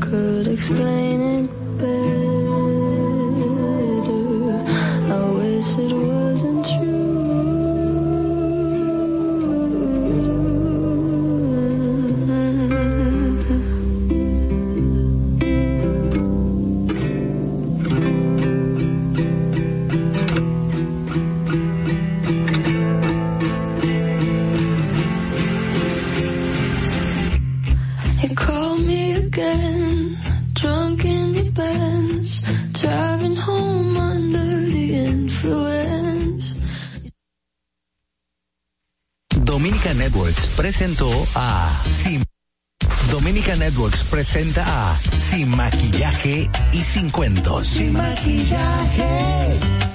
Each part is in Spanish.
Could explain presenta a Sin Maquillaje y Sin Cuentos. Sin Maquillaje.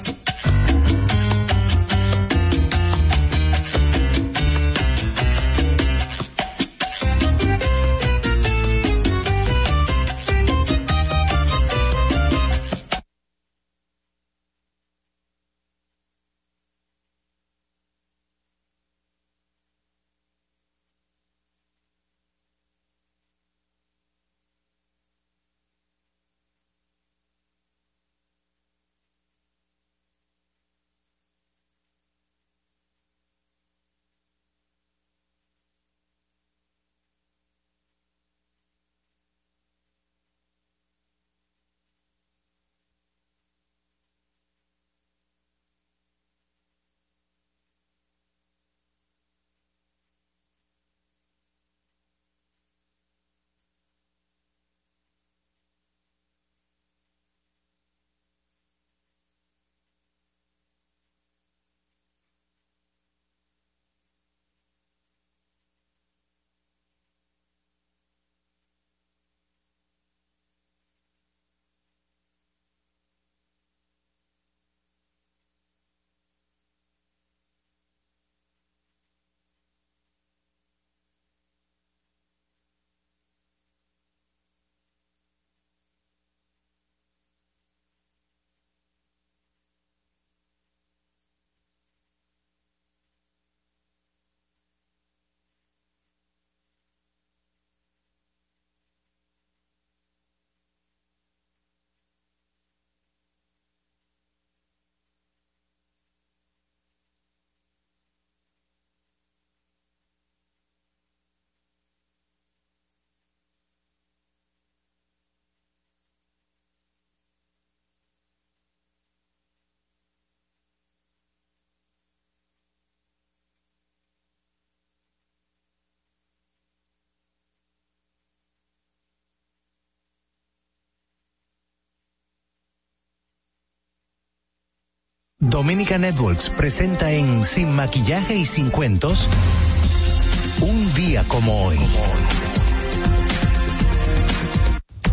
Dominica Networks presenta en Sin Maquillaje y Sin Cuentos un día como hoy.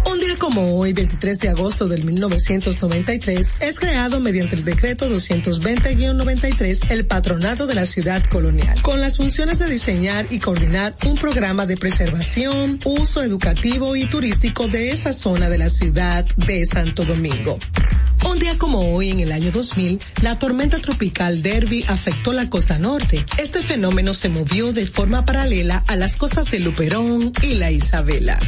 Un día como hoy, 23 de agosto del 1993, es creado mediante el decreto 220-93 el Patronato de la Ciudad Colonial, con las funciones de diseñar y coordinar un programa de preservación, uso educativo y turístico de esa zona de la ciudad de Santo Domingo. Un día como hoy, en el año 2000, la tormenta tropical Derby afectó la costa norte. Este fenómeno se movió de forma paralela a las costas de Luperón y la Isabela.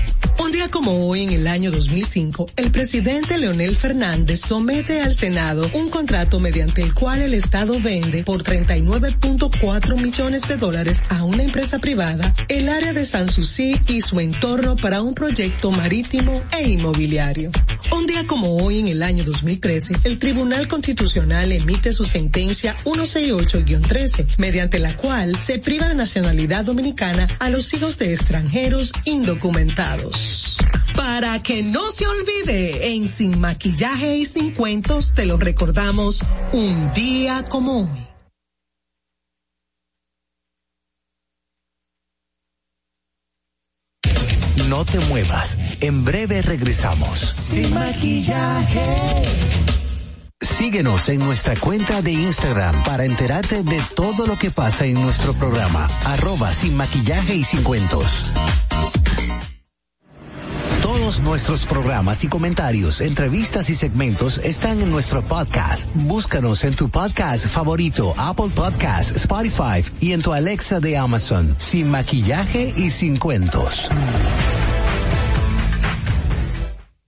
Un día como hoy, en el año 2005, el presidente Leonel Fernández somete al Senado un contrato mediante el cual el Estado vende por 39.4 millones de dólares a una empresa privada el área de Sanssouci y su entorno para un proyecto marítimo e inmobiliario. Un día como hoy, en el año 2013, el Tribunal Constitucional emite su sentencia 168-13, mediante la cual se priva la nacionalidad dominicana a los hijos de extranjeros indocumentados. Para que no se olvide, en Sin Maquillaje y Sin Cuentos te lo recordamos un día como hoy. No te muevas. En breve regresamos. Sin maquillaje. Síguenos en nuestra cuenta de Instagram para enterarte de todo lo que pasa en nuestro programa. Arroba sin maquillaje y sin cuentos. Todos nuestros programas y comentarios, entrevistas y segmentos están en nuestro podcast. Búscanos en tu podcast favorito, Apple Podcast, Spotify y en tu Alexa de Amazon. Sin maquillaje y sin cuentos.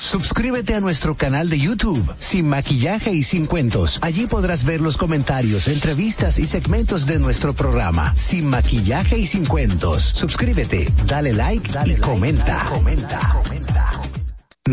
Suscríbete a nuestro canal de YouTube, Sin Maquillaje y Sin Cuentos. Allí podrás ver los comentarios, entrevistas y segmentos de nuestro programa, Sin Maquillaje y Sin Cuentos. Suscríbete, dale like y comenta. comenta. comenta.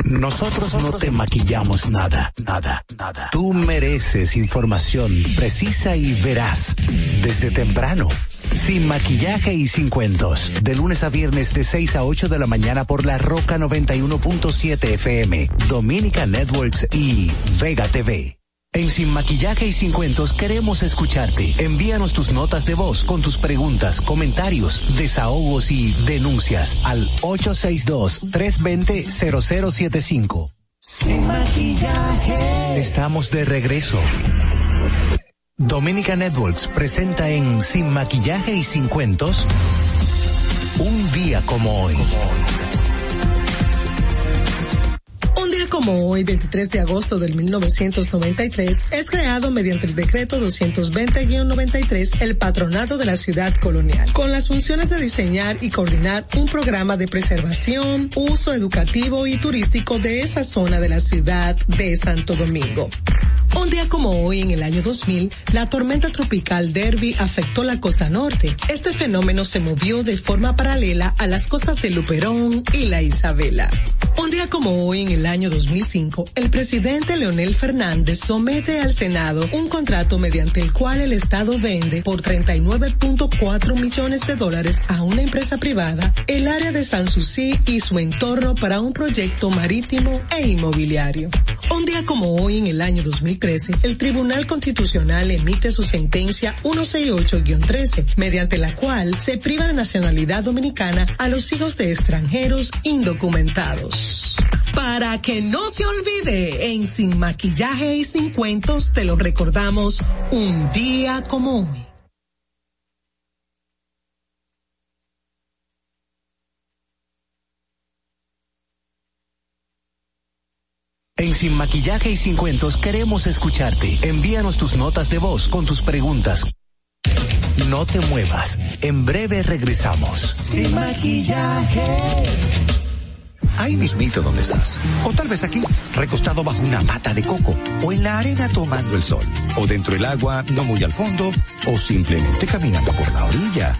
Nosotros no te maquillamos nada, nada, nada. Tú mereces información precisa y veraz desde temprano. Sin maquillaje y sin cuentos. De lunes a viernes de 6 a 8 de la mañana por la Roca 91.7 FM, Dominica Networks y Vega TV. En Sin Maquillaje y Sin Cuentos queremos escucharte. Envíanos tus notas de voz con tus preguntas, comentarios, desahogos y denuncias al 862-320-0075. Sin Maquillaje. Estamos de regreso. Dominica Networks presenta en Sin Maquillaje y Sin Cuentos un día como hoy. Un día como hoy, 23 de agosto del 1993, es creado mediante el decreto 220-93 el Patronato de la Ciudad Colonial, con las funciones de diseñar y coordinar un programa de preservación, uso educativo y turístico de esa zona de la ciudad de Santo Domingo. Un día como hoy, en el año 2000, la tormenta tropical Derby afectó la costa norte. Este fenómeno se movió de forma paralela a las costas de Luperón y la Isabela. Un día como hoy, en el año 2005, el presidente Leonel Fernández somete al Senado un contrato mediante el cual el Estado vende por 39.4 millones de dólares a una empresa privada el área de Sanssouci y su entorno para un proyecto marítimo e inmobiliario. Un día como hoy, en el año 2013, el Tribunal Constitucional emite su sentencia 168-13, mediante la cual se priva de nacionalidad dominicana a los hijos de extranjeros indocumentados. Para que no se olvide, en Sin Maquillaje y Sin Cuentos te lo recordamos un día como hoy. En Sin Maquillaje y Sin Cuentos queremos escucharte. Envíanos tus notas de voz con tus preguntas. No te muevas. En breve regresamos. Sin maquillaje. Ahí mismito donde estás. O tal vez aquí, recostado bajo una pata de coco. O en la arena tomando el sol. O dentro del agua, no muy al fondo. O simplemente caminando por la orilla.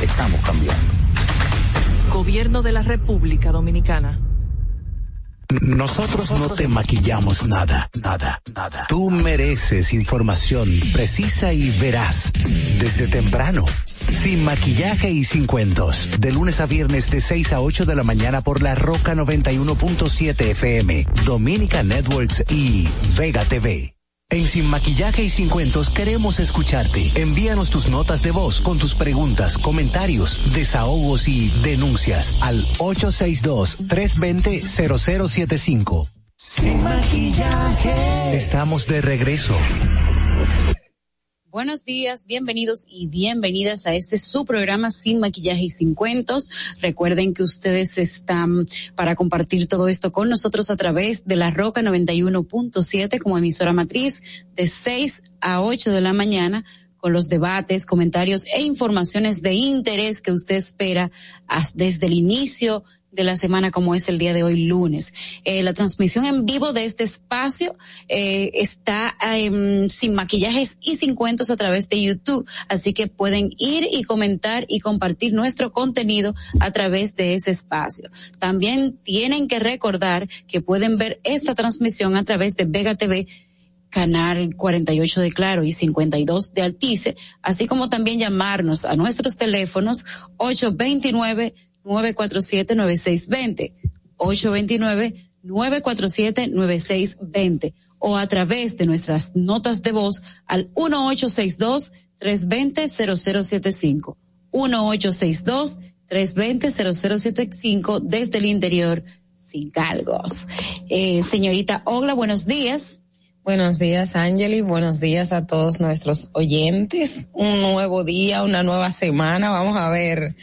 Estamos cambiando. Gobierno de la República Dominicana. Nosotros no te maquillamos nada, nada, nada. Tú mereces información precisa y veraz desde temprano. Sin maquillaje y sin cuentos. De lunes a viernes de 6 a 8 de la mañana por la Roca 91.7 FM, Dominica Networks y Vega TV. En Sin Maquillaje y Sin Cuentos queremos escucharte. Envíanos tus notas de voz con tus preguntas, comentarios, desahogos y denuncias al 862-320-0075. Sin Maquillaje. Estamos de regreso. Buenos días, bienvenidos y bienvenidas a este su programa Sin Maquillaje y Sin Cuentos. Recuerden que ustedes están para compartir todo esto con nosotros a través de la Roca 91.7 como emisora matriz de 6 a 8 de la mañana con los debates, comentarios e informaciones de interés que usted espera desde el inicio de la semana como es el día de hoy lunes. Eh, la transmisión en vivo de este espacio eh, está eh, sin maquillajes y sin cuentos a través de YouTube, así que pueden ir y comentar y compartir nuestro contenido a través de ese espacio. También tienen que recordar que pueden ver esta transmisión a través de Vega TV canal 48 de Claro y 52 de Altice, así como también llamarnos a nuestros teléfonos 829 947-9620, 829-947-9620 o a través de nuestras notas de voz al 1862-320-0075, 1862-320-0075 desde el interior sin cargos. Eh, señorita Ogla, buenos días. Buenos días, Angeli. Buenos días a todos nuestros oyentes. Un nuevo día, una nueva semana. Vamos a ver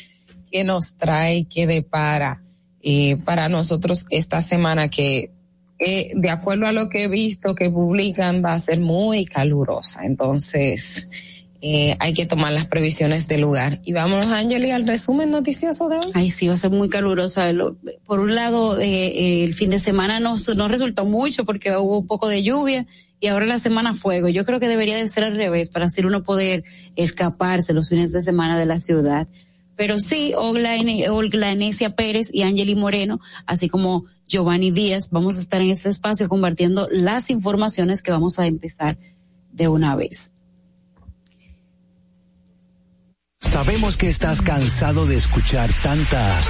qué nos trae, qué depara eh, para nosotros esta semana que eh, de acuerdo a lo que he visto que publican va a ser muy calurosa. Entonces, eh, hay que tomar las previsiones del lugar. Y vámonos, Angeli, al resumen noticioso de hoy. Ay, sí, va a ser muy calurosa. Por un lado, eh, el fin de semana no, no resultó mucho porque hubo un poco de lluvia y ahora la semana fuego. Yo creo que debería de ser al revés para así uno poder escaparse los fines de semana de la ciudad. Pero sí, Olga, Enesia Pérez y Angeli Moreno, así como Giovanni Díaz, vamos a estar en este espacio compartiendo las informaciones que vamos a empezar de una vez. Sabemos que estás cansado de escuchar tantas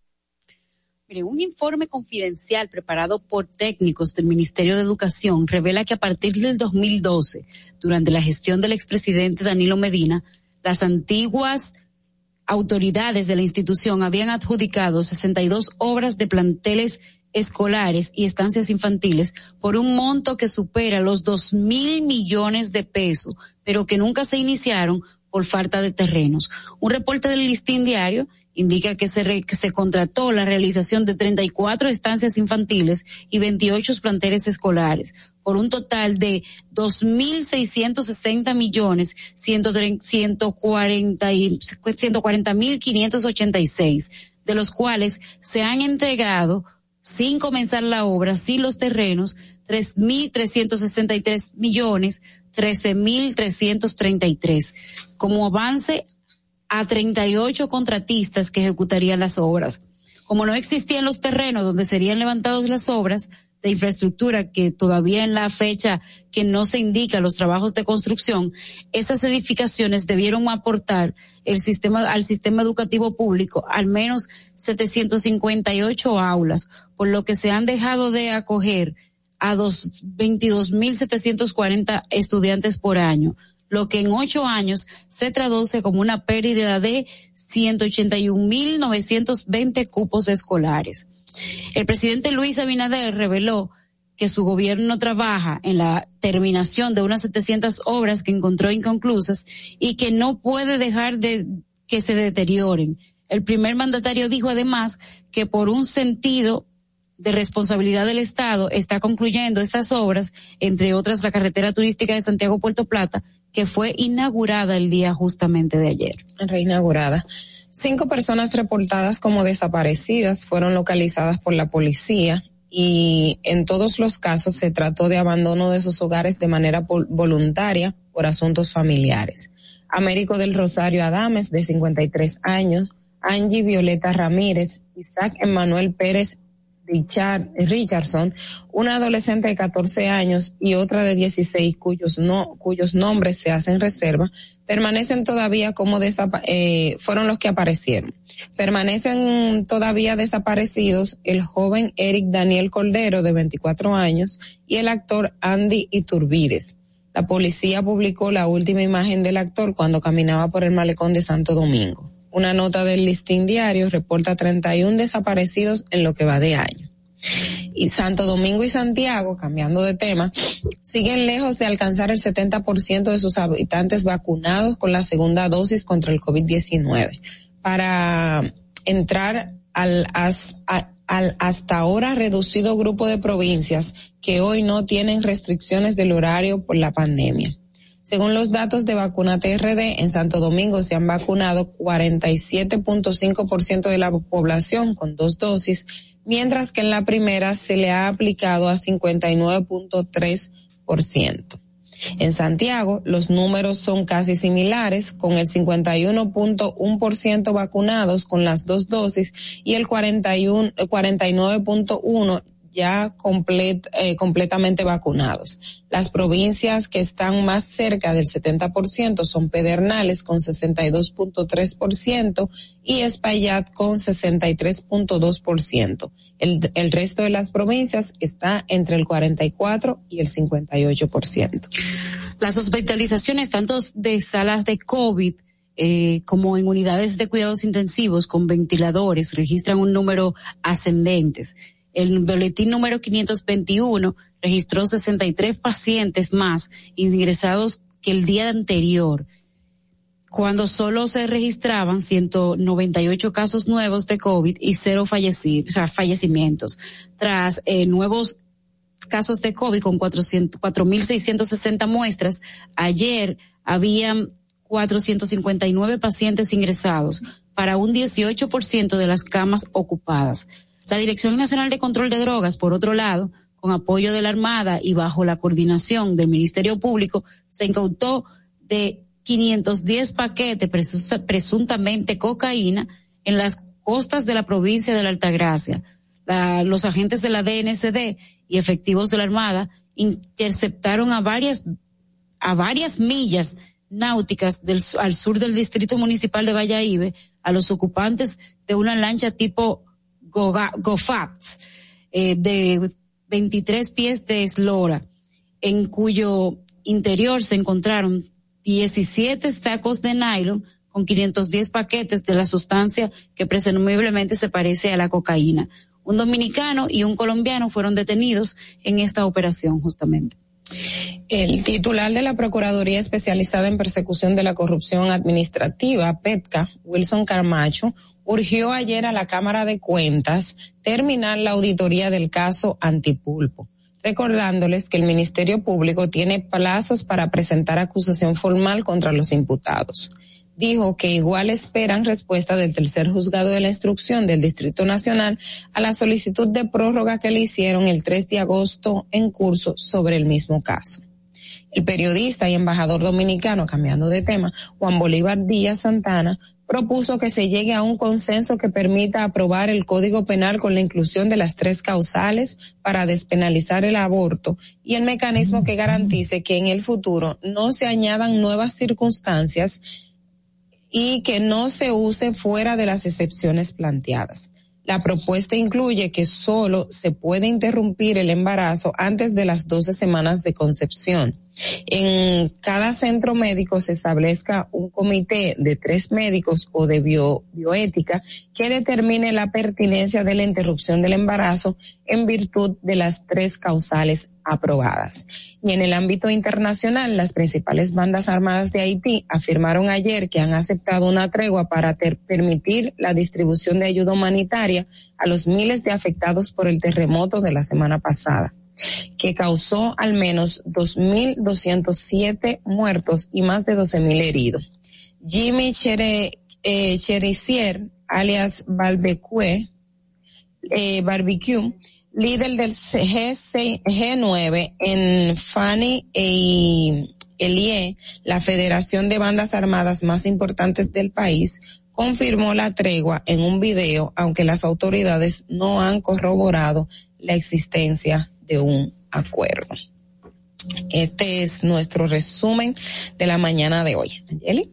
un informe confidencial preparado por técnicos del Ministerio de Educación revela que a partir del 2012, durante la gestión del expresidente Danilo Medina, las antiguas autoridades de la institución habían adjudicado 62 obras de planteles escolares y estancias infantiles por un monto que supera los dos mil millones de pesos, pero que nunca se iniciaron por falta de terrenos. Un reporte del listín diario indica que se, que se contrató la realización de 34 estancias infantiles y 28 planteles escolares por un total de 2.660 millones 140 mil 586, de los cuales se han entregado sin comenzar la obra, sin los terrenos, 3.363 millones 13.333. Como avance a 38 contratistas que ejecutarían las obras. Como no existían los terrenos donde serían levantados las obras de infraestructura que todavía en la fecha que no se indica los trabajos de construcción, esas edificaciones debieron aportar el sistema, al sistema educativo público al menos 758 aulas, por lo que se han dejado de acoger a dos, 22.740 estudiantes por año, lo que en ocho años se traduce como una pérdida de 181.920 cupos escolares. El presidente Luis Abinader reveló que su gobierno trabaja en la terminación de unas 700 obras que encontró inconclusas y que no puede dejar de que se deterioren. El primer mandatario dijo además que por un sentido de responsabilidad del Estado está concluyendo estas obras, entre otras la carretera turística de Santiago Puerto Plata, que fue inaugurada el día justamente de ayer. Reinaugurada. Cinco personas reportadas como desaparecidas fueron localizadas por la policía y en todos los casos se trató de abandono de sus hogares de manera voluntaria por asuntos familiares. Américo del Rosario Adames, de 53 años, Angie Violeta Ramírez, Isaac Emanuel Pérez Richard, Richardson, una adolescente de 14 años y otra de 16 cuyos no, cuyos nombres se hacen reserva, permanecen todavía como eh, fueron los que aparecieron. Permanecen todavía desaparecidos el joven Eric Daniel Coldero de 24 años y el actor Andy Iturbides. La policía publicó la última imagen del actor cuando caminaba por el malecón de Santo Domingo. Una nota del listín diario reporta 31 desaparecidos en lo que va de año. Y Santo Domingo y Santiago, cambiando de tema, siguen lejos de alcanzar el 70% de sus habitantes vacunados con la segunda dosis contra el COVID-19. Para entrar al, al hasta ahora reducido grupo de provincias que hoy no tienen restricciones del horario por la pandemia. Según los datos de Vacuna TRD, en Santo Domingo se han vacunado 47.5% de la población con dos dosis, mientras que en la primera se le ha aplicado a 59.3%. En Santiago, los números son casi similares, con el 51.1% vacunados con las dos dosis y el 41, 49.1 ya eh, completamente vacunados. Las provincias que están más cerca del 70% son Pedernales con 62.3% y Espaillat con 63.2%. El, el resto de las provincias está entre el 44 y el 58%. Las hospitalizaciones tanto de salas de COVID eh, como en unidades de cuidados intensivos con ventiladores registran un número ascendentes el boletín número 521 registró 63 pacientes más ingresados que el día anterior, cuando solo se registraban 198 casos nuevos de COVID y cero fallecimientos. Tras eh, nuevos casos de COVID con 4.660 muestras, ayer habían 459 pacientes ingresados para un 18% de las camas ocupadas. La Dirección Nacional de Control de Drogas, por otro lado, con apoyo de la Armada y bajo la coordinación del Ministerio Público, se incautó de 510 paquetes presuntamente cocaína en las costas de la provincia de la Altagracia. los agentes de la DNCD y efectivos de la Armada interceptaron a varias, a varias millas náuticas al sur del distrito municipal de Valladolid a los ocupantes de una lancha tipo GoFacts eh, de 23 pies de eslora, en cuyo interior se encontraron 17 sacos de nylon con 510 paquetes de la sustancia que presumiblemente se parece a la cocaína. Un dominicano y un colombiano fueron detenidos en esta operación justamente. El titular de la Procuraduría Especializada en Persecución de la Corrupción Administrativa, PETCA, Wilson Carmacho, urgió ayer a la Cámara de Cuentas terminar la auditoría del caso Antipulpo, recordándoles que el Ministerio Público tiene plazos para presentar acusación formal contra los imputados. Dijo que igual esperan respuesta del tercer juzgado de la instrucción del Distrito Nacional a la solicitud de prórroga que le hicieron el 3 de agosto en curso sobre el mismo caso. El periodista y embajador dominicano, cambiando de tema, Juan Bolívar Díaz Santana, propuso que se llegue a un consenso que permita aprobar el Código Penal con la inclusión de las tres causales para despenalizar el aborto y el mecanismo que garantice que en el futuro no se añadan nuevas circunstancias y que no se use fuera de las excepciones planteadas. La propuesta incluye que solo se puede interrumpir el embarazo antes de las 12 semanas de concepción. En cada centro médico se establezca un comité de tres médicos o de bioética que determine la pertinencia de la interrupción del embarazo en virtud de las tres causales aprobadas. Y en el ámbito internacional, las principales bandas armadas de Haití afirmaron ayer que han aceptado una tregua para permitir la distribución de ayuda humanitaria a los miles de afectados por el terremoto de la semana pasada que causó al menos 2.207 muertos y más de 12.000 heridos. Jimmy Chere, eh, alias Barbecue, eh, Barbecue, líder del G6, G9 en Fanny e Elie, la federación de bandas armadas más importantes del país, confirmó la tregua en un video, aunque las autoridades no han corroborado la existencia de un acuerdo. Este es nuestro resumen de la mañana de hoy. Angeli.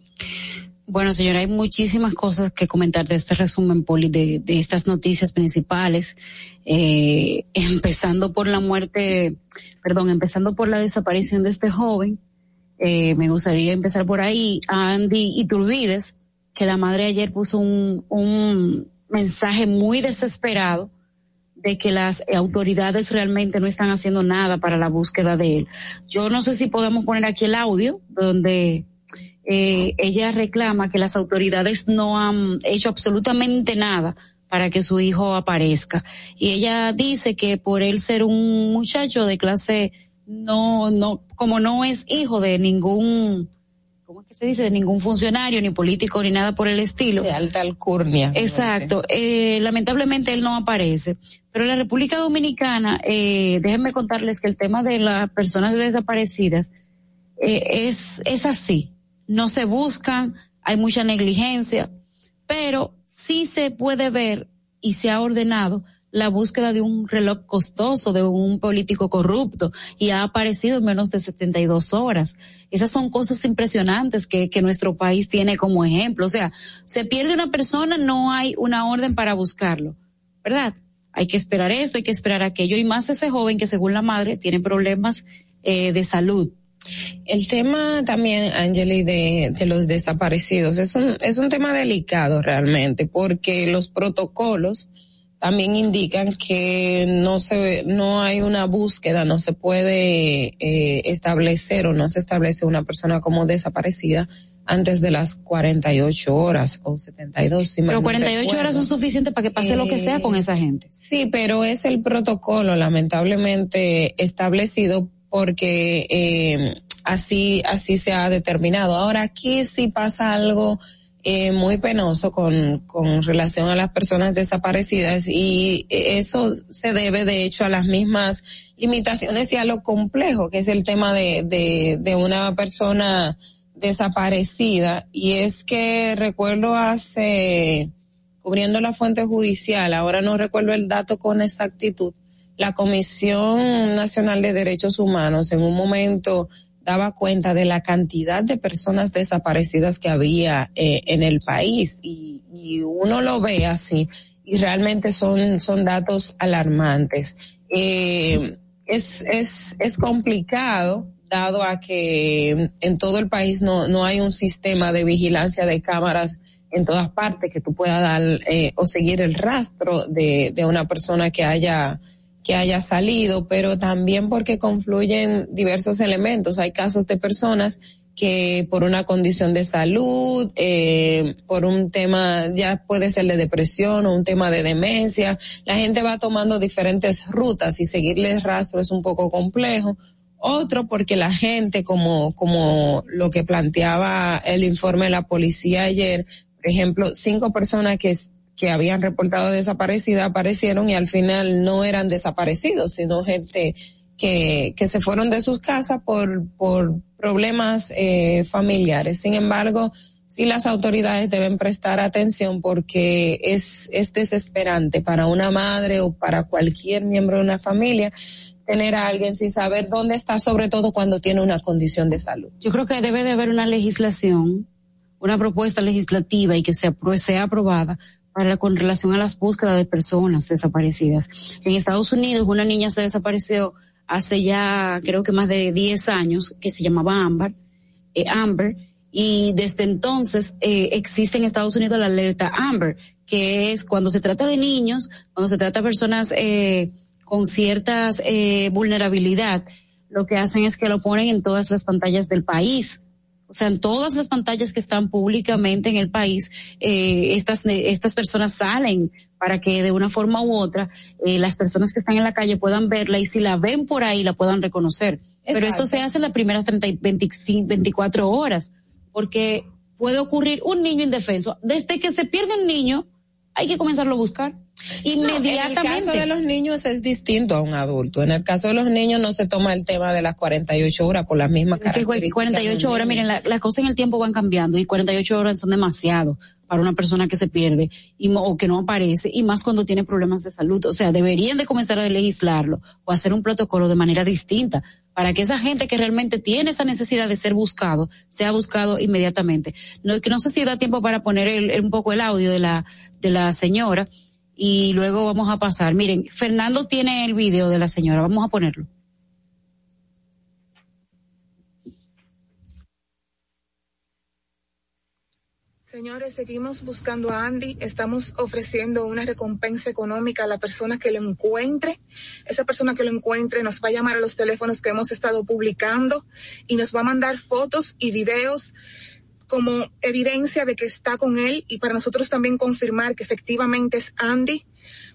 Bueno, señora, hay muchísimas cosas que comentar de este resumen, Poli, de, de estas noticias principales, eh, empezando por la muerte, perdón, empezando por la desaparición de este joven. Eh, me gustaría empezar por ahí. Andy Iturbides, que la madre ayer puso un, un mensaje muy desesperado de que las autoridades realmente no están haciendo nada para la búsqueda de él. Yo no sé si podemos poner aquí el audio donde eh, ella reclama que las autoridades no han hecho absolutamente nada para que su hijo aparezca. Y ella dice que por él ser un muchacho de clase no, no, como no es hijo de ningún ¿cómo es que se dice? De ningún funcionario, ni político, ni nada por el estilo. De alta alcurnia. Exacto. Eh, lamentablemente él no aparece. Pero en la República Dominicana, eh, déjenme contarles que el tema de las personas desaparecidas eh, es, es así. No se buscan, hay mucha negligencia, pero sí se puede ver y se ha ordenado la búsqueda de un reloj costoso de un político corrupto y ha aparecido en menos de 72 horas. Esas son cosas impresionantes que, que nuestro país tiene como ejemplo. O sea, se pierde una persona, no hay una orden para buscarlo, ¿verdad? Hay que esperar esto, hay que esperar aquello y más ese joven que según la madre tiene problemas eh, de salud. El tema también, Angeli, de, de los desaparecidos es un, es un tema delicado realmente porque los protocolos también indican que no se no hay una búsqueda, no se puede eh, establecer o no se establece una persona como desaparecida antes de las 48 horas o 72. Si pero 48 horas son suficientes para que pase lo que sea con esa gente. Sí, pero es el protocolo lamentablemente establecido porque eh, así así se ha determinado. Ahora aquí sí pasa algo eh, muy penoso con, con relación a las personas desaparecidas y eso se debe de hecho a las mismas limitaciones y a lo complejo que es el tema de, de, de una persona desaparecida y es que recuerdo hace cubriendo la fuente judicial, ahora no recuerdo el dato con exactitud, la Comisión Nacional de Derechos Humanos en un momento daba cuenta de la cantidad de personas desaparecidas que había eh, en el país y, y, uno lo ve así y realmente son, son datos alarmantes. Eh, es, es, es complicado dado a que en todo el país no, no hay un sistema de vigilancia de cámaras en todas partes que tú puedas dar eh, o seguir el rastro de, de una persona que haya que haya salido, pero también porque confluyen diversos elementos. Hay casos de personas que por una condición de salud, eh, por un tema, ya puede ser de depresión o un tema de demencia, la gente va tomando diferentes rutas y seguirles rastro es un poco complejo. Otro porque la gente, como, como lo que planteaba el informe de la policía ayer, por ejemplo, cinco personas que que habían reportado desaparecida aparecieron y al final no eran desaparecidos, sino gente que, que se fueron de sus casas por, por problemas eh, familiares. Sin embargo, sí las autoridades deben prestar atención porque es, es desesperante para una madre o para cualquier miembro de una familia tener a alguien sin saber dónde está, sobre todo cuando tiene una condición de salud. Yo creo que debe de haber una legislación, una propuesta legislativa y que sea, sea aprobada para con relación a las búsquedas de personas desaparecidas. En Estados Unidos una niña se desapareció hace ya creo que más de 10 años que se llamaba Amber, eh, Amber y desde entonces eh, existe en Estados Unidos la alerta Amber, que es cuando se trata de niños, cuando se trata de personas eh, con ciertas eh, vulnerabilidad, lo que hacen es que lo ponen en todas las pantallas del país. O sea, en todas las pantallas que están públicamente en el país, eh, estas, estas personas salen para que de una forma u otra eh, las personas que están en la calle puedan verla y si la ven por ahí la puedan reconocer. Pero esto se hace en las primeras 30, 25, 24 horas, porque puede ocurrir un niño indefenso. Desde que se pierde un niño, hay que comenzarlo a buscar. Inmediatamente. en el caso de los niños es distinto a un adulto. En el caso de los niños no se toma el tema de las 48 horas por las mismas características. 48 horas, miren, las la cosas en el tiempo van cambiando y 48 horas son demasiado para una persona que se pierde y, o que no aparece y más cuando tiene problemas de salud. O sea, deberían de comenzar a legislarlo o hacer un protocolo de manera distinta para que esa gente que realmente tiene esa necesidad de ser buscado sea buscado inmediatamente. No, que no sé si da tiempo para poner el, un poco el audio de la, de la señora y luego vamos a pasar. Miren, Fernando tiene el video de la señora, vamos a ponerlo. Señores, seguimos buscando a Andy. Estamos ofreciendo una recompensa económica a la persona que lo encuentre. Esa persona que lo encuentre nos va a llamar a los teléfonos que hemos estado publicando y nos va a mandar fotos y videos como evidencia de que está con él y para nosotros también confirmar que efectivamente es Andy.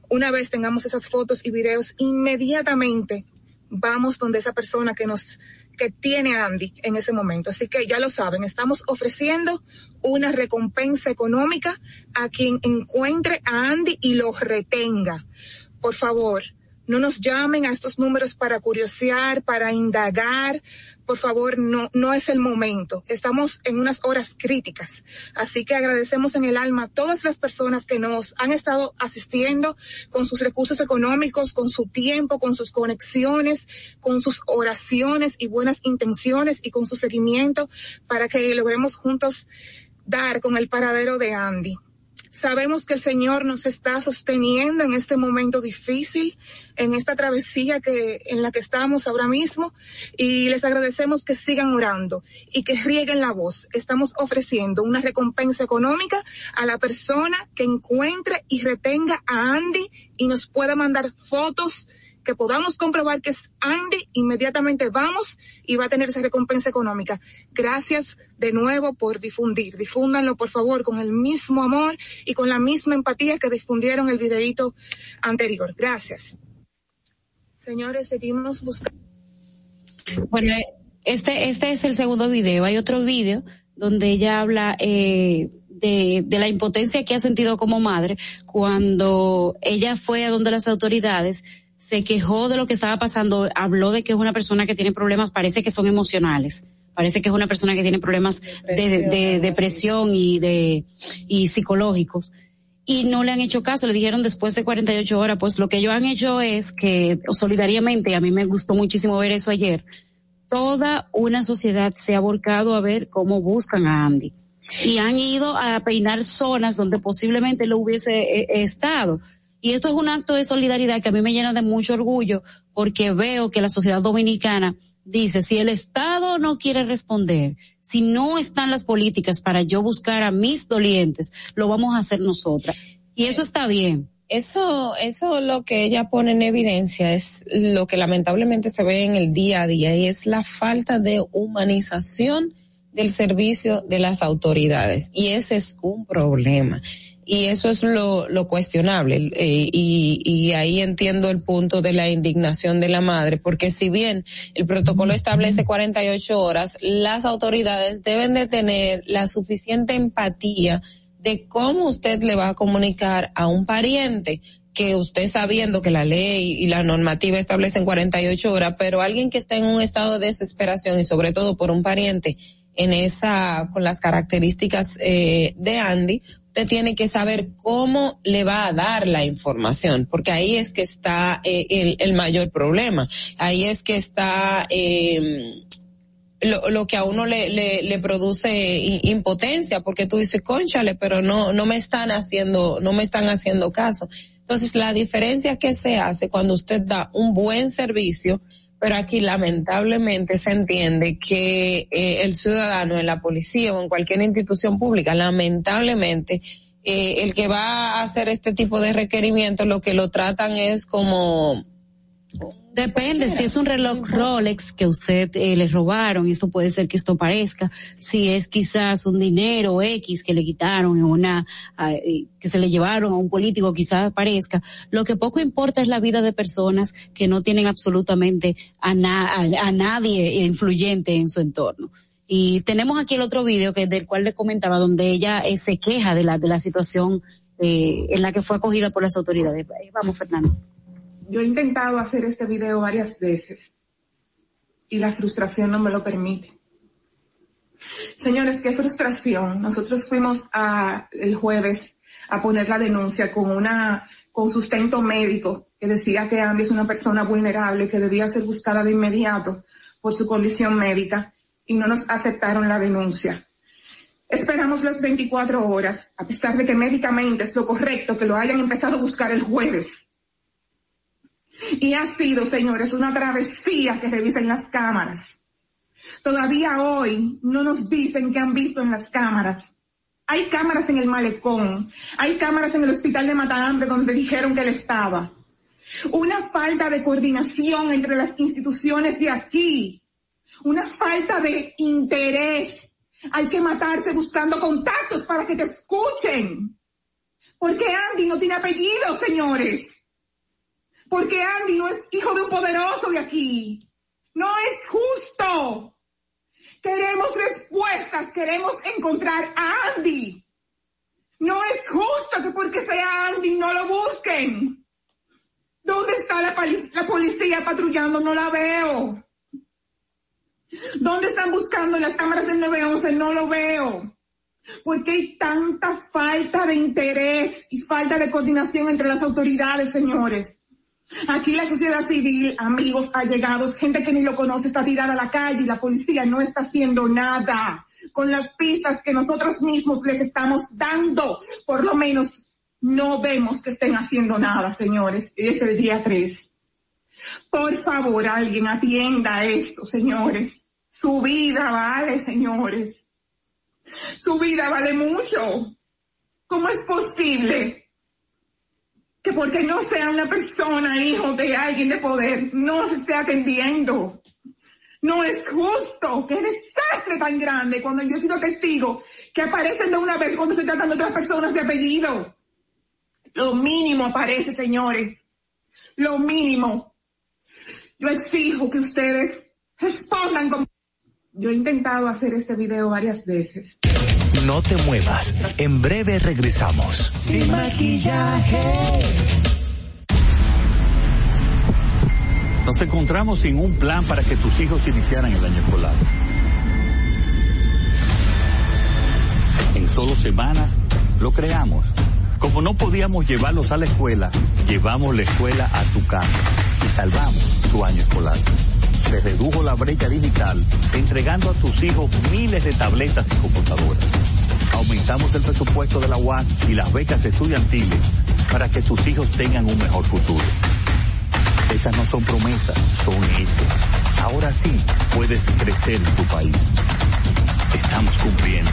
Una vez tengamos esas fotos y videos, inmediatamente vamos donde esa persona que nos que tiene Andy en ese momento. Así que ya lo saben, estamos ofreciendo una recompensa económica a quien encuentre a Andy y lo retenga. Por favor, no nos llamen a estos números para curiosear, para indagar. Por favor, no, no es el momento. Estamos en unas horas críticas. Así que agradecemos en el alma a todas las personas que nos han estado asistiendo con sus recursos económicos, con su tiempo, con sus conexiones, con sus oraciones y buenas intenciones y con su seguimiento para que logremos juntos dar con el paradero de Andy. Sabemos que el Señor nos está sosteniendo en este momento difícil, en esta travesía que, en la que estamos ahora mismo, y les agradecemos que sigan orando y que rieguen la voz. Estamos ofreciendo una recompensa económica a la persona que encuentre y retenga a Andy y nos pueda mandar fotos que podamos comprobar que es Andy, inmediatamente vamos y va a tener esa recompensa económica. Gracias de nuevo por difundir. Difúndanlo, por favor, con el mismo amor y con la misma empatía que difundieron el videito anterior. Gracias. Señores, seguimos buscando. Bueno, este, este es el segundo video. Hay otro video donde ella habla eh, de, de la impotencia que ha sentido como madre cuando ella fue a donde las autoridades se quejó de lo que estaba pasando, habló de que es una persona que tiene problemas, parece que son emocionales, parece que es una persona que tiene problemas de, depresión y de y psicológicos. Y no le han hecho caso, le dijeron después de 48 horas, pues lo que ellos han hecho es que solidariamente, a mí me gustó muchísimo ver eso ayer, toda una sociedad se ha volcado a ver cómo buscan a Andy. Y han ido a peinar zonas donde posiblemente lo hubiese eh, estado y esto es un acto de solidaridad que a mí me llena de mucho orgullo porque veo que la sociedad dominicana dice, si el Estado no quiere responder, si no están las políticas para yo buscar a mis dolientes, lo vamos a hacer nosotras. Y eso está bien. Eso, eso lo que ella pone en evidencia es lo que lamentablemente se ve en el día a día y es la falta de humanización del servicio de las autoridades. Y ese es un problema y eso es lo, lo cuestionable eh, y, y ahí entiendo el punto de la indignación de la madre porque si bien el protocolo establece 48 horas las autoridades deben de tener la suficiente empatía de cómo usted le va a comunicar a un pariente que usted sabiendo que la ley y la normativa establecen 48 horas, pero alguien que está en un estado de desesperación y sobre todo por un pariente en esa, con las características eh, de Andy, usted tiene que saber cómo le va a dar la información, porque ahí es que está eh, el, mayor problema. Ahí es que está eh, lo, lo que a uno le, le, le produce impotencia, porque tú dices, conchale, pero no, no me están haciendo, no me están haciendo caso. Entonces, la diferencia que se hace cuando usted da un buen servicio, pero aquí lamentablemente se entiende que eh, el ciudadano en la policía o en cualquier institución pública, lamentablemente, eh, el que va a hacer este tipo de requerimientos, lo que lo tratan es como Depende, si es un reloj Rolex que usted eh, le robaron, esto puede ser que esto parezca, si es quizás un dinero X que le quitaron en una, eh, que se le llevaron a un político, quizás parezca, lo que poco importa es la vida de personas que no tienen absolutamente a, a, nadie influyente en su entorno. Y tenemos aquí el otro video que del cual le comentaba, donde ella eh, se queja de la, de la situación eh, en la que fue acogida por las autoridades. Vamos, Fernando. Yo he intentado hacer este video varias veces y la frustración no me lo permite. Señores, qué frustración. Nosotros fuimos a, el jueves a poner la denuncia con una, con sustento médico que decía que Andy es una persona vulnerable que debía ser buscada de inmediato por su condición médica y no nos aceptaron la denuncia. Esperamos las 24 horas, a pesar de que médicamente es lo correcto que lo hayan empezado a buscar el jueves. Y ha sido, señores, una travesía que revisen las cámaras. Todavía hoy no nos dicen que han visto en las cámaras. Hay cámaras en el malecón, hay cámaras en el hospital de Matahambre donde dijeron que él estaba. Una falta de coordinación entre las instituciones de aquí. Una falta de interés. Hay que matarse buscando contactos para que te escuchen. Porque Andy no tiene apellido, señores porque Andy no es hijo de un poderoso de aquí. No es justo. Queremos respuestas, queremos encontrar a Andy. No es justo que porque sea Andy no lo busquen. ¿Dónde está la, policía patrullando? No la veo. ¿Dónde están buscando las cámaras del 911? No lo veo. ¿Por qué hay tanta falta de interés y falta de coordinación entre las autoridades, señores? Aquí la sociedad civil, amigos allegados, gente que ni lo conoce está tirada a la calle y la policía no está haciendo nada con las pistas que nosotros mismos les estamos dando. Por lo menos no vemos que estén haciendo nada, señores. Es el día 3. Por favor, alguien atienda esto, señores. Su vida vale, señores. Su vida vale mucho. ¿Cómo es posible que porque no sea una persona, hijo de alguien de poder, no se esté atendiendo. No es justo. Qué desastre tan grande cuando yo he sido testigo que aparecen de una vez cuando se tratan de otras personas de apellido. Lo mínimo aparece, señores. Lo mínimo. Yo exijo que ustedes respondan como... Yo he intentado hacer este video varias veces. No te muevas. En breve regresamos. Sin maquillaje. Nos encontramos sin un plan para que tus hijos iniciaran el año escolar. En solo semanas lo creamos. Como no podíamos llevarlos a la escuela, llevamos la escuela a tu casa y salvamos tu año escolar se redujo la brecha digital entregando a tus hijos miles de tabletas y computadoras. Aumentamos el presupuesto de la UAS y las becas estudiantiles para que tus hijos tengan un mejor futuro. Estas no son promesas, son hechos. Ahora sí puedes crecer en tu país. Estamos cumpliendo.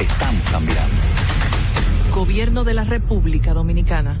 Estamos cambiando. Gobierno de la República Dominicana.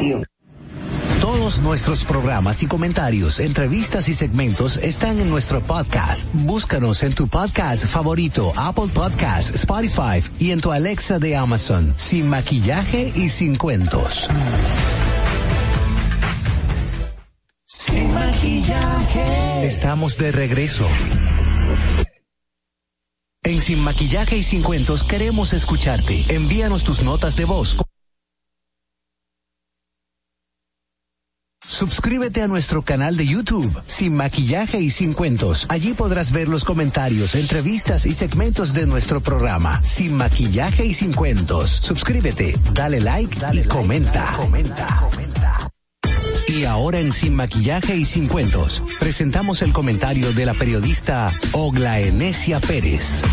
Todos nuestros programas y comentarios, entrevistas y segmentos están en nuestro podcast. Búscanos en tu podcast favorito, Apple Podcast, Spotify y en tu Alexa de Amazon, sin maquillaje y sin cuentos. Sin maquillaje. Estamos de regreso. En Sin Maquillaje y Sin Cuentos queremos escucharte. Envíanos tus notas de voz. Suscríbete a nuestro canal de YouTube, Sin Maquillaje y Sin Cuentos. Allí podrás ver los comentarios, entrevistas y segmentos de nuestro programa, Sin Maquillaje y Sin Cuentos. Suscríbete, dale like, dale y comenta. comenta. comenta. Y ahora en Sin Maquillaje y Sin Cuentos, presentamos el comentario de la periodista Ogla Enesia Pérez.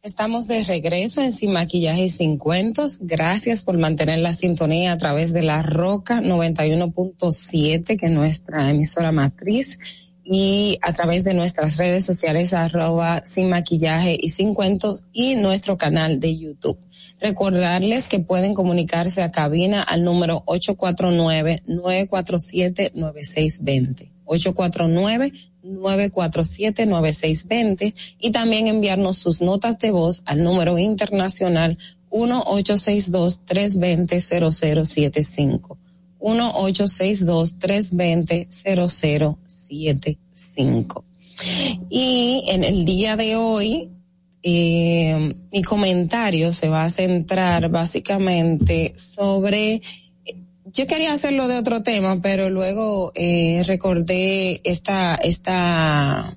Estamos de regreso en Sin Maquillaje y Sin Cuentos. Gracias por mantener la sintonía a través de la Roca 91.7, que es nuestra emisora matriz, y a través de nuestras redes sociales arroba Sin Maquillaje y Sin Cuentos y nuestro canal de YouTube. Recordarles que pueden comunicarse a cabina al número 849-947-9620. 849-947-9620 y también enviarnos sus notas de voz al número internacional 1-862-320-0075. 1-862-320-0075. Y en el día de hoy, eh, mi comentario se va a centrar básicamente sobre yo quería hacerlo de otro tema, pero luego eh, recordé esta, esta,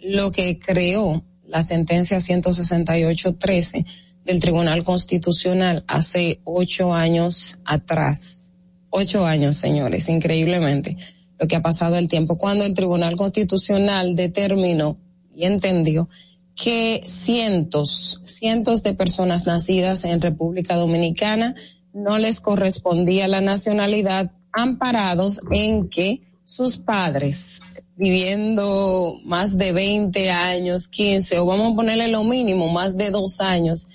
lo que creó la sentencia 168-13 del Tribunal Constitucional hace ocho años atrás. Ocho años, señores, increíblemente lo que ha pasado el tiempo, cuando el Tribunal Constitucional determinó y entendió que cientos, cientos de personas nacidas en República Dominicana no les correspondía la nacionalidad amparados en que sus padres viviendo más de 20 años, 15 o vamos a ponerle lo mínimo, más de dos años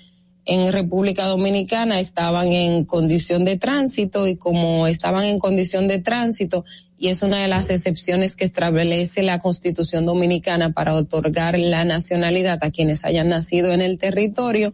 en República Dominicana estaban en condición de tránsito y como estaban en condición de tránsito y es una de las excepciones que establece la Constitución Dominicana para otorgar la nacionalidad a quienes hayan nacido en el territorio,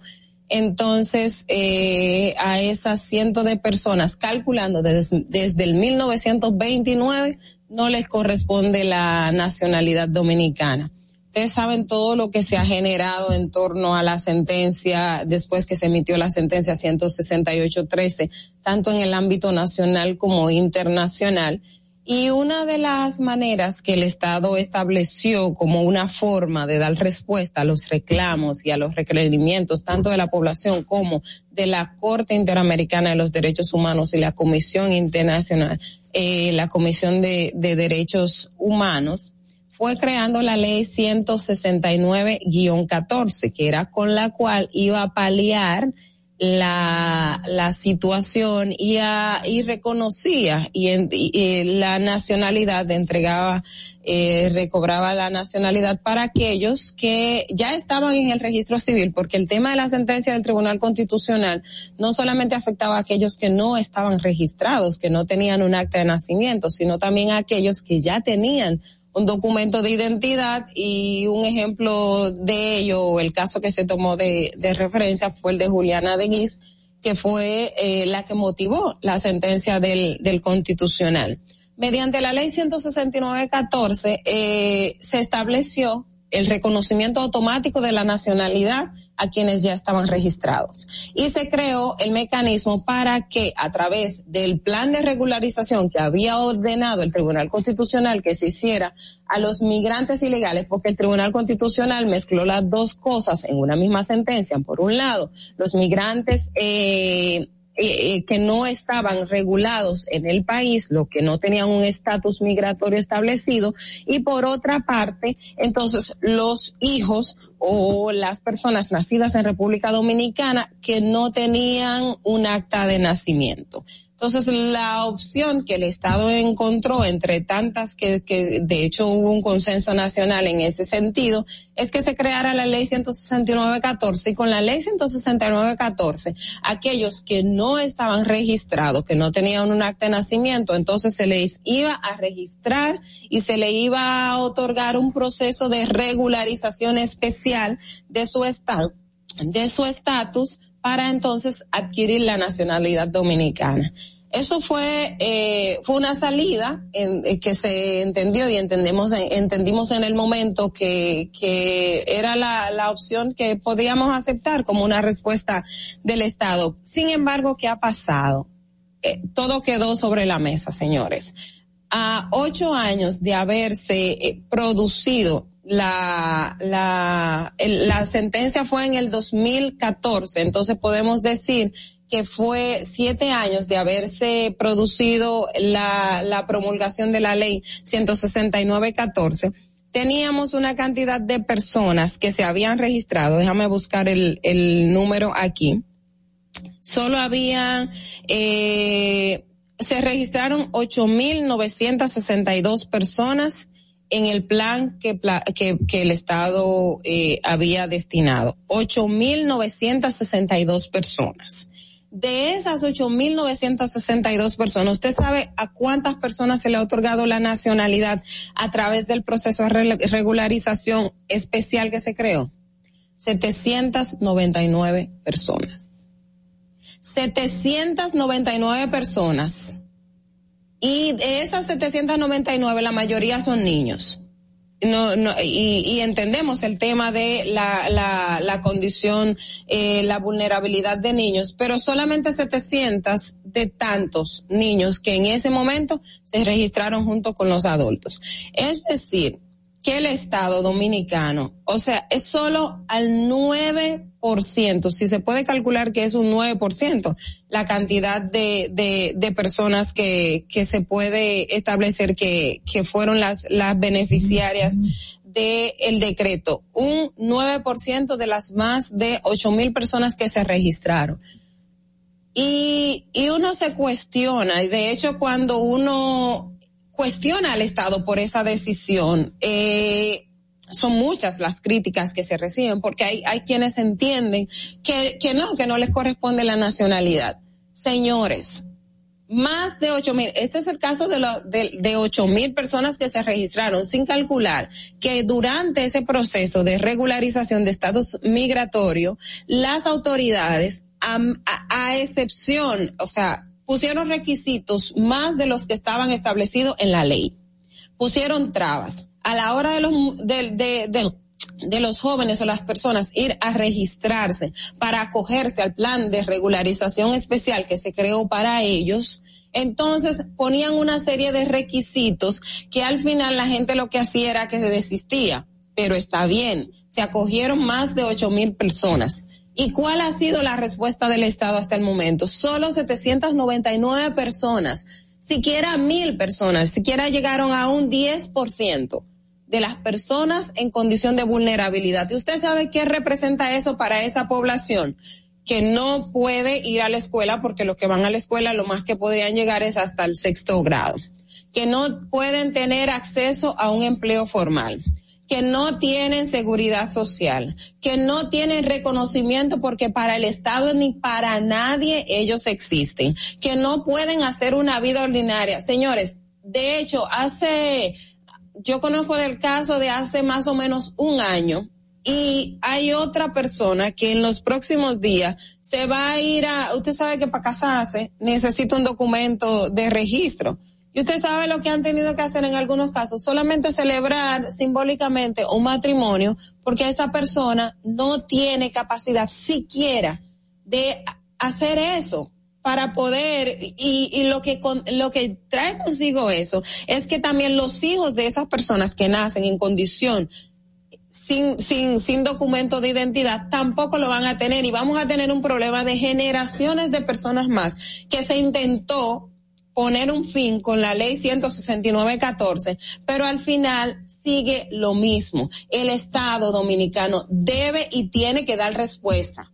entonces eh, a esas cientos de personas, calculando desde, desde el 1929, no les corresponde la nacionalidad dominicana. Ustedes saben todo lo que se ha generado en torno a la sentencia, después que se emitió la sentencia 168-13, tanto en el ámbito nacional como internacional. Y una de las maneras que el Estado estableció como una forma de dar respuesta a los reclamos y a los requerimientos tanto de la población como de la Corte Interamericana de los Derechos Humanos y la Comisión Internacional, eh, la Comisión de, de Derechos Humanos, fue creando la ley 169-14, que era con la cual iba a paliar la, la situación y, y reconocía y, en, la nacionalidad, entregaba, eh, recobraba la nacionalidad para aquellos que ya estaban en el registro civil, porque el tema de la sentencia del Tribunal Constitucional no solamente afectaba a aquellos que no estaban registrados, que no tenían un acta de nacimiento, sino también a aquellos que ya tenían un documento de identidad y un ejemplo de ello, el caso que se tomó de, de referencia fue el de Juliana Denis, que fue eh, la que motivó la sentencia del, del constitucional. Mediante la ley 169-14 eh, se estableció el reconocimiento automático de la nacionalidad a quienes ya estaban registrados. Y se creó el mecanismo para que a través del plan de regularización que había ordenado el Tribunal Constitucional que se hiciera a los migrantes ilegales, porque el Tribunal Constitucional mezcló las dos cosas en una misma sentencia. Por un lado, los migrantes eh, eh, eh, que no estaban regulados en el país, lo que no tenían un estatus migratorio establecido, y por otra parte, entonces los hijos o las personas nacidas en República Dominicana que no tenían un acta de nacimiento. Entonces, la opción que el Estado encontró entre tantas que, que de hecho hubo un consenso nacional en ese sentido, es que se creara la ley 169-14 y con la ley 169-14, aquellos que no estaban registrados, que no tenían un acta de nacimiento, entonces se les iba a registrar y se le iba a otorgar un proceso de regularización especial de su estado de su estatus para entonces adquirir la nacionalidad dominicana. Eso fue eh, fue una salida en, eh, que se entendió y entendemos entendimos en el momento que que era la, la opción que podíamos aceptar como una respuesta del Estado. Sin embargo, ¿qué ha pasado? Eh, todo quedó sobre la mesa, señores. A ocho años de haberse eh, producido la, la, la sentencia fue en el 2014, entonces podemos decir que fue siete años de haberse producido la, la promulgación de la ley 169-14 teníamos una cantidad de personas que se habían registrado, déjame buscar el, el número aquí, solo había, eh, se registraron 8.962 personas en el plan que, que, que el Estado eh, había destinado. 8.962 personas. De esas 8.962 personas, ¿usted sabe a cuántas personas se le ha otorgado la nacionalidad a través del proceso de regularización especial que se creó? 799 personas. 799 personas y de esas 799 la mayoría son niños. No, no, y, y entendemos el tema de la, la, la condición, eh, la vulnerabilidad de niños, pero solamente 700 de tantos niños que en ese momento se registraron junto con los adultos. Es decir, que el Estado dominicano, o sea, es solo al 9%, si se puede calcular que es un 9%, la cantidad de, de, de personas que, que se puede establecer que, que fueron las, las beneficiarias del el decreto. Un 9% de las más de 8 mil personas que se registraron. Y, y uno se cuestiona, y de hecho cuando uno cuestiona al Estado por esa decisión. Eh, son muchas las críticas que se reciben porque hay, hay quienes entienden que, que no, que no les corresponde la nacionalidad. Señores, más de ocho mil, este es el caso de, lo, de, de ocho mil personas que se registraron sin calcular que durante ese proceso de regularización de estatus migratorio, las autoridades, a excepción, o sea, pusieron requisitos más de los que estaban establecidos en la ley. Pusieron trabas. A la hora de los, de, de, de, los jóvenes o las personas ir a registrarse para acogerse al plan de regularización especial que se creó para ellos, entonces ponían una serie de requisitos que al final la gente lo que hacía era que se desistía. Pero está bien, se acogieron más de ocho mil personas. ¿Y cuál ha sido la respuesta del Estado hasta el momento? Solo 799 personas, siquiera mil personas, siquiera llegaron a un 10% de las personas en condición de vulnerabilidad. ¿Y usted sabe qué representa eso para esa población? Que no puede ir a la escuela porque los que van a la escuela lo más que podrían llegar es hasta el sexto grado. Que no pueden tener acceso a un empleo formal que no tienen seguridad social, que no tienen reconocimiento porque para el Estado ni para nadie ellos existen, que no pueden hacer una vida ordinaria. Señores, de hecho, hace yo conozco del caso de hace más o menos un año y hay otra persona que en los próximos días se va a ir a, usted sabe que para casarse necesita un documento de registro. Y usted sabe lo que han tenido que hacer en algunos casos, solamente celebrar simbólicamente un matrimonio porque esa persona no tiene capacidad siquiera de hacer eso para poder y, lo que con, lo que trae consigo eso es que también los hijos de esas personas que nacen en condición sin, sin, sin documento de identidad tampoco lo van a tener. Y vamos a tener un problema de generaciones de personas más que se intentó poner un fin con la ley 169-14, pero al final sigue lo mismo. El Estado dominicano debe y tiene que dar respuesta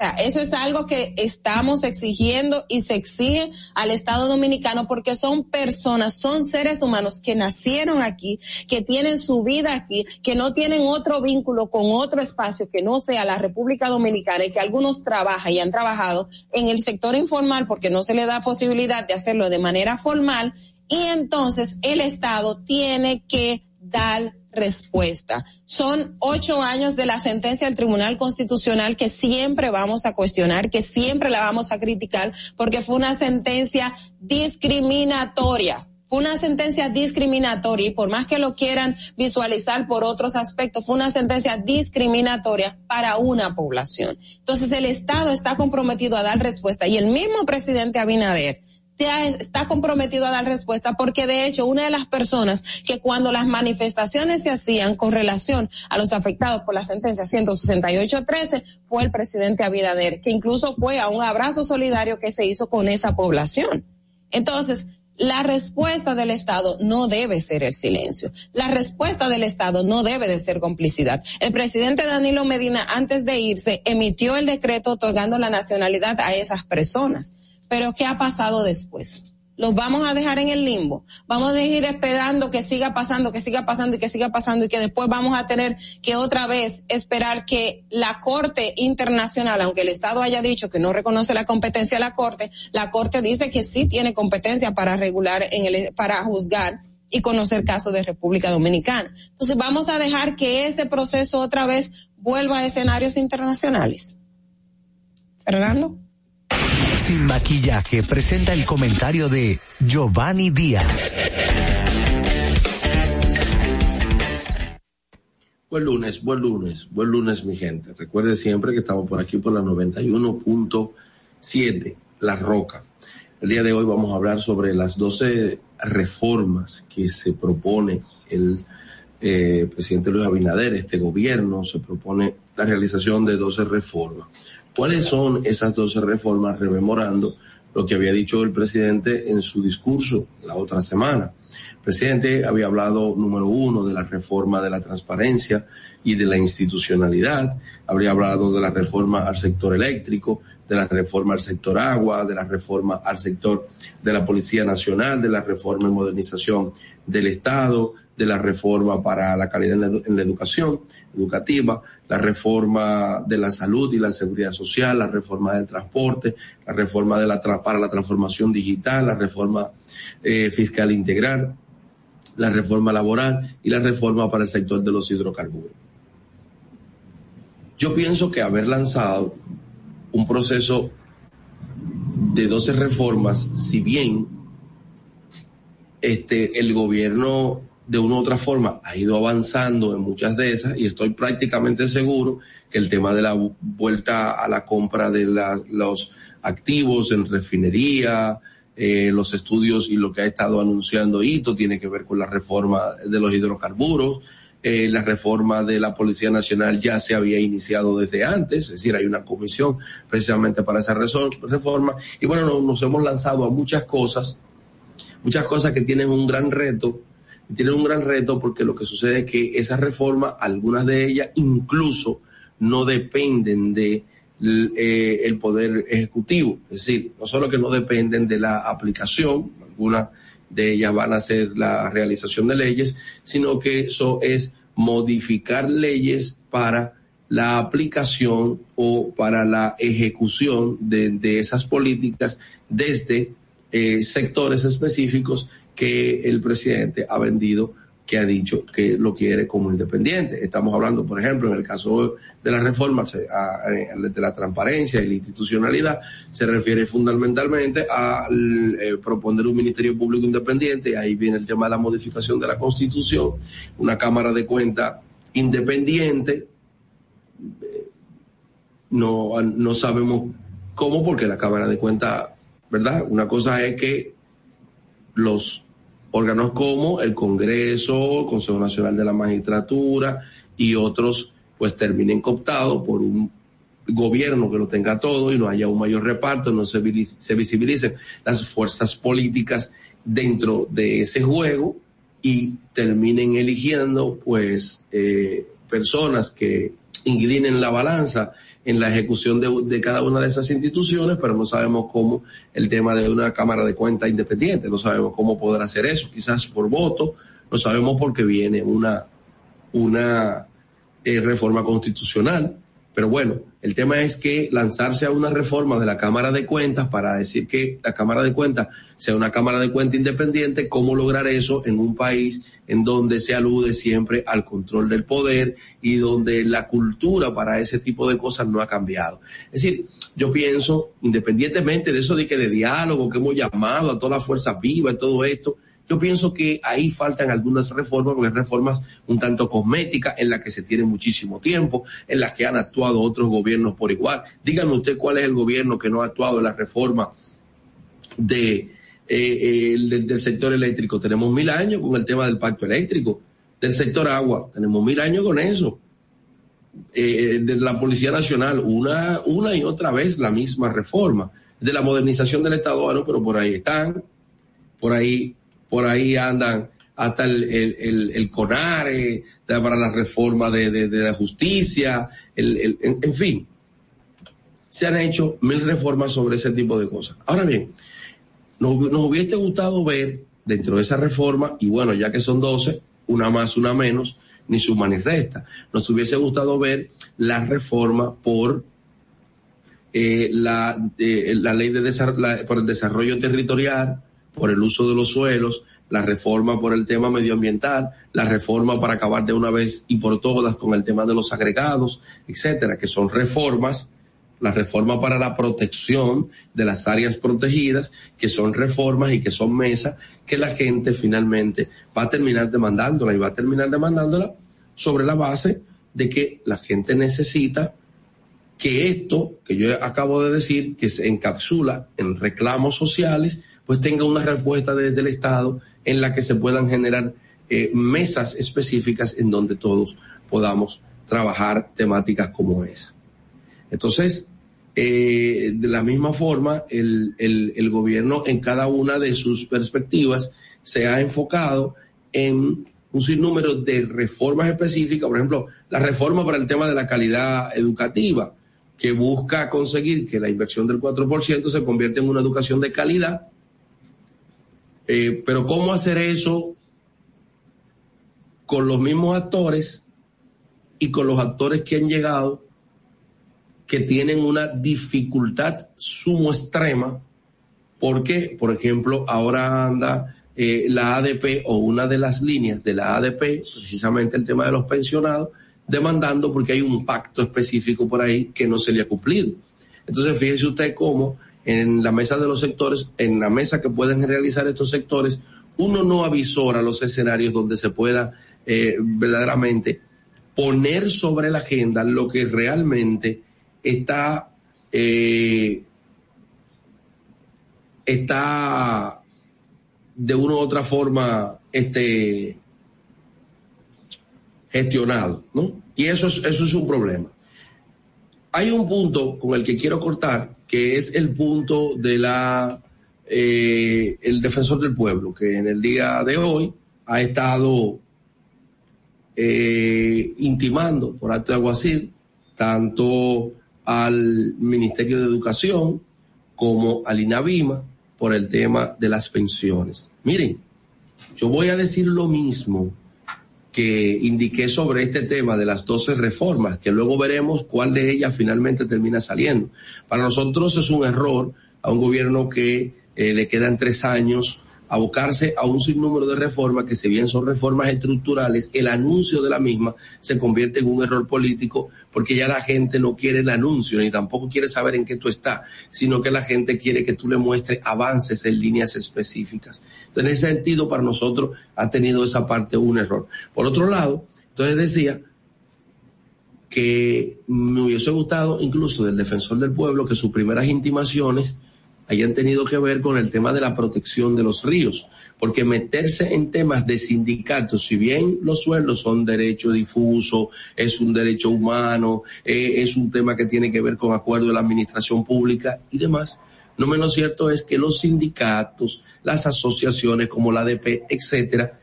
sea, eso es algo que estamos exigiendo y se exige al Estado Dominicano porque son personas, son seres humanos que nacieron aquí, que tienen su vida aquí, que no tienen otro vínculo con otro espacio que no sea la República Dominicana y que algunos trabajan y han trabajado en el sector informal porque no se le da posibilidad de hacerlo de manera formal. Y entonces el Estado tiene que dar respuesta. Son ocho años de la sentencia del Tribunal Constitucional que siempre vamos a cuestionar, que siempre la vamos a criticar, porque fue una sentencia discriminatoria. Fue una sentencia discriminatoria y por más que lo quieran visualizar por otros aspectos, fue una sentencia discriminatoria para una población. Entonces el Estado está comprometido a dar respuesta y el mismo presidente Abinader está comprometido a dar respuesta porque de hecho una de las personas que cuando las manifestaciones se hacían con relación a los afectados por la sentencia 168-13 fue el presidente Abinader, que incluso fue a un abrazo solidario que se hizo con esa población. Entonces, la respuesta del Estado no debe ser el silencio. La respuesta del Estado no debe de ser complicidad. El presidente Danilo Medina, antes de irse, emitió el decreto otorgando la nacionalidad a esas personas. Pero ¿qué ha pasado después? Los vamos a dejar en el limbo. Vamos a seguir esperando que siga pasando, que siga pasando y que siga pasando y que después vamos a tener que otra vez esperar que la Corte Internacional, aunque el Estado haya dicho que no reconoce la competencia de la Corte, la Corte dice que sí tiene competencia para regular en el, para juzgar y conocer casos de República Dominicana. Entonces vamos a dejar que ese proceso otra vez vuelva a escenarios internacionales. Fernando sin maquillaje presenta el comentario de Giovanni Díaz. Buen lunes, buen lunes, buen lunes mi gente. Recuerde siempre que estamos por aquí por la 91.7, La Roca. El día de hoy vamos a hablar sobre las 12 reformas que se propone el eh, presidente Luis Abinader, este gobierno, se propone la realización de 12 reformas. ¿Cuáles son esas 12 reformas? Rememorando lo que había dicho el presidente en su discurso la otra semana. El presidente había hablado, número uno, de la reforma de la transparencia y de la institucionalidad. Habría hablado de la reforma al sector eléctrico, de la reforma al sector agua, de la reforma al sector de la Policía Nacional, de la reforma en modernización del Estado, de la reforma para la calidad en la, educación educativa, la reforma de la salud y la seguridad social, la reforma del transporte, la reforma de la para la transformación digital, la reforma eh, fiscal integral, la reforma laboral y la reforma para el sector de los hidrocarburos. Yo pienso que haber lanzado un proceso de 12 reformas, si bien este, el gobierno de una u otra forma ha ido avanzando en muchas de esas y estoy prácticamente seguro que el tema de la vuelta a la compra de los activos en refinería, eh, los estudios y lo que ha estado anunciando Hito tiene que ver con la reforma de los hidrocarburos. Eh, la reforma de la Policía Nacional ya se había iniciado desde antes, es decir, hay una comisión precisamente para esa reforma. Y bueno, nos hemos lanzado a muchas cosas, muchas cosas que tienen un gran reto tienen un gran reto porque lo que sucede es que esas reformas, algunas de ellas incluso no dependen de eh, el poder ejecutivo, es decir, no solo que no dependen de la aplicación, algunas de ellas van a ser la realización de leyes, sino que eso es modificar leyes para la aplicación o para la ejecución de, esas políticas desde eh, sectores específicos que el presidente ha vendido que ha dicho que lo quiere como independiente. Estamos hablando, por ejemplo, en el caso de la reforma de la transparencia y la institucionalidad, se refiere fundamentalmente a eh, proponer un Ministerio Público Independiente, ahí viene el tema de la modificación de la Constitución, una Cámara de Cuenta independiente, no, no sabemos cómo, porque la Cámara de Cuenta, ¿verdad? Una cosa es que los órganos como el Congreso, el Consejo Nacional de la Magistratura y otros, pues terminen cooptados por un gobierno que lo tenga todo y no haya un mayor reparto, no se, visibilicen las fuerzas políticas dentro de ese juego y terminen eligiendo pues eh, personas que inclinen la balanza en la ejecución de, cada una de esas instituciones, pero no sabemos cómo el tema de una Cámara de Cuentas independiente, no sabemos cómo poder hacer eso, quizás por voto, no sabemos porque viene una, una eh, reforma constitucional pero bueno, el tema es que lanzarse a una reforma de la Cámara de Cuentas para decir que la Cámara de Cuentas sea una Cámara de Cuentas independiente, ¿cómo lograr eso en un país en donde se alude siempre al control del poder y donde la cultura para ese tipo de cosas no ha cambiado? Es decir, yo pienso, independientemente de eso de que de diálogo que hemos llamado a todas las fuerzas vivas y todo esto, yo pienso que ahí faltan algunas reformas, porque reformas un tanto cosméticas, en las que se tiene muchísimo tiempo, en las que han actuado otros gobiernos por igual. Díganme usted cuál es el gobierno que no ha actuado en la reforma de, eh, del, sector eléctrico. Tenemos mil años con el tema del pacto eléctrico. Del sector agua, tenemos mil años con eso. Eh, de la Policía Nacional, una, una y otra vez la misma reforma. De la modernización del Estado, bueno, pero por ahí están. Por ahí por ahí andan hasta el, el, el, CONARE para la reforma de, la justicia, el, en, fin. Se han hecho mil reformas sobre ese tipo de cosas. Ahora bien, nos, nos hubiese gustado ver dentro de esa reforma, y bueno, ya que son 12, una más, una menos, ni suma ni resta. Nos hubiese gustado ver la reforma por eh, la, la ley de por el desarrollo territorial, por el uso de los suelos, la reforma por el tema medioambiental, la reforma para acabar de una vez y por todas con el tema de los agregados, etcétera, que son reformas, la reforma para la protección de las áreas protegidas, que son reformas y que son mesas que la gente finalmente va a terminar demandándola y va a terminar demandándola sobre la base de que la gente necesita que esto que yo acabo de decir, que se encapsula en reclamos sociales, pues tenga una respuesta desde el Estado en la que se puedan generar eh, mesas específicas en donde todos podamos trabajar temáticas como esa. Entonces, eh, de la misma forma, el, el, el, gobierno en cada una de sus perspectivas se ha enfocado en un sinnúmero de reformas específicas, por ejemplo, la reforma para el tema de la calidad educativa, que busca conseguir que la inversión del 4% se convierta en una educación de calidad eh, pero ¿cómo hacer eso con los mismos actores y con los actores que han llegado que tienen una dificultad sumo extrema? Porque, por ejemplo, ahora anda eh, la ADP o una de las líneas de la ADP, precisamente el tema de los pensionados, demandando porque hay un pacto específico por ahí que no se le ha cumplido. Entonces, fíjese usted cómo en la mesa de los sectores, en la mesa que pueden realizar estos sectores, uno no avisora los escenarios donde se pueda eh, verdaderamente poner sobre la agenda lo que realmente está eh, está de una u otra forma este gestionado, ¿no? Y eso es, eso es un problema. Hay un punto con el que quiero cortar, que es el punto de la eh, el defensor del pueblo, que en el día de hoy ha estado eh, intimando por acto de aguacil tanto al Ministerio de Educación como al INAVIMA por el tema de las pensiones. Miren, yo voy a decir lo mismo que indiqué sobre este tema de las 12 reformas, que luego veremos cuál de ellas finalmente termina saliendo. Para nosotros es un error a un gobierno que eh, le quedan tres años abocarse a un sinnúmero de reformas que si bien son reformas estructurales, el anuncio de la misma se convierte en un error político porque ya la gente no quiere el anuncio ni tampoco quiere saber en qué tú estás, sino que la gente quiere que tú le muestres avances en líneas específicas. En ese sentido, para nosotros ha tenido esa parte un error. Por otro lado, entonces decía que me hubiese gustado incluso del defensor del pueblo que sus primeras intimaciones hayan tenido que ver con el tema de la protección de los ríos, porque meterse en temas de sindicatos, si bien los sueldos son derecho difuso, es un derecho humano, eh, es un tema que tiene que ver con acuerdo de la administración pública y demás, no menos cierto es que los sindicatos, las asociaciones como la ADP, etcétera,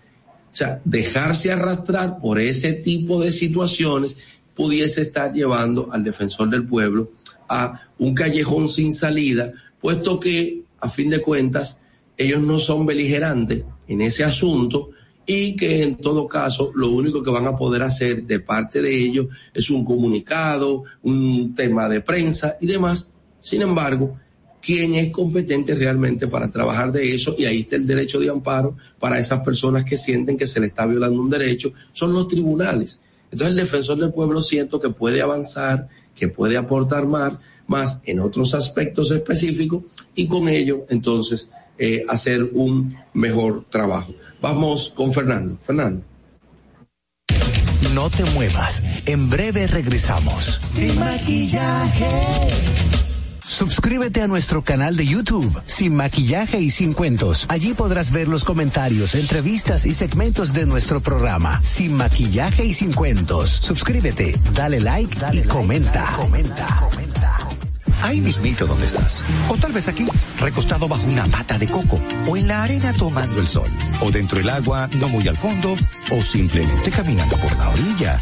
o sea, dejarse arrastrar por ese tipo de situaciones pudiese estar llevando al defensor del pueblo a un callejón sin salida puesto que, a fin de cuentas, ellos no son beligerantes en ese asunto y que en todo caso lo único que van a poder hacer de parte de ellos es un comunicado, un tema de prensa y demás. Sin embargo, ¿quién es competente realmente para trabajar de eso? Y ahí está el derecho de amparo para esas personas que sienten que se le está violando un derecho, son los tribunales. Entonces el defensor del pueblo siento que puede avanzar, que puede aportar más, más en otros aspectos específicos y con ello entonces eh, hacer un mejor trabajo. Vamos con Fernando. Fernando. No te muevas. En breve regresamos. Sin maquillaje. Suscríbete a nuestro canal de YouTube, Sin Maquillaje y Sin Cuentos. Allí podrás ver los comentarios, entrevistas y segmentos de nuestro programa, Sin Maquillaje y Sin Cuentos. Suscríbete, dale like y comenta. comenta. comenta ahí mismito donde estás. O tal vez aquí, recostado bajo una pata de coco, o en la arena tomando el sol, o dentro del agua, no muy al fondo, o simplemente caminando por la orilla.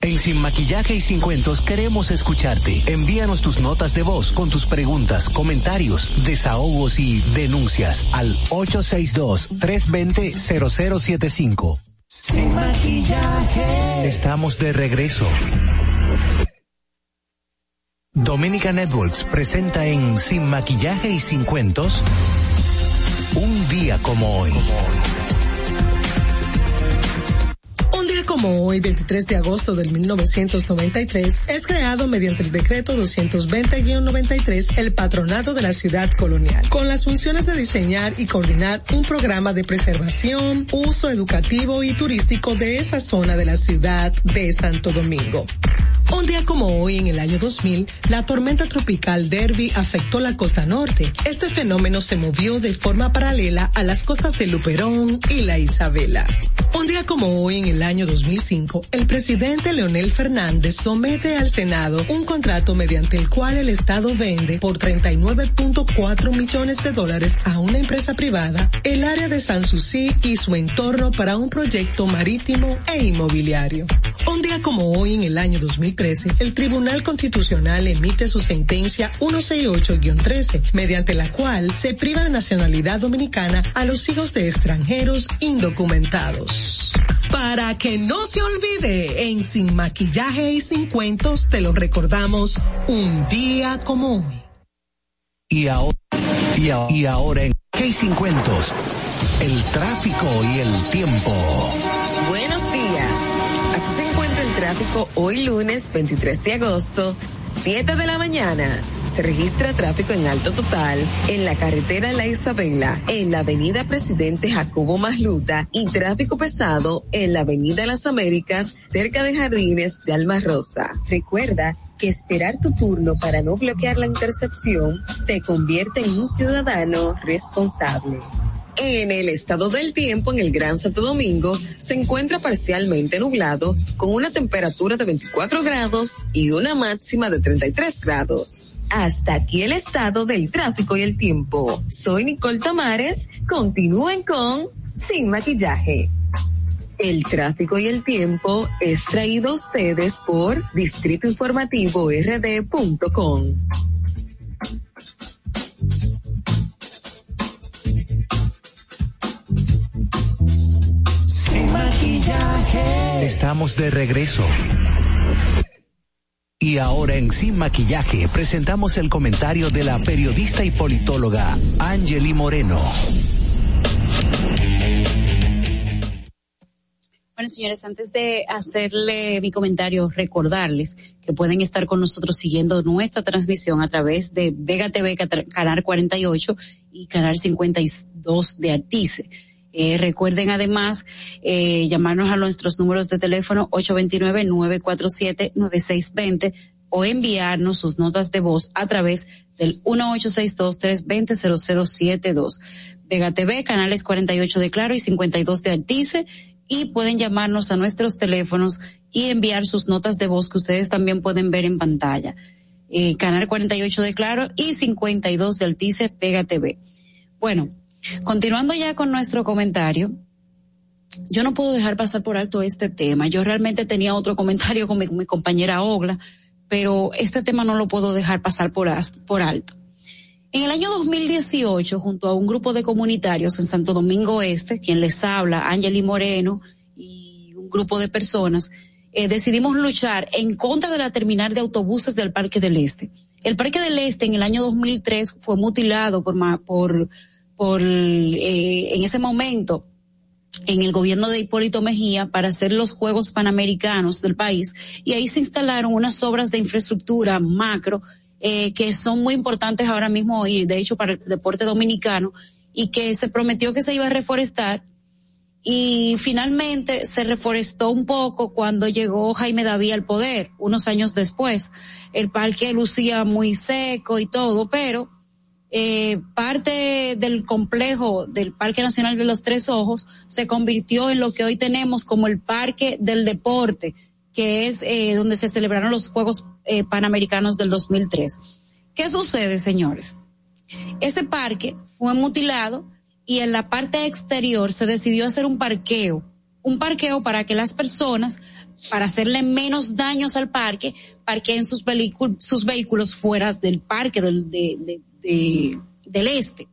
En Sin Maquillaje y Sin Cuentos queremos escucharte. Envíanos tus notas de voz con tus preguntas, comentarios, desahogos y denuncias al 862-320-0075. Sin Maquillaje. Estamos de regreso. Dominica Networks presenta en Sin Maquillaje y Sin Cuentos un día como hoy. Como hoy como hoy, 23 de agosto del 1993, es creado mediante el decreto 220-93 el Patronato de la Ciudad Colonial, con las funciones de diseñar y coordinar un programa de preservación, uso educativo y turístico de esa zona de la ciudad de Santo Domingo. Un día como hoy, en el año 2000, la tormenta tropical Derby afectó la costa norte. Este fenómeno se movió de forma paralela a las costas de Luperón y la Isabela. Un día como hoy, en el año 2005, el presidente Leonel Fernández somete al Senado un contrato mediante el cual el Estado vende por 39.4 millones de dólares a una empresa privada el área de Sanssouci y su entorno para un proyecto marítimo e inmobiliario. Un día como hoy, en el año 2013, el Tribunal Constitucional emite su sentencia 168-13, mediante la cual se priva de nacionalidad dominicana a los hijos de extranjeros indocumentados. Para que no se olvide, en Sin Maquillaje y Sin Cuentos te lo recordamos un día como hoy. Y ahora, y, ahora en Hey Sin Cuentos, el tráfico y el tiempo. Tráfico hoy lunes 23 de agosto, 7 de la mañana. Se registra tráfico en alto total en la carretera La Isabela, en la avenida Presidente Jacobo Masluta y tráfico pesado en la avenida Las Américas, cerca de Jardines de Alma Rosa. Recuerda que esperar tu turno para no bloquear la intercepción te convierte en un ciudadano responsable. En el estado del tiempo en el Gran Santo Domingo se encuentra parcialmente nublado con una temperatura de 24 grados y una máxima de 33 grados. Hasta aquí el estado del tráfico y el tiempo. Soy Nicole Tamares. Continúen con Sin Maquillaje. El tráfico y el tiempo es traído a ustedes por Distrito Informativo RD.com. Estamos de regreso. Y ahora en Sin Maquillaje presentamos el comentario de la periodista y politóloga Angeli Moreno. Bueno, señores, antes de hacerle mi comentario, recordarles que pueden estar con nosotros siguiendo nuestra transmisión a través de Vega TV, Canal 48 y Canal 52 de Artice. Eh, recuerden además eh, llamarnos a nuestros números de teléfono 829-947-9620 o enviarnos sus notas de voz a través del 1862-320-0072. Vega TV, canales 48 de Claro y 52 de Altice y pueden llamarnos a nuestros teléfonos y enviar sus notas de voz que ustedes también pueden ver en pantalla. Eh, canal 48 de Claro y 52 de Altice Pega TV. Bueno, continuando ya con nuestro comentario, yo no puedo dejar pasar por alto este tema. Yo realmente tenía otro comentario con mi, compañera Ogla, pero este tema no lo puedo dejar pasar por, alto. En el año 2018, junto a un grupo de comunitarios en Santo Domingo Este, quien les habla, Angeli Moreno y un grupo de personas, eh, decidimos luchar en contra de la terminal de autobuses del Parque del Este. El Parque del Este en el año 2003 fue mutilado por, por, por eh, en ese momento en el gobierno de Hipólito Mejía para hacer los Juegos Panamericanos del país y ahí se instalaron unas obras de infraestructura macro eh, que son muy importantes ahora mismo y de hecho para el deporte dominicano y que se prometió que se iba a reforestar y finalmente se reforestó un poco cuando llegó Jaime David al poder, unos años después. El parque lucía muy seco y todo, pero eh, parte del complejo del Parque Nacional de los Tres Ojos se convirtió en lo que hoy tenemos como el Parque del Deporte, que es eh, donde se celebraron los Juegos eh, Panamericanos del 2003. ¿Qué sucede, señores? Ese parque fue mutilado y en la parte exterior se decidió hacer un parqueo, un parqueo para que las personas, para hacerle menos daños al parque, parqueen sus, sus vehículos fuera del parque del, del este.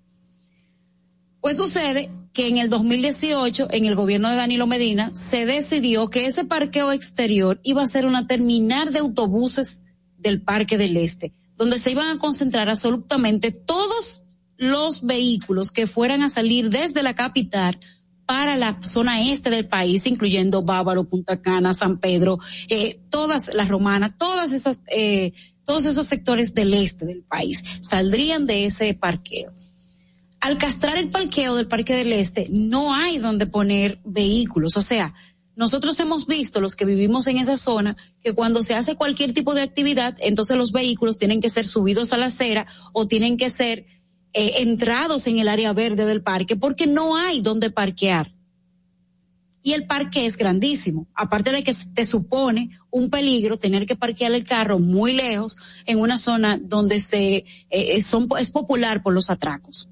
Pues sucede que en el 2018, en el gobierno de Danilo Medina, se decidió que ese parqueo exterior iba a ser una terminal de autobuses del Parque del Este, donde se iban a concentrar absolutamente todos los vehículos que fueran a salir desde la capital para la zona este del país, incluyendo Bávaro, Punta Cana, San Pedro, eh, todas las romanas, todas esas, eh, todos esos sectores del este del país saldrían de ese parqueo al castrar el parqueo del Parque del Este, no hay donde poner vehículos. O sea, nosotros hemos visto, los que vivimos en esa zona, que cuando se hace cualquier tipo de actividad, entonces los vehículos tienen que ser subidos a la acera o tienen que ser eh, entrados en el área verde del parque porque no hay donde parquear. Y el parque es grandísimo. Aparte de que te supone un peligro tener que parquear el carro muy lejos en una zona donde se eh, son, es popular por los atracos.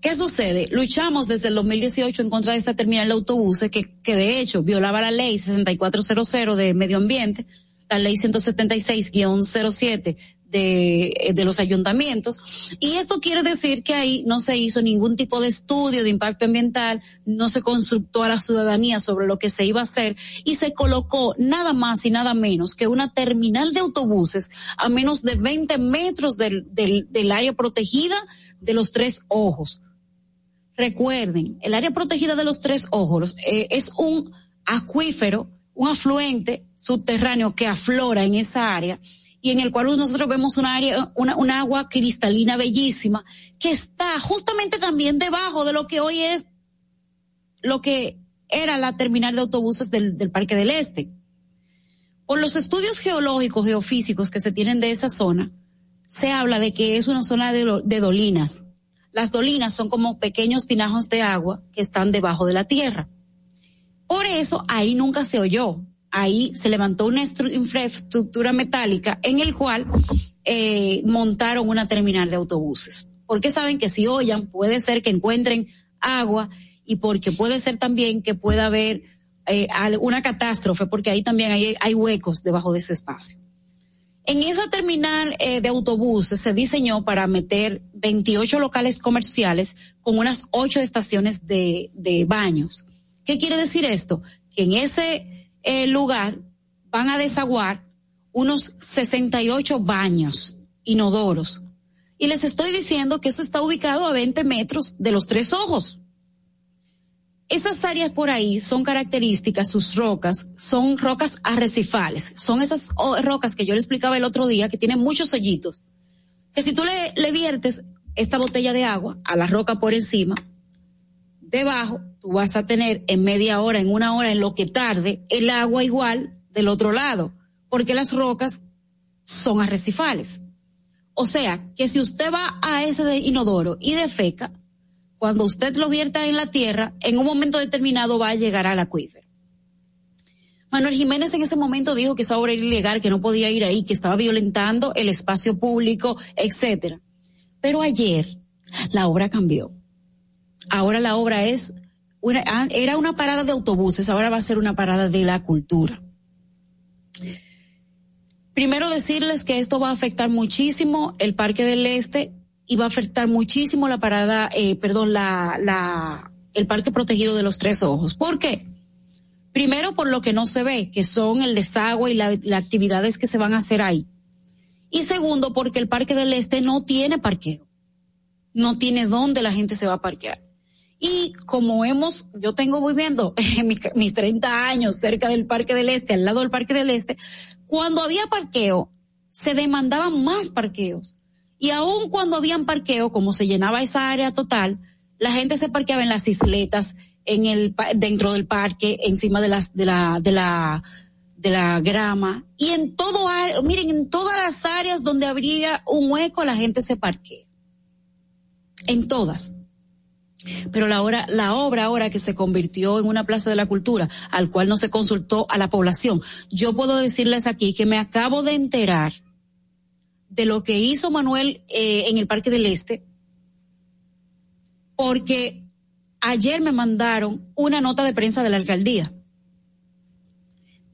¿Qué sucede? Luchamos desde el 2018 en contra de esta terminal de autobuses que, que de hecho violaba la ley 6400 de medio ambiente, la ley 176-07 de, de los ayuntamientos. Y esto quiere decir que ahí no se hizo ningún tipo de estudio de impacto ambiental, no se consultó a la ciudadanía sobre lo que se iba a hacer y se colocó nada más y nada menos que una terminal de autobuses a menos de 20 metros del, del, del área protegida de los tres ojos. Recuerden, el área protegida de los tres ojos eh, es un acuífero, un afluente subterráneo que aflora en esa área y en el cual nosotros vemos una área, una, un agua cristalina bellísima que está justamente también debajo de lo que hoy es lo que era la terminal de autobuses del, del Parque del Este. Por los estudios geológicos, geofísicos que se tienen de esa zona, se habla de que es una zona de, de dolinas las dolinas son como pequeños tinajos de agua que están debajo de la tierra. Por eso ahí nunca se oyó. Ahí se levantó una infraestructura metálica en el cual eh, montaron una terminal de autobuses. Porque saben que si oyan puede ser que encuentren agua y porque puede ser también que pueda haber eh, una catástrofe porque ahí también hay, huecos debajo de ese espacio. En esa terminal eh, de autobuses se diseñó para meter 28 locales comerciales con unas 8 estaciones de, de baños. ¿Qué quiere decir esto? Que en ese eh, lugar van a desaguar unos 68 baños inodoros. Y les estoy diciendo que eso está ubicado a 20 metros de los tres ojos. Esas áreas por ahí son características, sus rocas, son rocas arrecifales. Son esas rocas que yo le explicaba el otro día que tienen muchos hoyitos. Que si tú le viertes esta botella de agua a la roca por encima, debajo tú vas a tener en media hora, en una hora, en lo que tarde, el agua igual del otro lado, porque las rocas son arrecifales. O sea, que si usted va a ese de inodoro y defeca, cuando usted lo vierta en la tierra, en un momento determinado va a llegar al acuífero. Manuel Jiménez en ese momento dijo que esa obra era ilegal, que no podía ir ahí, que estaba violentando el espacio público, etcétera. Pero ayer la obra cambió. Ahora la obra es ah, era una parada de autobuses, ahora va a ser una parada de la cultura. Primero decirles que esto va a afectar muchísimo el Parque del Este y va a afectar muchísimo la parada, eh, perdón, la, la, el parque protegido de los tres ojos. ¿Por qué? Primero por lo que no se ve, que son el desagüe y las actividades que se van a hacer ahí. Y segundo, porque el Parque del Este no tiene parqueo. No tiene dónde la gente se va a parquear. Y como hemos, yo tengo viviendo mis, mis 30 años cerca del Parque del Este, al lado del Parque del Este, cuando había parqueo, se demandaban más parqueos. Y aun cuando habían parqueo, como se llenaba esa área total, la gente se parqueaba en las isletas, en el, dentro del parque, encima de las, de la, de la, de la grama. Y en todo, miren, en todas las áreas donde habría un hueco, la gente se parquea. En todas. Pero la obra, la obra ahora que se convirtió en una plaza de la cultura, al cual no se consultó a la población. Yo puedo decirles aquí que me acabo de enterar de lo que hizo Manuel eh, en el Parque del Este, porque ayer me mandaron una nota de prensa de la alcaldía.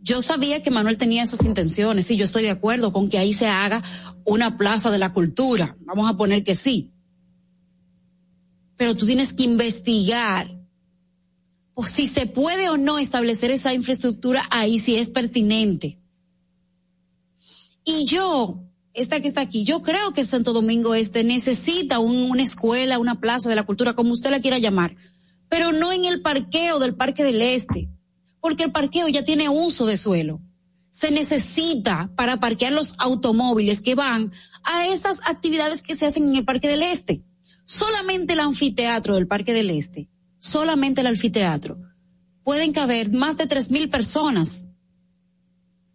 Yo sabía que Manuel tenía esas intenciones y yo estoy de acuerdo con que ahí se haga una plaza de la cultura. Vamos a poner que sí. Pero tú tienes que investigar si se puede o no establecer esa infraestructura ahí si es pertinente. Y yo esta que está aquí, yo creo que Santo Domingo Este necesita una escuela, una plaza de la cultura, como usted la quiera llamar, pero no en el parqueo del Parque del Este, porque el parqueo ya tiene uso de suelo. Se necesita para parquear los automóviles que van a esas actividades que se hacen en el Parque del Este. Solamente el anfiteatro del Parque del Este, solamente el anfiteatro, pueden caber más de tres mil personas.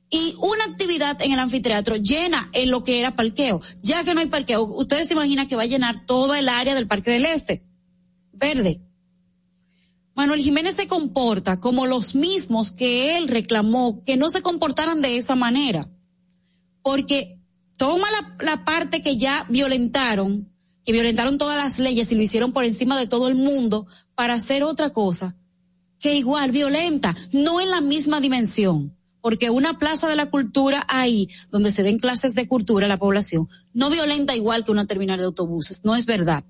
Y una actividad en el anfiteatro llena en lo que era parqueo. Ya que no hay parqueo, ustedes se imaginan que va a llenar toda el área del Parque del Este. Verde. Manuel Jiménez se comporta como los mismos que él reclamó que no se comportaran de esa manera. Porque toma la, la parte que ya violentaron, que violentaron todas las leyes y lo hicieron por encima de todo el mundo para hacer otra cosa que igual violenta, no en la misma dimensión, porque una plaza de la cultura ahí, donde se den clases de cultura a la población, no violenta igual que una terminal de autobuses, no es verdad.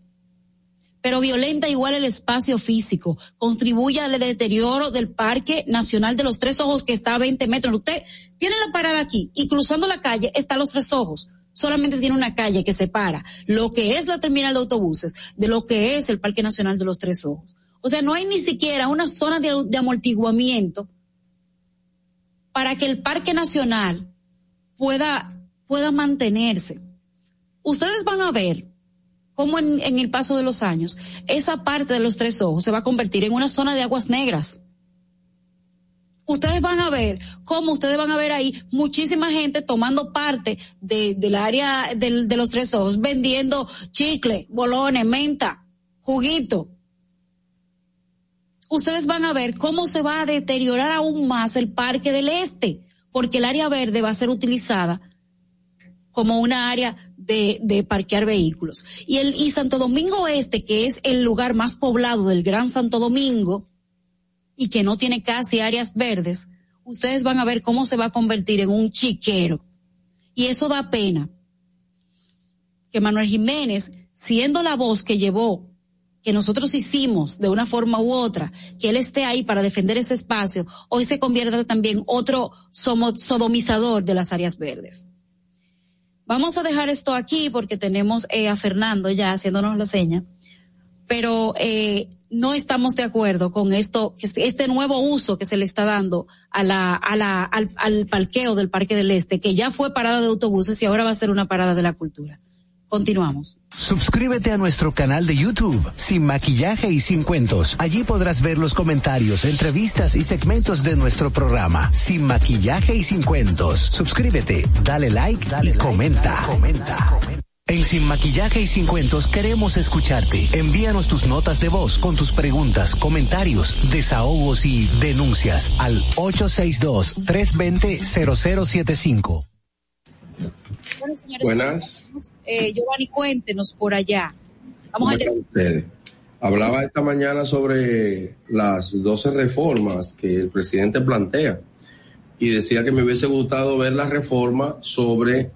Pero violenta igual el espacio físico, contribuye al deterioro del Parque Nacional de los Tres Ojos que está a 20 metros. Usted tiene la parada aquí y cruzando la calle está Los Tres Ojos solamente tiene una calle que separa lo que es la terminal de autobuses de lo que es el Parque Nacional de los Tres Ojos. O sea, no hay ni siquiera una zona de, amortiguamiento para que el Parque Nacional pueda, pueda mantenerse. Ustedes van a ver cómo en, el paso de los años esa parte de los tres ojos se va a convertir en una zona de aguas negras. Ustedes van a ver cómo ustedes van a ver ahí muchísima gente tomando parte de, del área de, los tres ojos, vendiendo chicle, bolones, menta, juguito, ustedes van a ver cómo se va a deteriorar aún más el Parque del Este, porque el área verde va a ser utilizada como una área de, de parquear vehículos. Y el, y Santo Domingo Este, que es el lugar más poblado del Gran Santo Domingo, y que no tiene casi áreas verdes, ustedes van a ver cómo se va a convertir en un chiquero. Y eso da pena. Que Manuel Jiménez, siendo la voz que llevó que nosotros hicimos de una forma u otra, que él esté ahí para defender ese espacio, hoy se convierte también otro sodomizador de las áreas verdes. Vamos a dejar esto aquí porque tenemos eh, a Fernando ya haciéndonos la seña, pero eh, no estamos de acuerdo con esto, este nuevo uso que se le está dando a la, a la, al, al parqueo del Parque del Este, que ya fue parada de autobuses y ahora va a ser una parada de la cultura. Continuamos. Suscríbete a nuestro canal de YouTube, Sin Maquillaje y Sin Cuentos. Allí podrás ver los comentarios, entrevistas y segmentos de nuestro programa, Sin Maquillaje y Sin Cuentos. Suscríbete, dale like, dale y like, comenta. Dale, comenta. En Sin Maquillaje y Sin Cuentos queremos escucharte. Envíanos tus notas de voz con tus preguntas, comentarios, desahogos y denuncias al 862-320-0075. Bueno, señores, Buenas. Eh, Giovanni, cuéntenos por allá. Vamos a ustedes? Hablaba esta mañana sobre las 12 reformas que el presidente plantea y decía que me hubiese gustado ver la reforma sobre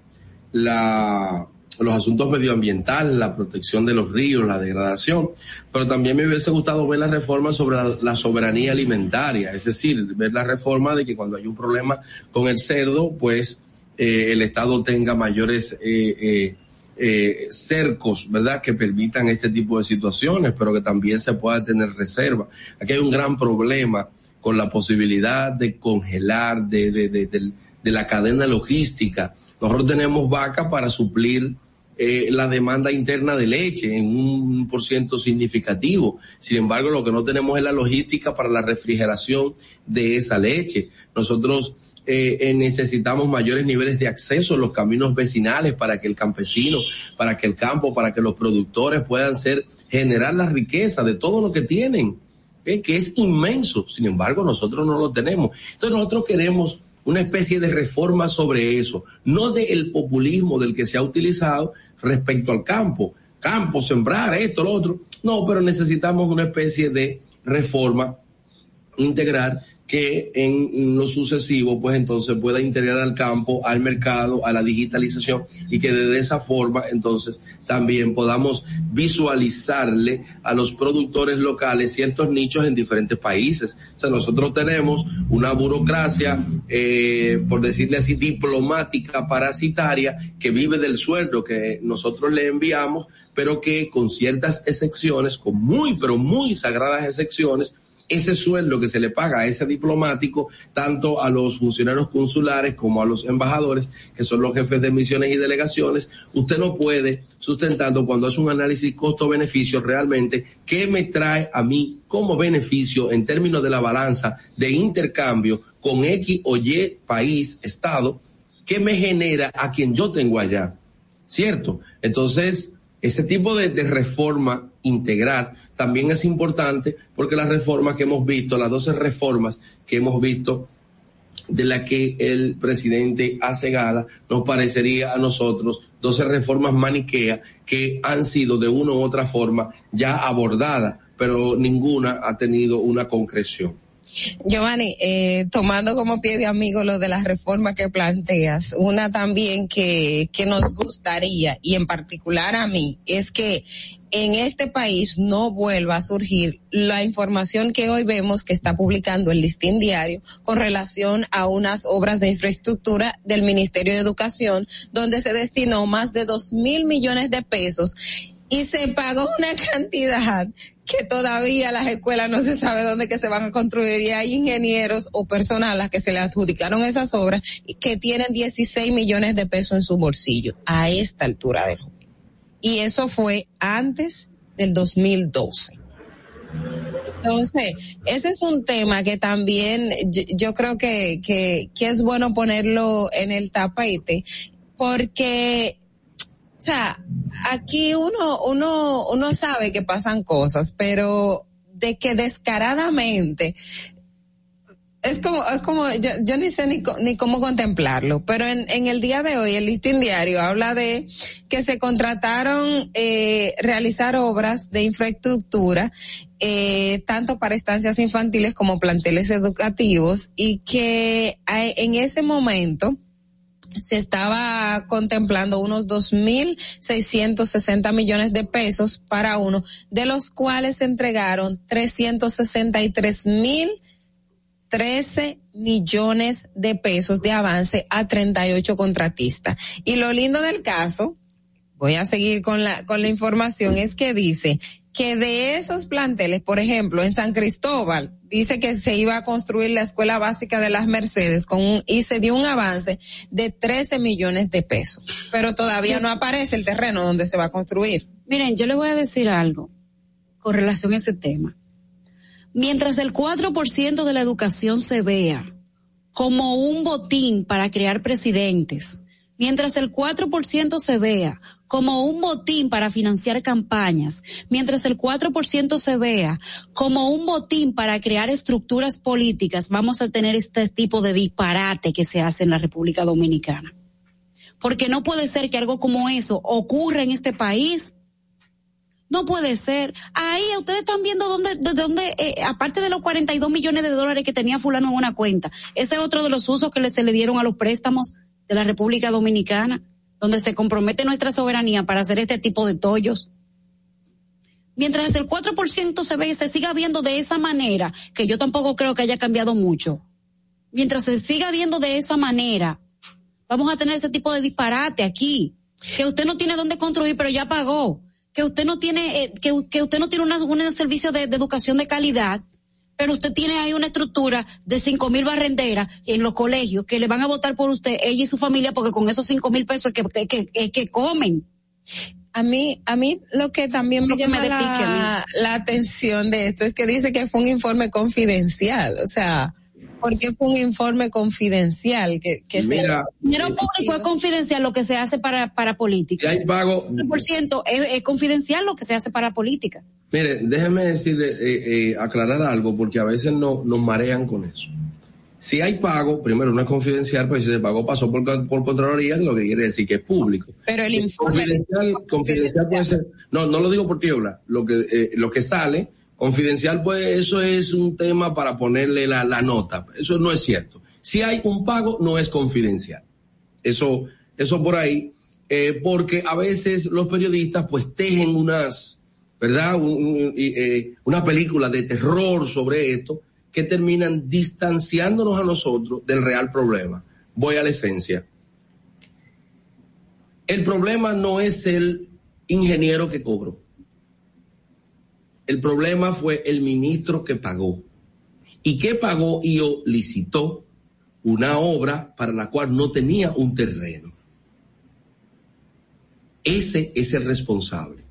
la, los asuntos medioambientales, la protección de los ríos, la degradación, pero también me hubiese gustado ver la reforma sobre la, soberanía alimentaria, es decir, ver la reforma de que cuando hay un problema con el cerdo, pues eh, el Estado tenga mayores eh, eh, eh, cercos, ¿verdad?, que permitan este tipo de situaciones, pero que también se pueda tener reserva. Aquí hay un gran problema con la posibilidad de congelar, de, de, de, de la cadena logística. Nosotros tenemos vaca para suplir eh, la demanda interna de leche en un por ciento significativo. Sin embargo, lo que no tenemos es la logística para la refrigeración de esa leche. Nosotros eh, necesitamos mayores niveles de acceso a los caminos vecinales para que el campesino, para que el campo, para que los productores puedan ser, generar la riqueza de todo lo que tienen, ¿eh? que es inmenso. Sin embargo, nosotros no lo tenemos. Entonces nosotros queremos una especie de reforma sobre eso, no del populismo del que se ha utilizado respecto al campo. Campo, sembrar, esto, lo otro. No, pero necesitamos una especie de reforma integral que en lo sucesivo, pues entonces pueda integrar al campo, al mercado, a la digitalización y que de esa forma entonces también podamos visualizarle a los productores locales ciertos nichos en diferentes países. O sea, nosotros tenemos una burocracia, eh, por decirle así, diplomática, parasitaria, que vive del sueldo que nosotros le enviamos, pero que con ciertas excepciones, con muy, pero muy sagradas excepciones, ese sueldo que se le paga a ese diplomático, tanto a los funcionarios consulares como a los embajadores, que son los jefes de misiones y delegaciones, usted no puede sustentando cuando hace un análisis costo-beneficio realmente qué me trae a mí como beneficio en términos de la balanza de intercambio con X o Y país, Estado, qué me genera a quien yo tengo allá. ¿Cierto? Entonces, ese tipo de, de, reforma integral también es importante porque las reformas que hemos visto, las 12 reformas que hemos visto de la que el presidente hace gala, nos parecería a nosotros 12 reformas maniqueas que han sido de una u otra forma ya abordadas, pero ninguna ha tenido una concreción. Giovanni, eh, tomando como pie de amigo lo de las reformas que planteas, una también que, que nos gustaría, y en particular a mí, es que en este país no vuelva a surgir la información que hoy vemos que está publicando el listín diario con relación a unas obras de infraestructura del Ministerio de Educación, donde se destinó más de dos mil millones de pesos y se pagó una cantidad que todavía las escuelas no se sabe dónde que se van a construir y hay ingenieros o personas a las que se le adjudicaron esas obras que tienen 16 millones de pesos en su bolsillo a esta altura del y eso fue antes del 2012. Entonces, ese es un tema que también yo, yo creo que, que, que es bueno ponerlo en el tapete porque sea, aquí uno, uno, uno sabe que pasan cosas, pero de que descaradamente es como, es como, yo, yo ni sé ni, ni, cómo contemplarlo, pero en, en el día de hoy el listín diario habla de que se contrataron eh, realizar obras de infraestructura, eh, tanto para estancias infantiles como planteles educativos y que en ese momento, se estaba contemplando unos dos mil seiscientos sesenta millones de pesos para uno, de los cuales se entregaron trescientos sesenta y tres mil trece millones de pesos de avance a 38 contratistas. Y lo lindo del caso, voy a seguir con la, con la información, es que dice que de esos planteles, por ejemplo, en San Cristóbal, dice que se iba a construir la escuela básica de las Mercedes con un, y se dio un avance de 13 millones de pesos. Pero todavía no aparece el terreno donde se va a construir. Miren, yo le voy a decir algo con relación a ese tema. Mientras el 4% de la educación se vea como un botín para crear presidentes, mientras el 4% se vea como un botín para financiar campañas, mientras el 4% se vea como un botín para crear estructuras políticas, vamos a tener este tipo de disparate que se hace en la República Dominicana. Porque no puede ser que algo como eso ocurra en este país. No puede ser. Ahí ustedes están viendo dónde, de dónde, eh, aparte de los 42 millones de dólares que tenía fulano en una cuenta, ese es otro de los usos que se le dieron a los préstamos de la República Dominicana donde se compromete nuestra soberanía para hacer este tipo de tollos. Mientras el 4% se ve y se siga viendo de esa manera, que yo tampoco creo que haya cambiado mucho, mientras se siga viendo de esa manera, vamos a tener ese tipo de disparate aquí, que usted no tiene dónde construir, pero ya pagó, que usted no tiene, eh, que, usted no tiene un servicio de educación de calidad, pero usted tiene ahí una estructura de cinco mil barrenderas en los colegios que le van a votar por usted, ella y su familia, porque con esos cinco mil pesos es que, que, que, que, comen. A mí, a mí lo que también me llama la, la, atención de esto es que dice que fue un informe confidencial, o sea, ¿por qué fue un informe confidencial? Que, que Mira, se, dinero público es confidencial lo que se hace para, para política. hay pago. Por ciento es, es confidencial lo que se hace para política. Mire, déjeme decirle, eh, eh, aclarar algo, porque a veces no, nos marean con eso. Si hay pago, primero no es confidencial, pues si el pago pasó por, por Contraloría, lo que quiere decir que es público. Pero el informe. Confidencial, confidencial puede ser. No, no lo digo por tiola. Lo que, eh, lo que sale, confidencial, pues eso es un tema para ponerle la, la nota. Eso no es cierto. Si hay un pago, no es confidencial. Eso, eso por ahí. Eh, porque a veces los periodistas, pues tejen unas ¿verdad? Un, un, eh, una película de terror sobre esto que terminan distanciándonos a nosotros del real problema. Voy a la esencia. El problema no es el ingeniero que cobró. El problema fue el ministro que pagó. y que pagó y licitó una obra para la cual no tenía un terreno. Ese es el responsable.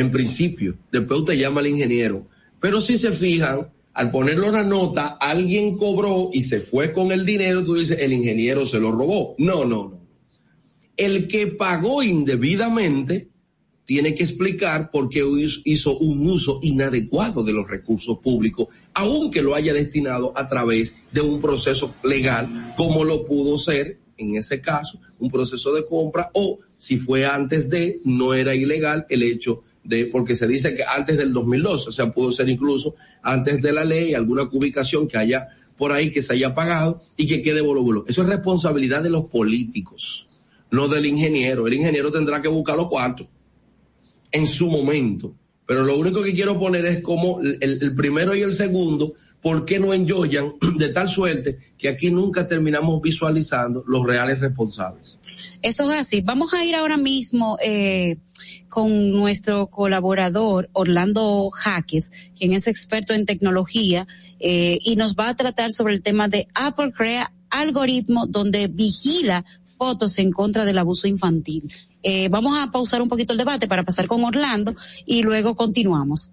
En principio, después usted llama al ingeniero, pero si se fijan, al ponerlo una nota, alguien cobró y se fue con el dinero, tú dices, el ingeniero se lo robó. No, no, no. El que pagó indebidamente tiene que explicar por qué hizo un uso inadecuado de los recursos públicos, aunque lo haya destinado a través de un proceso legal, como lo pudo ser en ese caso, un proceso de compra, o si fue antes de, no era ilegal el hecho porque se dice que antes del 2012, o sea, pudo ser incluso antes de la ley, alguna ubicación que haya por ahí que se haya pagado y que quede bolo Eso es responsabilidad de los políticos, no del ingeniero. El ingeniero tendrá que buscar los cuartos en su momento. Pero lo único que quiero poner es como el, primero y el segundo, ¿por qué no enjoyan de tal suerte que aquí nunca terminamos visualizando los reales responsables? Eso es así. Vamos a ir ahora mismo eh, con nuestro colaborador Orlando Jaques, quien es experto en tecnología eh, y nos va a tratar sobre el tema de Apple crea algoritmo donde vigila fotos en contra del abuso infantil. Eh, vamos a pausar un poquito el debate para pasar con Orlando y luego continuamos.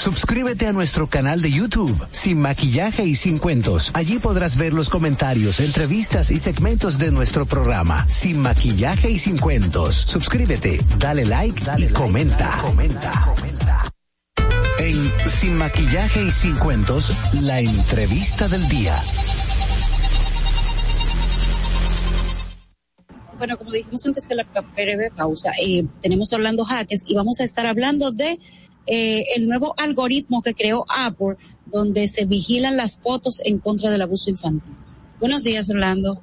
Suscríbete a nuestro canal de YouTube, Sin Maquillaje y Sin Cuentos. Allí podrás ver los comentarios, entrevistas y segmentos de nuestro programa, Sin Maquillaje y Sin Cuentos. Suscríbete, dale like, dale y comenta. comenta. comenta. En Sin Maquillaje y Sin Cuentos, la entrevista del día. Bueno, como dijimos antes de la breve pausa, eh, tenemos Orlando Jaques y vamos a estar hablando de eh, el nuevo algoritmo que creó Apple, donde se vigilan las fotos en contra del abuso infantil. Buenos días, Orlando.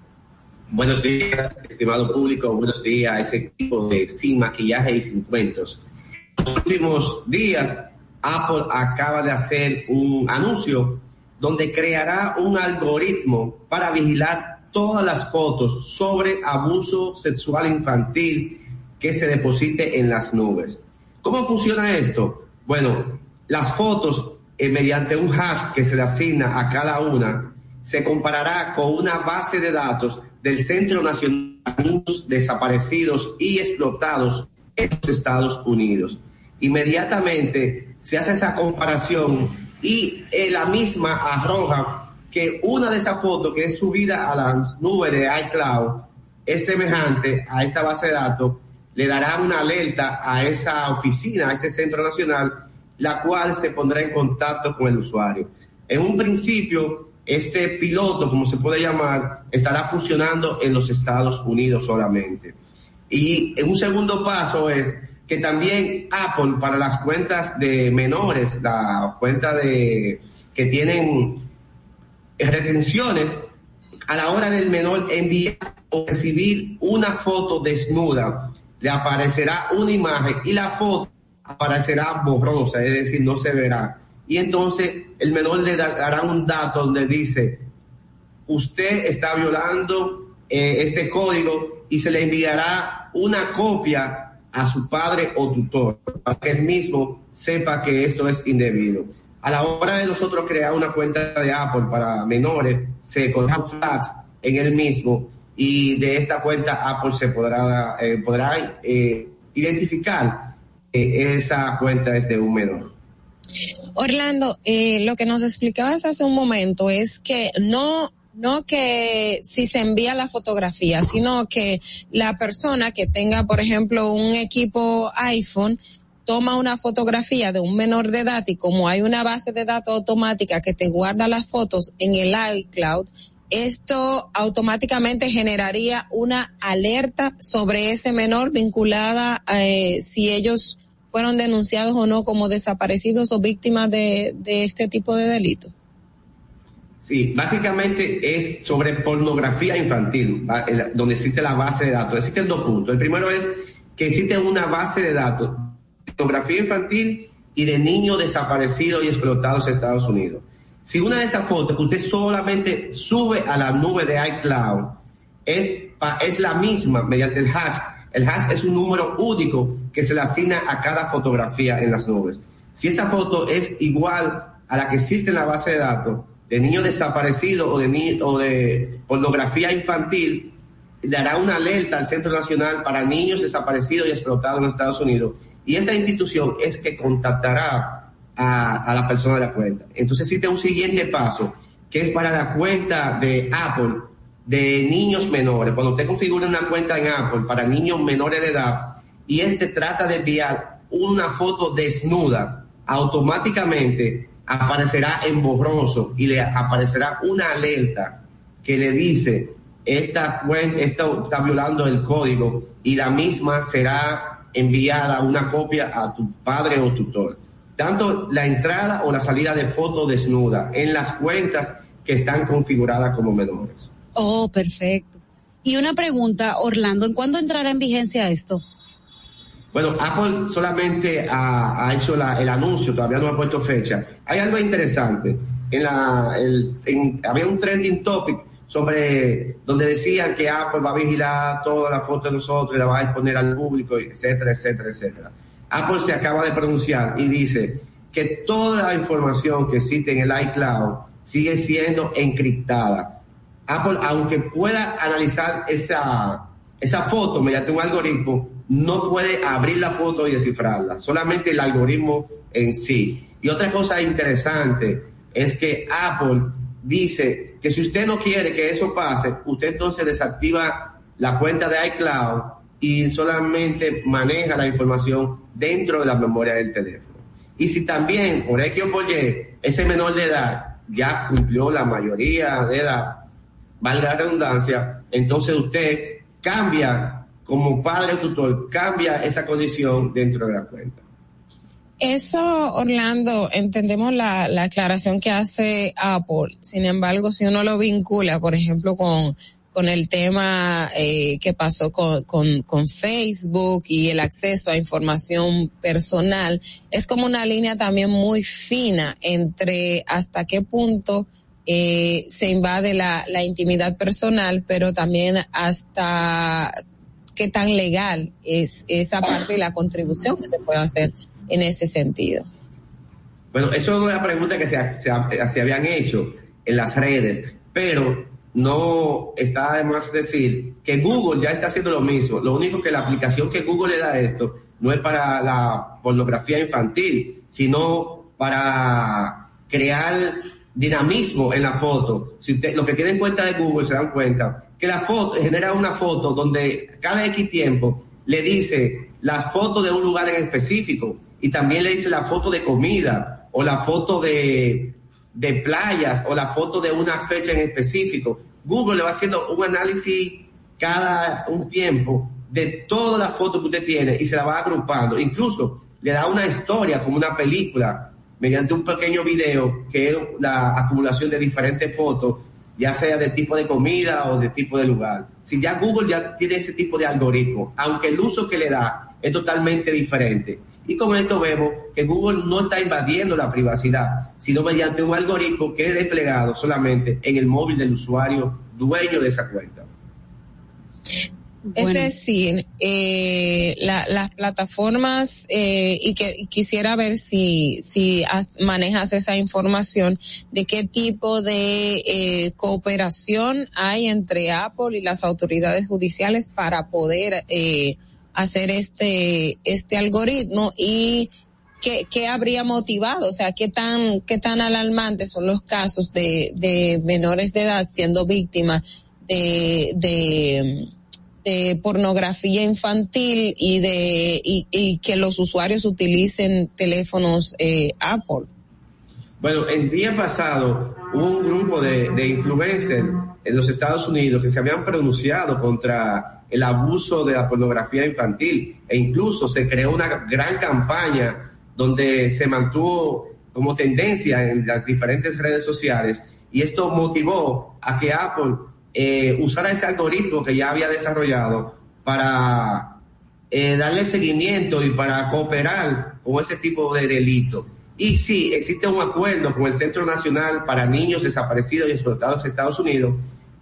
Buenos días, estimado público. Buenos días a ese equipo de Sin Maquillaje y Sin Cuentos. En los últimos días, Apple acaba de hacer un anuncio donde creará un algoritmo para vigilar todas las fotos sobre abuso sexual infantil que se deposite en las nubes. ¿Cómo funciona esto? Bueno, las fotos, eh, mediante un hash que se le asigna a cada una, se comparará con una base de datos del Centro Nacional de Desaparecidos y Explotados en los Estados Unidos. Inmediatamente se hace esa comparación y eh, la misma arroja que una de esas fotos que es subida a las nubes de iCloud es semejante a esta base de datos le dará una alerta a esa oficina, a ese centro nacional, la cual se pondrá en contacto con el usuario. En un principio, este piloto, como se puede llamar, estará funcionando en los Estados Unidos solamente. Y un segundo paso es que también Apple para las cuentas de menores, la cuenta de que tienen retenciones, a la hora del menor enviar o recibir una foto desnuda le aparecerá una imagen y la foto aparecerá borrosa, es decir, no se verá. Y entonces el menor le dará un dato donde dice, usted está violando eh, este código y se le enviará una copia a su padre o tutor, para que él mismo sepa que esto es indebido. A la hora de nosotros crear una cuenta de Apple para menores, se coloca flags en el mismo y de esta cuenta Apple se podrá, eh, podrá eh, identificar que esa cuenta es de un menor. Orlando, eh, lo que nos explicabas hace un momento es que no no que si se envía la fotografía, sino que la persona que tenga, por ejemplo, un equipo iPhone toma una fotografía de un menor de edad y como hay una base de datos automática que te guarda las fotos en el iCloud, esto automáticamente generaría una alerta sobre ese menor vinculada a eh, si ellos fueron denunciados o no como desaparecidos o víctimas de, este tipo de delito. Sí, básicamente es sobre pornografía infantil, donde existe la base de datos. Existen dos puntos. El primero es que existe una base de datos, pornografía infantil y de niños desaparecidos y explotados en Estados Unidos. Si una de esas fotos que usted solamente sube a la nube de iCloud es, es la misma mediante el hash, el hash es un número único que se le asigna a cada fotografía en las nubes. Si esa foto es igual a la que existe en la base de datos de niños desaparecidos o de, o de pornografía infantil, dará una alerta al Centro Nacional para Niños Desaparecidos y Explotados en Estados Unidos. Y esta institución es que contactará a, la persona de la cuenta. Entonces existe un siguiente paso, que es para la cuenta de Apple de niños menores. Cuando usted configura una cuenta en Apple para niños menores de edad y este trata de enviar una foto desnuda, automáticamente aparecerá en borroso y le aparecerá una alerta que le dice esta cuenta está violando el código y la misma será enviada una copia a tu padre o tutor. Tanto la entrada o la salida de foto desnuda en las cuentas que están configuradas como menores. Oh, perfecto. Y una pregunta, Orlando, ¿en cuándo entrará en vigencia esto? Bueno, Apple solamente ha, hecho el anuncio, todavía no ha puesto fecha. Hay algo interesante. En la, había un trending topic sobre donde decían que Apple va a vigilar toda la foto de nosotros y la va a exponer al público, etcétera, etcétera, etcétera. Apple se acaba de pronunciar y dice que toda la información que existe en el iCloud sigue siendo encriptada. Apple, aunque pueda analizar esa, esa foto mediante un algoritmo, no puede abrir la foto y descifrarla, solamente el algoritmo en sí. Y otra cosa interesante es que Apple dice que si usted no quiere que eso pase, usted entonces desactiva la cuenta de iCloud y solamente maneja la información dentro de la memoria del teléfono. Y si también, por X o por ese menor de edad ya cumplió la mayoría de edad, valga la redundancia, entonces usted cambia como padre o tutor, cambia esa condición dentro de la cuenta. Eso, Orlando, entendemos la, aclaración que hace Apple. Sin embargo, si uno lo vincula, por ejemplo, con, con el tema eh, que pasó con, con, Facebook y el acceso a información personal, es como una línea también muy fina entre hasta qué punto eh, se invade la, la intimidad personal, pero también hasta qué tan legal es esa parte de la contribución que se puede hacer en ese sentido? Bueno, eso es una pregunta que se, se, habían hecho en las redes, pero no está además decir que Google ya está haciendo lo mismo. Lo único que la aplicación que Google le da a esto no es para la pornografía infantil, sino para crear dinamismo en la foto. Si usted, lo que tiene en cuenta de Google se dan cuenta que la foto genera una foto donde cada X tiempo le dice las fotos de un lugar en específico y también le dice la foto de comida o la foto de, de playas o la foto de una fecha en específico. Google le va haciendo un análisis cada un tiempo de todas las fotos que usted tiene y se la va agrupando. Incluso le da una historia como una película mediante un pequeño video que es la acumulación de diferentes fotos, ya sea de tipo de comida o de tipo de lugar. Si ya Google ya tiene ese tipo de algoritmo, aunque el uso que le da es totalmente diferente. Y con esto vemos que Google no está invadiendo la privacidad, sino mediante un algoritmo que es desplegado solamente en el móvil del usuario dueño de esa cuenta. Es decir, eh, las plataformas, eh, y que quisiera ver si, si manejas esa información de qué tipo de eh, cooperación hay entre Apple y las autoridades judiciales para poder eh, hacer este, este algoritmo y qué, qué habría motivado, o sea, qué tan, qué tan alarmantes son los casos de, de menores de edad siendo víctimas de, de, pornografía infantil y de y, y, que los usuarios utilicen teléfonos eh, Apple. Bueno, el día pasado hubo un grupo de, de influencers en los Estados Unidos que se habían pronunciado contra el abuso de la pornografía infantil e incluso se creó una gran campaña donde se mantuvo como tendencia en las diferentes redes sociales y esto motivó a que Apple eh, usara ese algoritmo que ya había desarrollado para eh, darle seguimiento y para cooperar con ese tipo de delito. Y sí, existe un acuerdo con el Centro Nacional para Niños Desaparecidos y Explotados de Estados Unidos,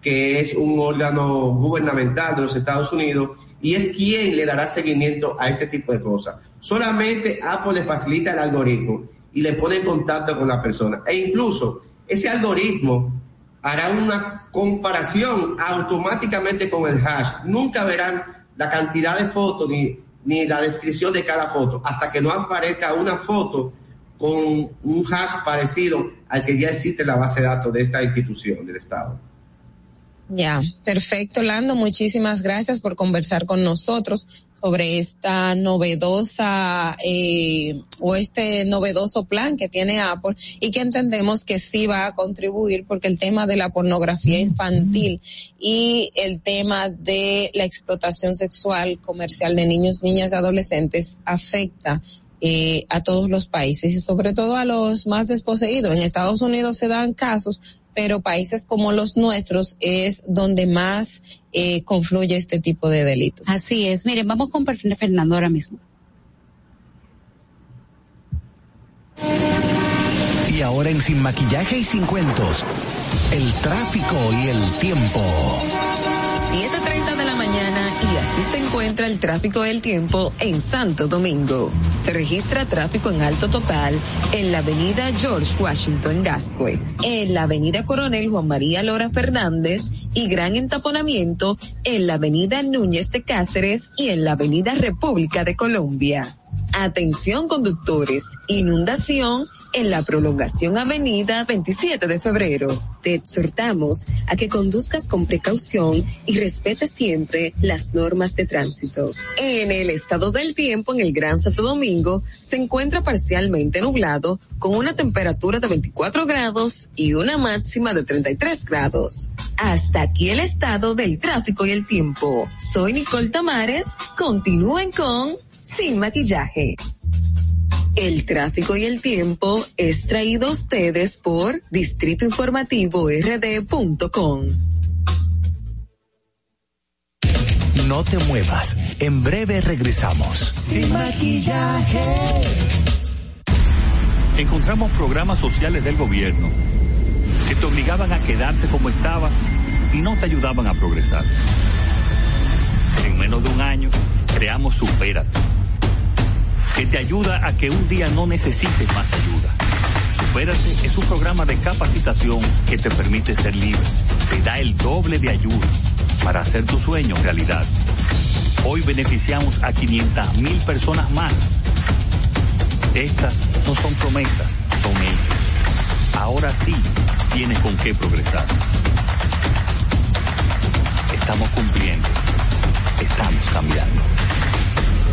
que es un órgano gubernamental de los Estados Unidos y es quien le dará seguimiento a este tipo de cosas. Solamente Apple le facilita el algoritmo y le pone en contacto con la persona. E incluso ese algoritmo hará una comparación automáticamente con el hash. Nunca verán la cantidad de fotos ni, ni la descripción de cada foto hasta que no aparezca una foto con un hash parecido al que ya existe en la base de datos de esta institución del Estado. Ya, perfecto, Lando. Muchísimas gracias por conversar con nosotros sobre esta novedosa eh, o este novedoso plan que tiene Apple y que entendemos que sí va a contribuir porque el tema de la pornografía infantil y el tema de la explotación sexual comercial de niños, niñas y adolescentes afecta eh, a todos los países y sobre todo a los más desposeídos. En Estados Unidos se dan casos, pero países como los nuestros es donde más eh, confluye este tipo de delitos. Así es. Miren, vamos con Fernando ahora mismo. Y ahora en Sin Maquillaje y Sin Cuentos, el tráfico y el tiempo. Encuentra el tráfico del tiempo en Santo Domingo. Se registra tráfico en alto total en la avenida George Washington Gascue, en la avenida Coronel Juan María Lora Fernández y gran entaponamiento en la avenida Núñez de Cáceres y en la avenida República de Colombia. Atención conductores, inundación en la prolongación Avenida 27 de Febrero. Te exhortamos a que conduzcas con precaución y respete siempre las normas de tránsito. En el estado del tiempo en el Gran Santo Domingo se encuentra parcialmente nublado con una temperatura de 24 grados y una máxima de 33 grados. Hasta aquí el estado del tráfico y el tiempo. Soy Nicole Tamares. Continúen con Sin Maquillaje. El tráfico y el tiempo es traído a ustedes por Distrito Informativo RD.com. No te muevas. En breve regresamos. Sin maquillaje. Encontramos programas sociales del gobierno que te obligaban a quedarte como estabas y no te ayudaban a progresar. En menos de un año, creamos Supérate que te ayuda a que un día no necesites más ayuda. Supérate es un programa de capacitación que te permite ser libre, te da el doble de ayuda para hacer tu sueño realidad. Hoy beneficiamos a 500 mil personas más. Estas no son promesas, son hechos. Ahora sí tienes con qué progresar. Estamos cumpliendo. Estamos cambiando.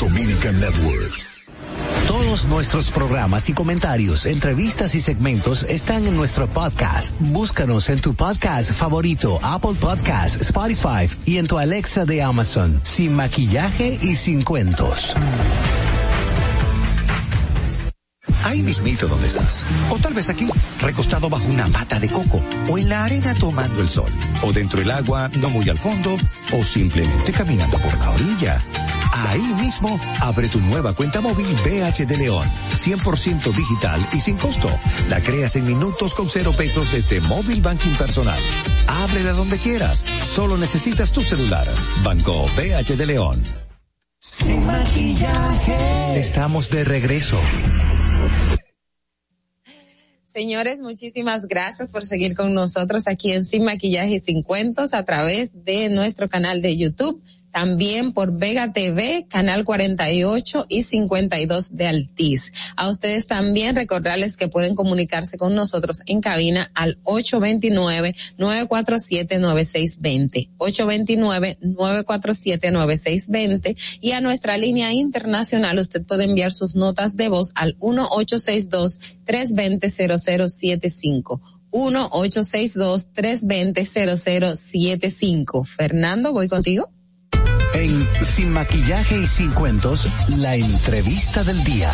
Dominican Networks. Todos nuestros programas y comentarios, entrevistas y segmentos están en nuestro podcast. Búscanos en tu podcast favorito, Apple Podcast, Spotify y en tu Alexa de Amazon, sin maquillaje y sin cuentos. Ahí mismito donde estás. O tal vez aquí, recostado bajo una mata de coco. O en la arena tomando el sol. O dentro del agua, no muy al fondo. O simplemente caminando por la orilla. Ahí mismo, abre tu nueva cuenta móvil BH de León, 100% digital y sin costo. La creas en minutos con cero pesos desde Móvil Banking Personal. Ábrela donde quieras, solo necesitas tu celular. Banco BH de León. Sin maquillaje. Estamos de regreso. Señores, muchísimas gracias por seguir con nosotros aquí en Sin Maquillaje y Sin Cuentos a través de nuestro canal de YouTube también por Vega TV, canal 48 y 52 de Altiz. A ustedes también recordarles que pueden comunicarse con nosotros en cabina al 829-947-9620. 829-947-9620 y a nuestra línea internacional usted puede enviar sus notas de voz al 1862-320-0075. 1-862-320-0075. Fernando, voy contigo. En Sin Maquillaje y Sin Cuentos, la entrevista del día.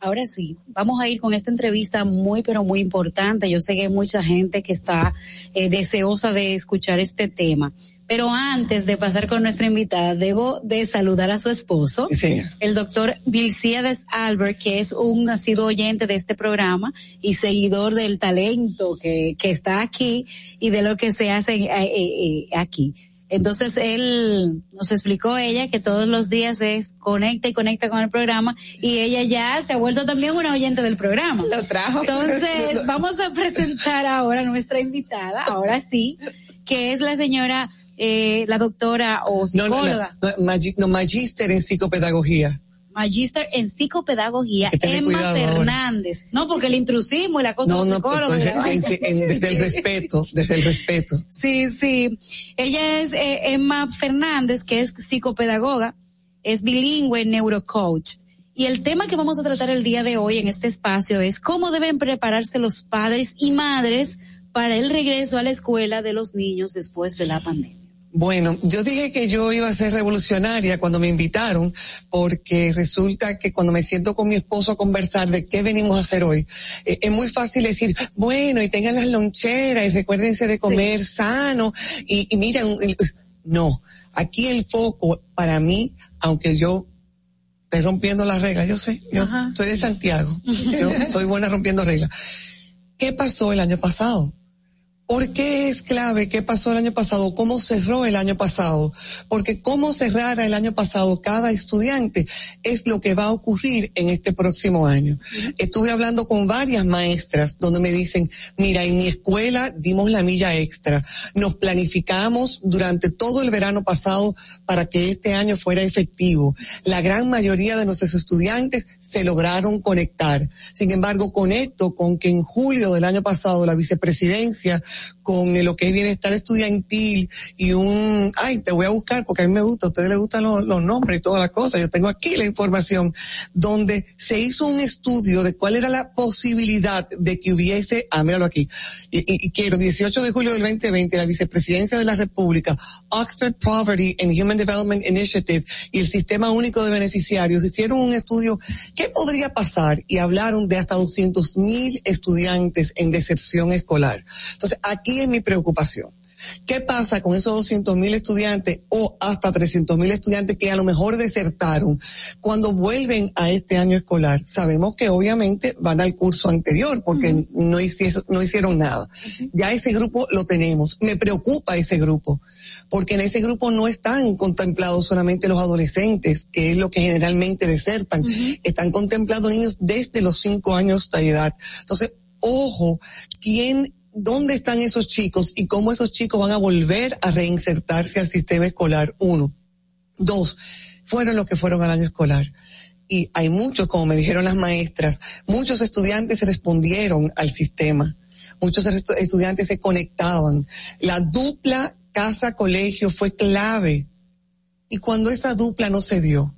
Ahora sí, vamos a ir con esta entrevista muy, pero muy importante. Yo sé que hay mucha gente que está eh, deseosa de escuchar este tema. Pero antes de pasar con nuestra invitada, debo de saludar a su esposo, sí. el doctor Vilciades Albert, que es un nacido oyente de este programa y seguidor del talento que, que está aquí y de lo que se hace eh, eh, eh, aquí. Entonces él nos explicó ella que todos los días es conecta y conecta con el programa y ella ya se ha vuelto también una oyente del programa. Lo trajo. Entonces vamos a presentar ahora a nuestra invitada, ahora sí, que es la señora eh, la doctora o psicóloga. No, no, no, magi no, magíster en psicopedagogía. Magíster en psicopedagogía, Emma Fernández. No, porque el intrusismo y la cosa no, no, psicóloga. En, en, en, desde el respeto, desde el respeto. Sí, sí. Ella es eh, Emma Fernández, que es psicopedagoga, es bilingüe, neurocoach. Y el tema que vamos a tratar el día de hoy en este espacio es cómo deben prepararse los padres y madres para el regreso a la escuela de los niños después de la pandemia. Bueno, yo dije que yo iba a ser revolucionaria cuando me invitaron, porque resulta que cuando me siento con mi esposo a conversar de qué venimos a hacer hoy, eh, es muy fácil decir, bueno, y tengan las loncheras y recuérdense de comer sí. sano y, y miren, no, aquí el foco para mí, aunque yo estoy rompiendo las reglas, yo sé, yo Ajá. soy de Santiago, yo soy buena rompiendo reglas. ¿Qué pasó el año pasado? ¿Por qué es clave qué pasó el año pasado? ¿Cómo cerró el año pasado? Porque cómo cerrara el año pasado cada estudiante es lo que va a ocurrir en este próximo año. Estuve hablando con varias maestras donde me dicen, mira, en mi escuela dimos la milla extra. Nos planificamos durante todo el verano pasado para que este año fuera efectivo. La gran mayoría de nuestros estudiantes se lograron conectar. Sin embargo, conecto con que en julio del año pasado la vicepresidencia con lo que es bienestar estudiantil y un, ay, te voy a buscar porque a mí me gusta, a ustedes les gustan los, nombres y todas las cosas, yo tengo aquí la información, donde se hizo un estudio de cuál era la posibilidad de que hubiese, ah, míralo aquí, y, y quiero, 18 de julio del 2020, la vicepresidencia de la República, Oxford Poverty and Human Development Initiative y el Sistema Único de Beneficiarios hicieron un estudio, ¿qué podría pasar? Y hablaron de hasta 200 mil estudiantes en deserción escolar. Entonces, aquí es mi preocupación. ¿Qué pasa con esos 200 mil estudiantes o hasta 300 mil estudiantes que a lo mejor desertaron cuando vuelven a este año escolar? Sabemos que obviamente van al curso anterior porque uh -huh. no, hicieron, no hicieron nada. Uh -huh. Ya ese grupo lo tenemos. Me preocupa ese grupo porque en ese grupo no están contemplados solamente los adolescentes, que es lo que generalmente desertan. Uh -huh. Están contemplados niños desde los cinco años de edad. Entonces, ojo, ¿quién dónde están esos chicos y cómo esos chicos van a volver a reinsertarse al sistema escolar. Uno. Dos, fueron los que fueron al año escolar. Y hay muchos, como me dijeron las maestras, muchos estudiantes respondieron al sistema. Muchos estudiantes se conectaban. La dupla casa-colegio fue clave. Y cuando esa dupla no se dio,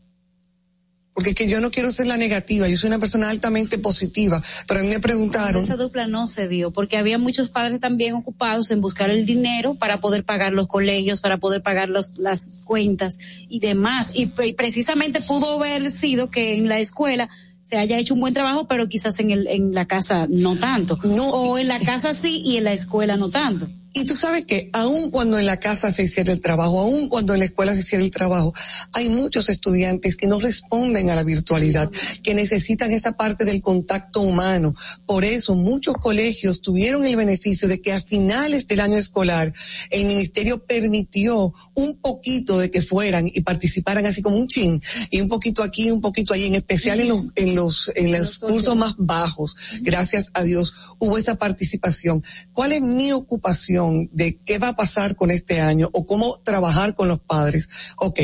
porque es que yo no quiero ser la negativa, yo soy una persona altamente positiva, pero a mí me preguntaron. Esa dupla no se dio, porque había muchos padres también ocupados en buscar el dinero para poder pagar los colegios, para poder pagar los, las cuentas y demás. Y precisamente pudo haber sido que en la escuela se haya hecho un buen trabajo, pero quizás en el, en la casa no tanto. No. O en la casa sí y en la escuela no tanto. Y tú sabes que aun cuando en la casa se hiciera el trabajo, aun cuando en la escuela se hiciera el trabajo, hay muchos estudiantes que no responden a la virtualidad, que necesitan esa parte del contacto humano. Por eso muchos colegios tuvieron el beneficio de que a finales del año escolar el ministerio permitió un poquito de que fueran y participaran así como un chin, y un poquito aquí, un poquito allí, en especial en los, en los, en los cursos más bajos. Gracias a Dios hubo esa participación. ¿Cuál es mi ocupación? De qué va a pasar con este año o cómo trabajar con los padres. Ok,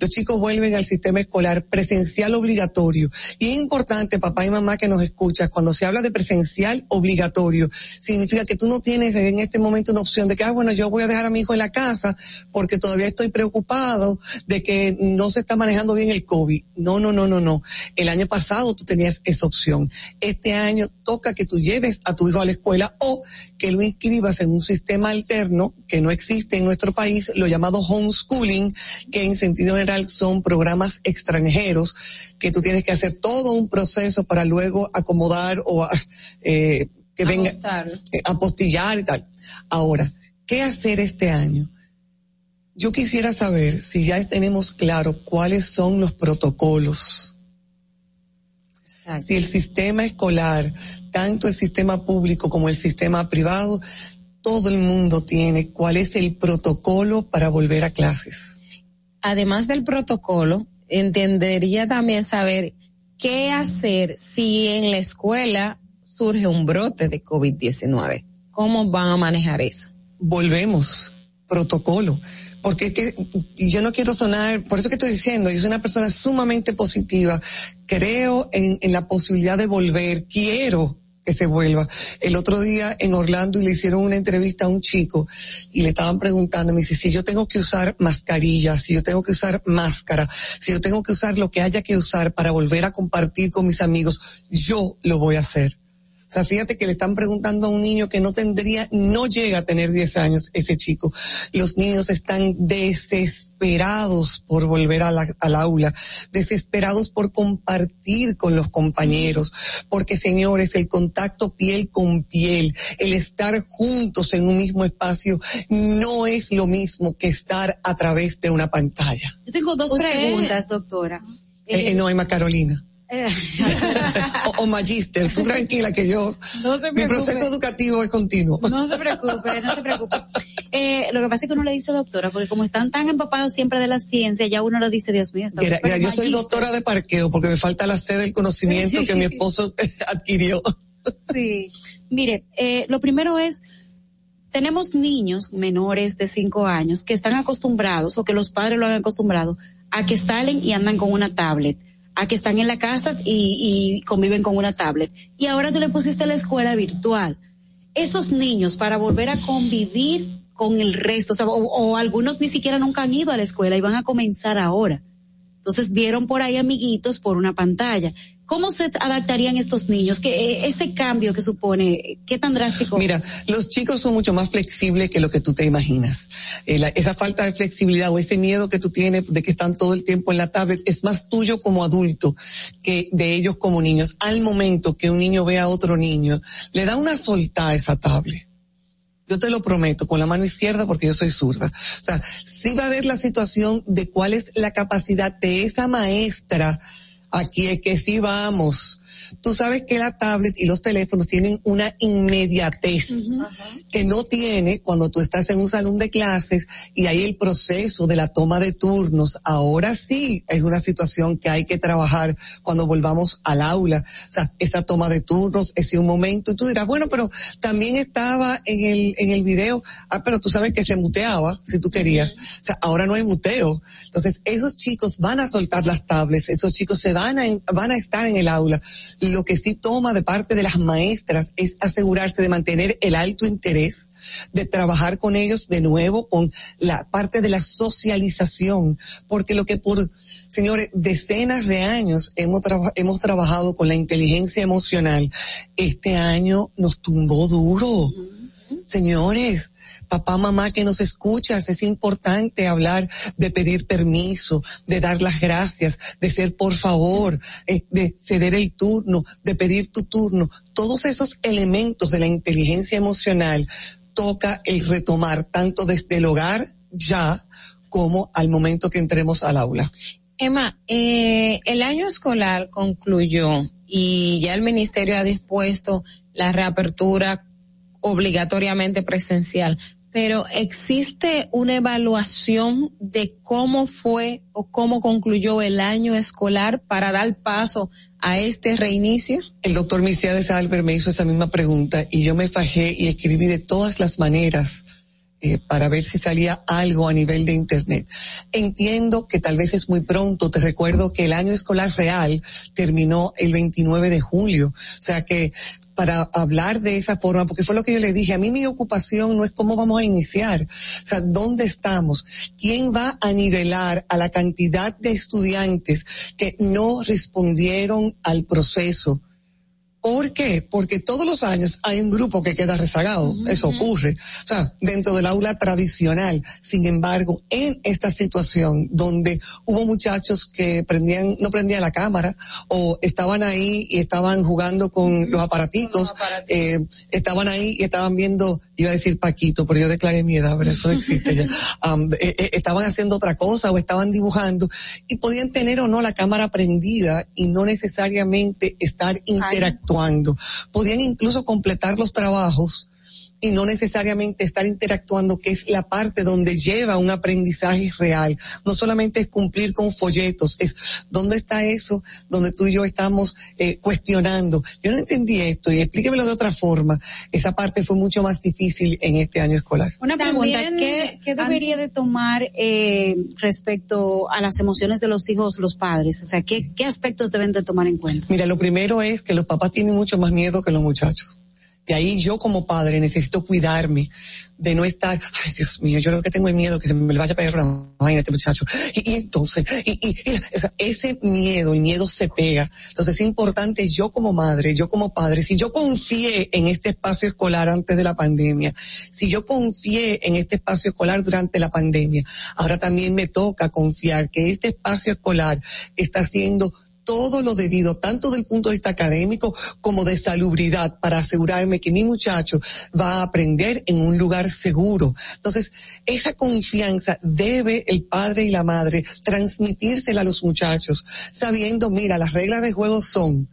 los chicos vuelven al sistema escolar presencial obligatorio. Y es importante, papá y mamá que nos escuchas, cuando se habla de presencial obligatorio, significa que tú no tienes en este momento una opción de que, ah, bueno, yo voy a dejar a mi hijo en la casa porque todavía estoy preocupado de que no se está manejando bien el COVID. No, no, no, no, no. El año pasado tú tenías esa opción. Este año toca que tú lleves a tu hijo a la escuela o que lo inscribas en un sistema alterno que no existe en nuestro país, lo llamado homeschooling, que en sentido general son programas extranjeros que tú tienes que hacer todo un proceso para luego acomodar o eh, que venga eh, apostillar y tal. Ahora, ¿qué hacer este año? Yo quisiera saber si ya tenemos claro cuáles son los protocolos si el sistema escolar, tanto el sistema público como el sistema privado, todo el mundo tiene cuál es el protocolo para volver a clases. Además del protocolo, entendería también saber qué hacer si en la escuela surge un brote de COVID-19. ¿Cómo van a manejar eso? Volvemos, protocolo porque es que yo no quiero sonar, por eso que estoy diciendo, yo soy una persona sumamente positiva, creo en, en la posibilidad de volver, quiero que se vuelva. El otro día en Orlando y le hicieron una entrevista a un chico y le estaban preguntando, me dice, si yo tengo que usar mascarilla, si yo tengo que usar máscara, si yo tengo que usar lo que haya que usar para volver a compartir con mis amigos, yo lo voy a hacer. O sea, fíjate que le están preguntando a un niño que no tendría, no llega a tener 10 años ese chico. Los niños están desesperados por volver a la, al aula, desesperados por compartir con los compañeros, porque señores, el contacto piel con piel, el estar juntos en un mismo espacio, no es lo mismo que estar a través de una pantalla. Yo tengo dos preguntas, doctora. Eh, eh, no, Emma Carolina. o, o, Magister, tú tranquila que yo, mi proceso educativo es continuo. No se preocupe, no se preocupe. Eh, lo que pasa es que uno le dice doctora, porque como están tan empapados siempre de la ciencia, ya uno lo dice, Dios mío. Mira, yo soy doctora de parqueo porque me falta la sede del conocimiento que mi esposo adquirió. sí, mire, eh, lo primero es, tenemos niños menores de cinco años que están acostumbrados o que los padres lo han acostumbrado a que salen y andan con una tablet a que están en la casa y, conviven con una tablet. Y ahora tú le pusiste la escuela virtual. Esos niños para volver a convivir con el resto, o, algunos ni siquiera nunca han ido a la escuela y van a comenzar ahora. Entonces vieron por ahí amiguitos por una pantalla. ¿Cómo se adaptarían estos niños? ¿Qué, ese cambio que supone, qué tan drástico? Mira, los chicos son mucho más flexibles que lo que tú te imaginas. Eh, esa falta de flexibilidad o ese miedo que tú tienes de que están todo el tiempo en la tablet es más tuyo como adulto que de ellos como niños. Al momento que un niño ve a otro niño, le da una solta a esa tablet. Yo te lo prometo, con la mano izquierda porque yo soy zurda. O sea, sí va a haber la situación de cuál es la capacidad de esa maestra Aquí es que sí vamos tú sabes que la tablet y los teléfonos tienen una inmediatez que no tiene cuando tú estás en un salón de clases y hay el proceso de la toma de turnos. Ahora sí es una situación que hay que trabajar cuando volvamos al aula. O sea, esa toma de turnos, ese un momento. Y tú dirás, bueno, pero también estaba en el, en el video, ah, pero tú sabes que se muteaba si tú querías. O sea, ahora no hay muteo. Entonces, esos chicos van a soltar las tablets, esos chicos se van a, van a estar en el aula lo que sí toma de parte de las maestras es asegurarse de mantener el alto interés, de trabajar con ellos de nuevo con la parte de la socialización, porque lo que por, señores, decenas de años hemos, hemos trabajado con la inteligencia emocional, este año nos tumbó duro. Señores, papá, mamá que nos escuchas, es importante hablar de pedir permiso, de dar las gracias, de ser por favor, eh, de ceder el turno, de pedir tu turno. Todos esos elementos de la inteligencia emocional toca el retomar tanto desde el hogar ya como al momento que entremos al aula. Emma, eh, el año escolar concluyó y ya el ministerio ha dispuesto la reapertura obligatoriamente presencial, pero existe una evaluación de cómo fue o cómo concluyó el año escolar para dar paso a este reinicio? El doctor Misiades Albert me hizo esa misma pregunta y yo me fajé y escribí de todas las maneras eh, para ver si salía algo a nivel de Internet. Entiendo que tal vez es muy pronto, te recuerdo que el año escolar real terminó el 29 de julio, o sea que para hablar de esa forma, porque fue lo que yo le dije, a mí mi ocupación no es cómo vamos a iniciar, o sea, ¿dónde estamos? ¿Quién va a nivelar a la cantidad de estudiantes que no respondieron al proceso? ¿Por qué? Porque todos los años hay un grupo que queda rezagado. Eso ocurre. O sea, dentro del aula tradicional. Sin embargo, en esta situación donde hubo muchachos que prendían, no prendían la cámara o estaban ahí y estaban jugando con los aparatitos, eh, estaban ahí y estaban viendo, iba a decir Paquito, pero yo declaré mi edad, pero eso existe ya. Um, eh, eh, estaban haciendo otra cosa o estaban dibujando y podían tener o no la cámara prendida y no necesariamente estar interactuando Podían incluso completar los trabajos y no necesariamente estar interactuando, que es la parte donde lleva un aprendizaje real. No solamente es cumplir con folletos, es dónde está eso, donde tú y yo estamos eh, cuestionando. Yo no entendí esto y explíquemelo de otra forma. Esa parte fue mucho más difícil en este año escolar. Una pregunta, ¿qué, debería de tomar eh, respecto a las emociones de los hijos los padres? O sea, ¿qué, ¿qué aspectos deben de tomar en cuenta? Mira, lo primero es que los papás tienen mucho más miedo que los muchachos. De ahí yo como padre necesito cuidarme de no estar, ay Dios mío, yo lo que tengo es miedo que se me vaya a pegar una vaina este muchacho. Y, y entonces, y, y, ese miedo, el miedo se pega. Entonces es importante yo como madre, yo como padre, si yo confié en este espacio escolar antes de la pandemia, si yo confié en este espacio escolar durante la pandemia, ahora también me toca confiar que este espacio escolar está siendo todo lo debido, tanto del punto de vista académico como de salubridad, para asegurarme que mi muchacho va a aprender en un lugar seguro. Entonces, esa confianza debe el padre y la madre transmitírsela a los muchachos, sabiendo, mira, las reglas de juego son,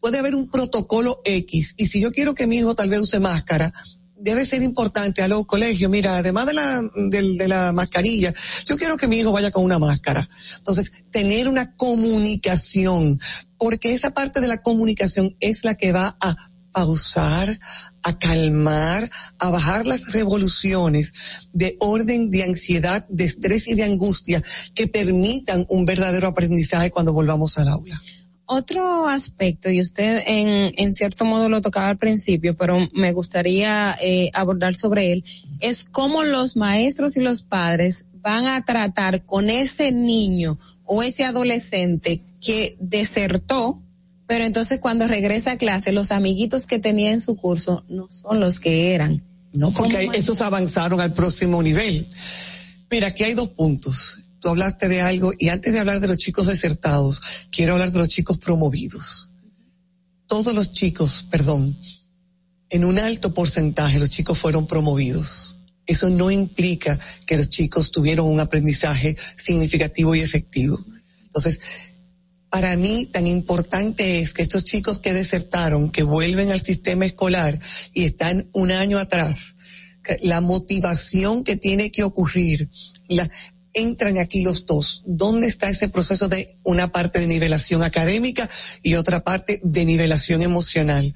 puede haber un protocolo X, y si yo quiero que mi hijo tal vez use máscara, debe ser importante a los colegios. Mira, además de la, de, la mascarilla, yo quiero que mi hijo vaya con una máscara. Entonces, tener una comunicación, porque esa parte de la comunicación es la que va a pausar, a calmar, a bajar las revoluciones de orden, de ansiedad, de estrés y de angustia que permitan un verdadero aprendizaje cuando volvamos al aula. Otro aspecto, y usted en, en cierto modo lo tocaba al principio, pero me gustaría eh, abordar sobre él, es cómo los maestros y los padres van a tratar con ese niño o ese adolescente que desertó, pero entonces cuando regresa a clase, los amiguitos que tenía en su curso no son los que eran. No, porque esos avanzaron al próximo nivel. Mira, aquí hay dos puntos tú hablaste de algo y antes de hablar de los chicos desertados, quiero hablar de los chicos promovidos. Todos los chicos, perdón, en un alto porcentaje los chicos fueron promovidos. Eso no implica que los chicos tuvieron un aprendizaje significativo y efectivo. Entonces, para mí tan importante es que estos chicos que desertaron, que vuelven al sistema escolar y están un año atrás, la motivación que tiene que ocurrir, la, entran aquí los dos. ¿Dónde está ese proceso de una parte de nivelación académica y otra parte de nivelación emocional?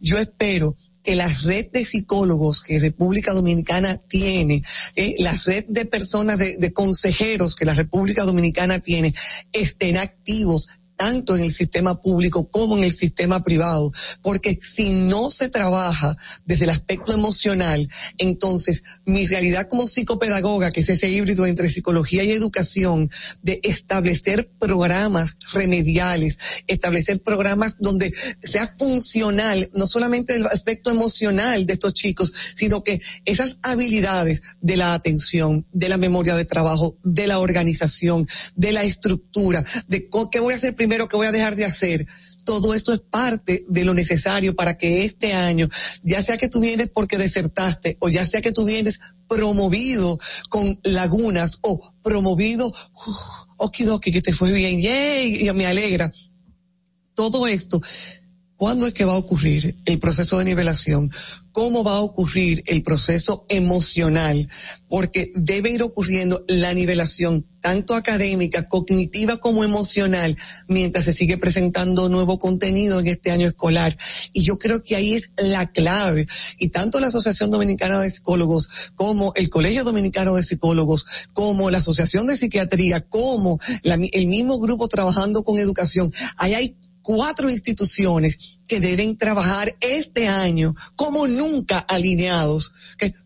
Yo espero que la red de psicólogos que República Dominicana tiene, eh, la red de personas, de, de consejeros que la República Dominicana tiene, estén activos, tanto en el sistema público como en el sistema privado, porque si no se trabaja desde el aspecto emocional, entonces mi realidad como psicopedagoga, que es ese híbrido entre psicología y educación, de establecer programas remediales, establecer programas donde sea funcional, no solamente el aspecto emocional de estos chicos, sino que esas habilidades de la atención, de la memoria de trabajo, de la organización, de la estructura, de qué voy a hacer primero, qué voy a dejar de hacer, todo esto es parte de lo necesario para que este año, ya sea que tú vienes porque desertaste o ya sea que tú vienes promovido con lagunas o promovido, uh, okidoki, que te fue bien, yay, y me alegra. Todo esto ¿Cuándo es que va a ocurrir el proceso de nivelación? ¿Cómo va a ocurrir el proceso emocional? Porque debe ir ocurriendo la nivelación tanto académica, cognitiva como emocional, mientras se sigue presentando nuevo contenido en este año escolar. Y yo creo que ahí es la clave. Y tanto la Asociación Dominicana de Psicólogos como el Colegio Dominicano de Psicólogos, como la Asociación de Psiquiatría, como el mismo grupo trabajando con educación, ahí hay cuatro instituciones que deben trabajar este año como nunca alineados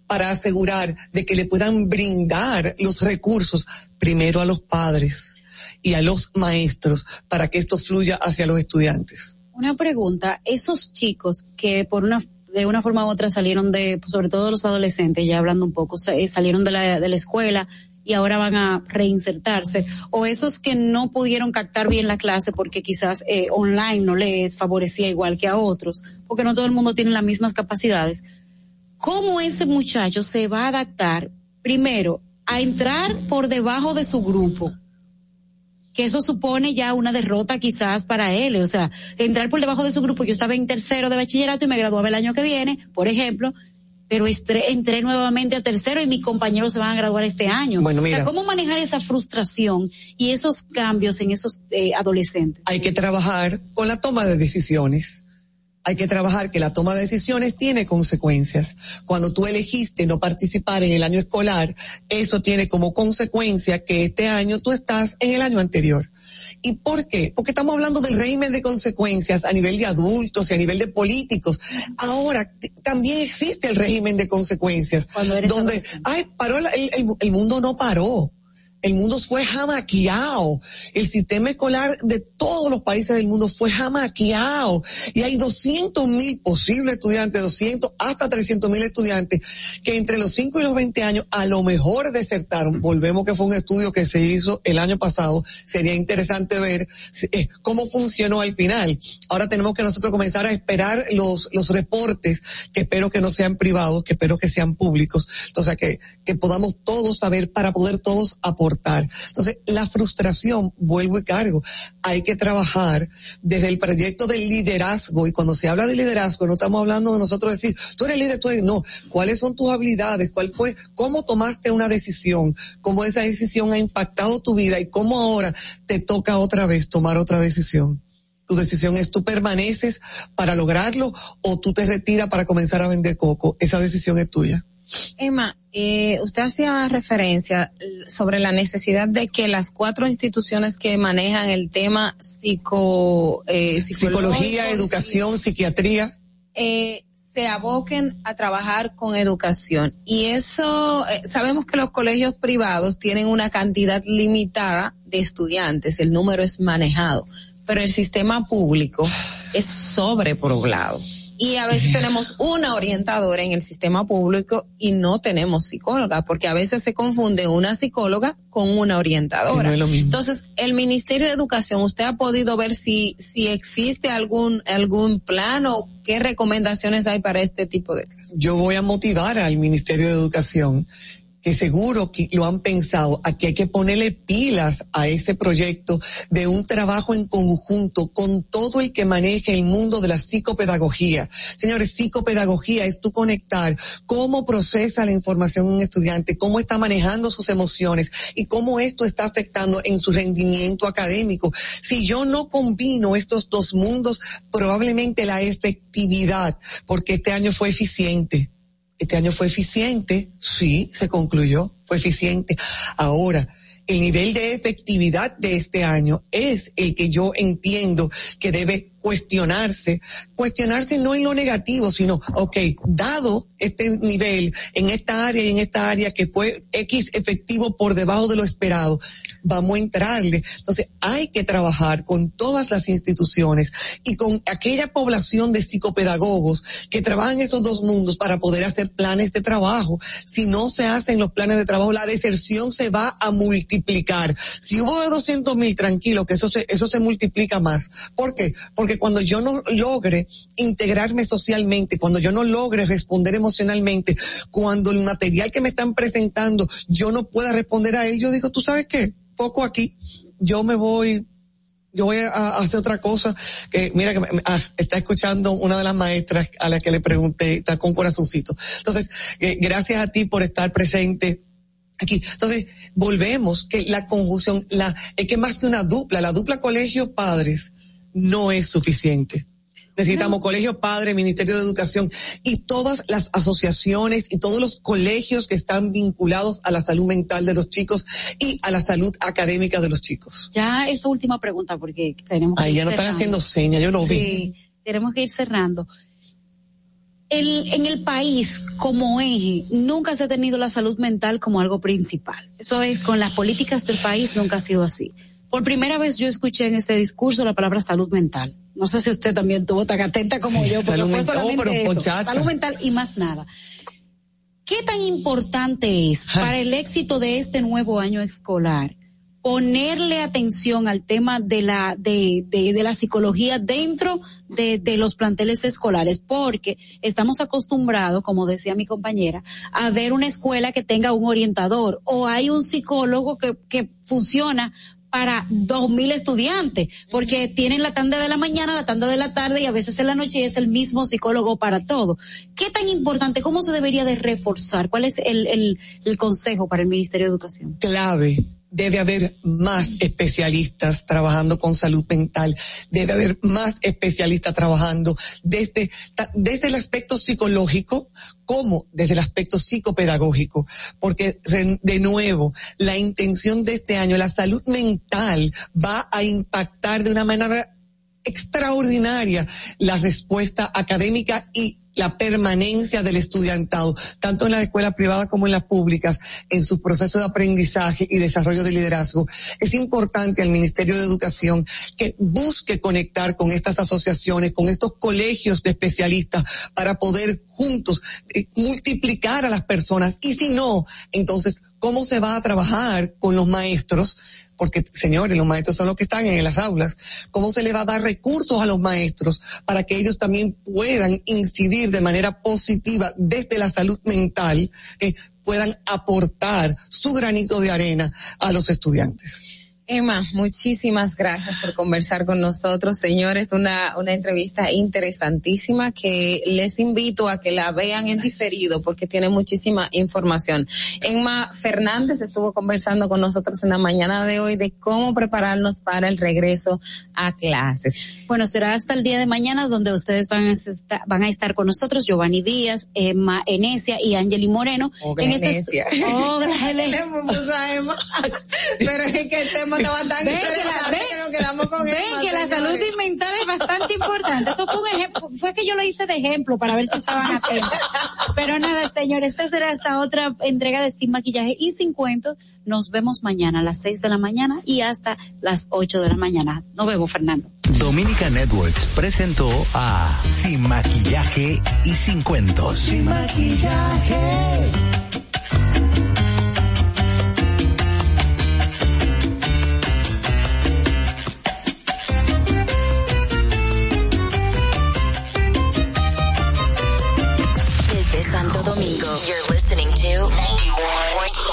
para asegurar de que le puedan brindar los recursos primero a los padres y a los maestros para que esto fluya hacia los estudiantes. Una pregunta, esos chicos que por una de una forma u otra salieron de, sobre todo los adolescentes, ya hablando un poco, salieron de la, de la escuela, y ahora van a reinsertarse, o esos que no pudieron captar bien la clase porque quizás eh, online no les favorecía igual que a otros, porque no todo el mundo tiene las mismas capacidades. ¿Cómo ese muchacho se va a adaptar, primero, a entrar por debajo de su grupo? que eso supone ya una derrota quizás para él, o sea, entrar por debajo de su grupo, yo estaba en tercero de bachillerato y me graduaba el año que viene, por ejemplo, pero entré, nuevamente a tercero y mis compañeros se van a graduar este año. Bueno, mira. O sea, ¿cómo manejar esa frustración y esos cambios en esos eh, adolescentes? Hay que trabajar con la toma de decisiones. Hay que trabajar que la toma de decisiones tiene consecuencias. Cuando tú elegiste no participar en el año escolar, eso tiene como consecuencia que este año tú estás en el año anterior. ¿Y por qué? Porque estamos hablando del régimen de consecuencias a nivel de adultos y a nivel de políticos. Ahora también existe el régimen de consecuencias donde, ay, paró el mundo no paró el mundo fue jamaqueado. El sistema escolar de todos los países del mundo fue jamaqueado. Y hay 200 mil posibles estudiantes, 200 hasta 300 mil estudiantes que entre los 5 y los 20 años a lo mejor desertaron. Volvemos que fue un estudio que se hizo el año pasado. Sería interesante ver eh, cómo funcionó al final. Ahora tenemos que nosotros comenzar a esperar los, los reportes que espero que no sean privados, que espero que sean públicos. Entonces, que, que podamos todos saber para poder todos aportar entonces, la frustración, vuelvo y cargo, hay que trabajar desde el proyecto del liderazgo. Y cuando se habla de liderazgo no estamos hablando de nosotros decir, tú eres líder, tú eres, no, cuáles son tus habilidades, cuál fue, cómo tomaste una decisión, cómo esa decisión ha impactado tu vida y cómo ahora te toca otra vez tomar otra decisión tu decisión es tú permaneces para lograrlo o tú te retiras para comenzar a vender coco. Esa decisión es tuya. Emma, eh, usted hacía referencia sobre la necesidad de que las cuatro instituciones que manejan el tema psico, eh, psicología, educación, psiquiatría, eh, se aboquen a trabajar con educación. Y eso, eh, sabemos que los colegios privados tienen una cantidad limitada de estudiantes, el número es manejado, pero el sistema público es sobrepoblado y a veces tenemos una orientadora en el sistema público y no tenemos psicóloga, porque a veces se confunde una psicóloga con una orientadora. Entonces, el Ministerio de Educación, ¿usted ha podido ver si, si existe algún, algún plan o qué recomendaciones hay para este tipo de casos? Yo voy a motivar al Ministerio de Educación que seguro que lo han pensado, aquí hay que ponerle pilas a ese proyecto de un trabajo en conjunto con todo el que maneje el mundo de la psicopedagogía. Señores, psicopedagogía es tú conectar cómo procesa la información un estudiante, cómo está manejando sus emociones y cómo esto está afectando en su rendimiento académico. Si yo no combino estos dos mundos, probablemente la efectividad, porque este año fue eficiente este año fue eficiente, sí, se concluyó, fue eficiente. Ahora, el nivel de efectividad de este año es el que yo entiendo que debe cuestionarse, cuestionarse no en lo negativo, sino, ok, dado este nivel en esta área y en esta área que fue X efectivo por debajo de lo esperado, vamos a entrarle. Entonces, hay que trabajar con todas las instituciones y con aquella población de psicopedagogos que trabajan esos dos mundos para poder hacer planes de trabajo. Si no se hacen los planes de trabajo, la deserción se va a multiplicar. Si hubo de 200 mil, tranquilo, que eso se, eso se multiplica más. ¿Por qué? Porque Porque cuando yo no logre integrarme socialmente, cuando yo no logre responder emocionalmente, cuando el material que me están presentando yo no pueda responder a él, yo digo, tú sabes qué, poco aquí, yo me voy yo voy a, hacer otra cosa que mira que ah, está escuchando una de las maestras a la que le pregunté está con corazoncito. Entonces eh, gracias a ti por estar presente aquí. Entonces volvemos que la conjunción la es que más que una dupla la dupla colegio padres no es suficiente Necesitamos colegios padres, Ministerio de Educación y todas las asociaciones y todos los colegios que están vinculados a la salud mental de los chicos y a la salud académica de los chicos. Ya esta última pregunta porque tenemos que Ay, ya no están haciendo señas, yo lo vi. Tenemos que ir cerrando. El, en el país como eje nunca se ha tenido la salud mental como algo principal. Eso es, con las políticas del país nunca ha sido así. Por primera vez yo escuché en este discurso la palabra salud mental. No sé si usted también tuvo tan atenta como yo, porque salud fue solamente oh, salud mental y más nada. ¿Qué tan importante es para el éxito de este nuevo año escolar ponerle atención al tema de la de, de, de la psicología dentro de, de, los planteles escolares porque estamos acostumbrados como decía mi compañera a ver una escuela que tenga un orientador o hay un psicólogo que, que funciona para dos mil estudiantes, porque tienen la tanda de la mañana, la tanda de la tarde y a veces en la noche y es el mismo psicólogo para todo. ¿Qué tan importante? ¿Cómo se debería de reforzar? ¿Cuál es el, el, el consejo para el Ministerio de Educación? Clave debe haber más especialistas trabajando con salud mental, debe haber más especialistas trabajando desde, desde el aspecto psicológico como desde el aspecto psicopedagógico, porque de nuevo, la intención de este año, la salud mental va a impactar de una manera extraordinaria la respuesta académica y la permanencia del estudiantado, tanto en las escuelas privadas como en las públicas, en su proceso de aprendizaje y desarrollo de liderazgo. Es importante al Ministerio de Educación que busque conectar con estas asociaciones, con estos colegios de especialistas para poder juntos eh, multiplicar a las personas y si no, entonces, ¿cómo se va a trabajar con los maestros? Porque señores, los maestros son los que están en las aulas, cómo se le va a dar recursos a los maestros para que ellos también puedan incidir de manera positiva desde la salud mental, eh, puedan aportar su granito de arena a los estudiantes. Emma, muchísimas gracias por conversar con nosotros, señores. Una, una entrevista interesantísima que les invito a que la vean en diferido porque tiene muchísima información. Emma Fernández estuvo conversando con nosotros en la mañana de hoy de cómo prepararnos para el regreso a clases. Bueno, será hasta el día de mañana donde ustedes van a estar, van a estar con nosotros, Giovanni Díaz, Emma Enesia y Angeli Moreno. en este, oh, Pero es que el tema ven que la, salud mental es bastante importante. Eso fue un ejemplo, fue que yo lo hice de ejemplo para ver si estaban atentos. Pero nada, señor, esta será esta otra entrega de Sin Maquillaje y Sin Cuentos. Nos vemos mañana a las 6 de la mañana y hasta las 8 de la mañana. Nos vemos, Fernando. Dominica Networks presentó a Sin Maquillaje y Sin Cuentos. Sin Maquillaje.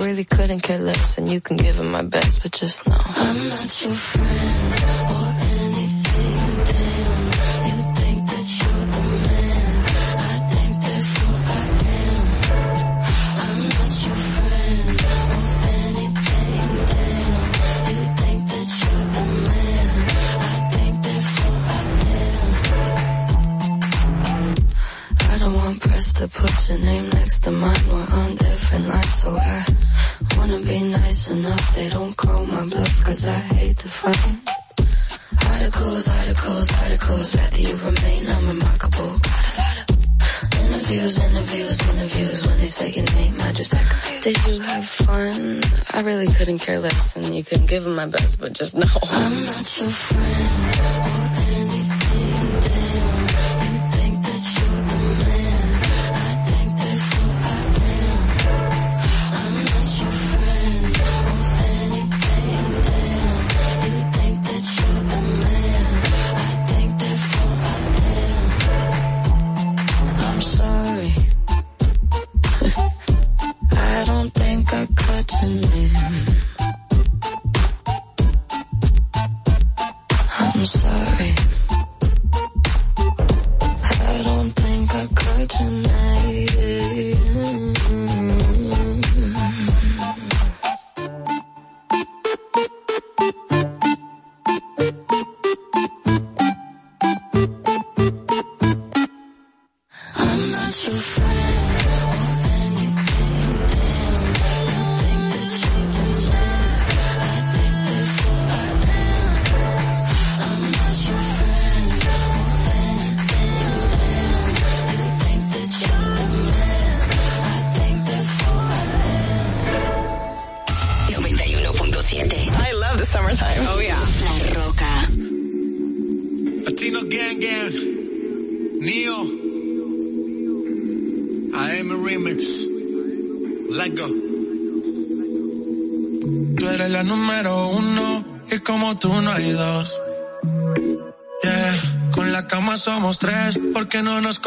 really couldn't care less, and you can give him my best, but just know I'm not your friend or anything. Damn, you think that you're the man. I think that's who I am. I'm not your friend or anything. Damn, you think that you're the man. I think that's who I am. I don't want press to put your name next to mine. We're on different lines, so I. Wanna be nice enough, they don't call my bluff, cause I hate to fight. Articles, articles, articles, rather you remain unremarkable. Got a lot of interviews, interviews, interviews, when they say your name, I just act. Did you have fun? I really couldn't care less, and you couldn't give them my best, but just no. I'm not your friend. no nos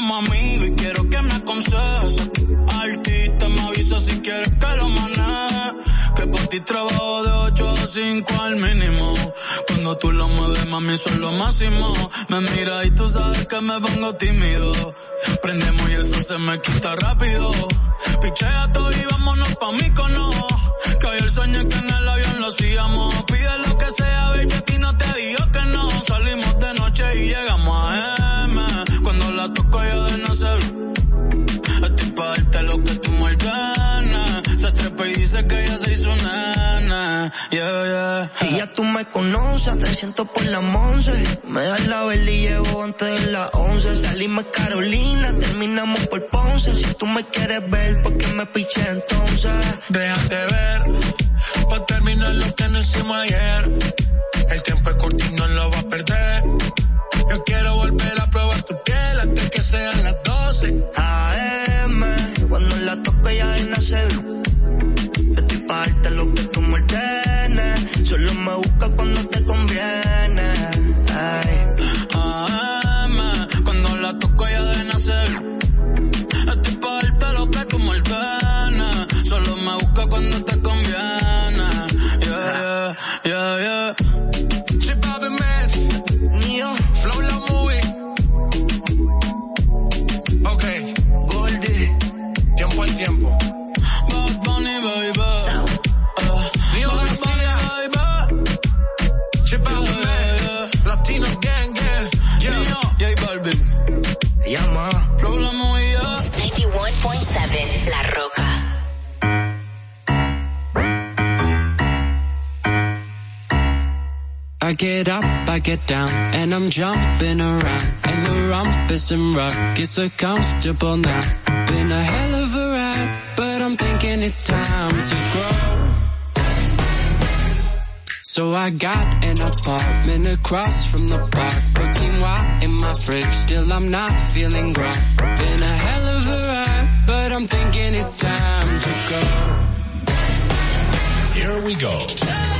como amigo y quiero que me aconsejes. Artista, me avisa si quieres que lo maneje. Que por ti trabajo de 8 a 5 al mínimo. Cuando tú lo mueves, mami, son lo máximo. Me mira y tú sabes que me pongo tímido. Prendemos y eso se me quita rápido. Pichea todo y vámonos pa' mí cono. Que hoy el sueño que en el avión lo hacíamos. Pide lo que sea, baby, a ti no te digo que no. yeah, yeah. Y ya tú me conoces, te siento por las once. Me das la vela y llevo antes de las once. Salimos Carolina, terminamos por Ponce. Si tú me quieres ver, ¿por qué me piché entonces? Déjate ver, pa' terminar lo que no hicimos ayer. El tiempo es cortito up, I get down, and I'm jumping around. And the rumpus and rock is so comfortable now. Been a hell of a ride, but I'm thinking it's time to grow. So I got an apartment across from the park. Cooking wine in my fridge, still I'm not feeling right. Been a hell of a ride, but I'm thinking it's time to go. Here we go.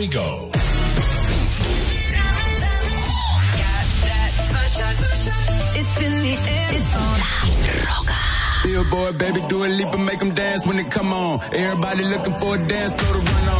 We go. It's in the air. It's on. Billboard, baby, do a leap and make them dance when it come on. Everybody looking for a dance floor the run on.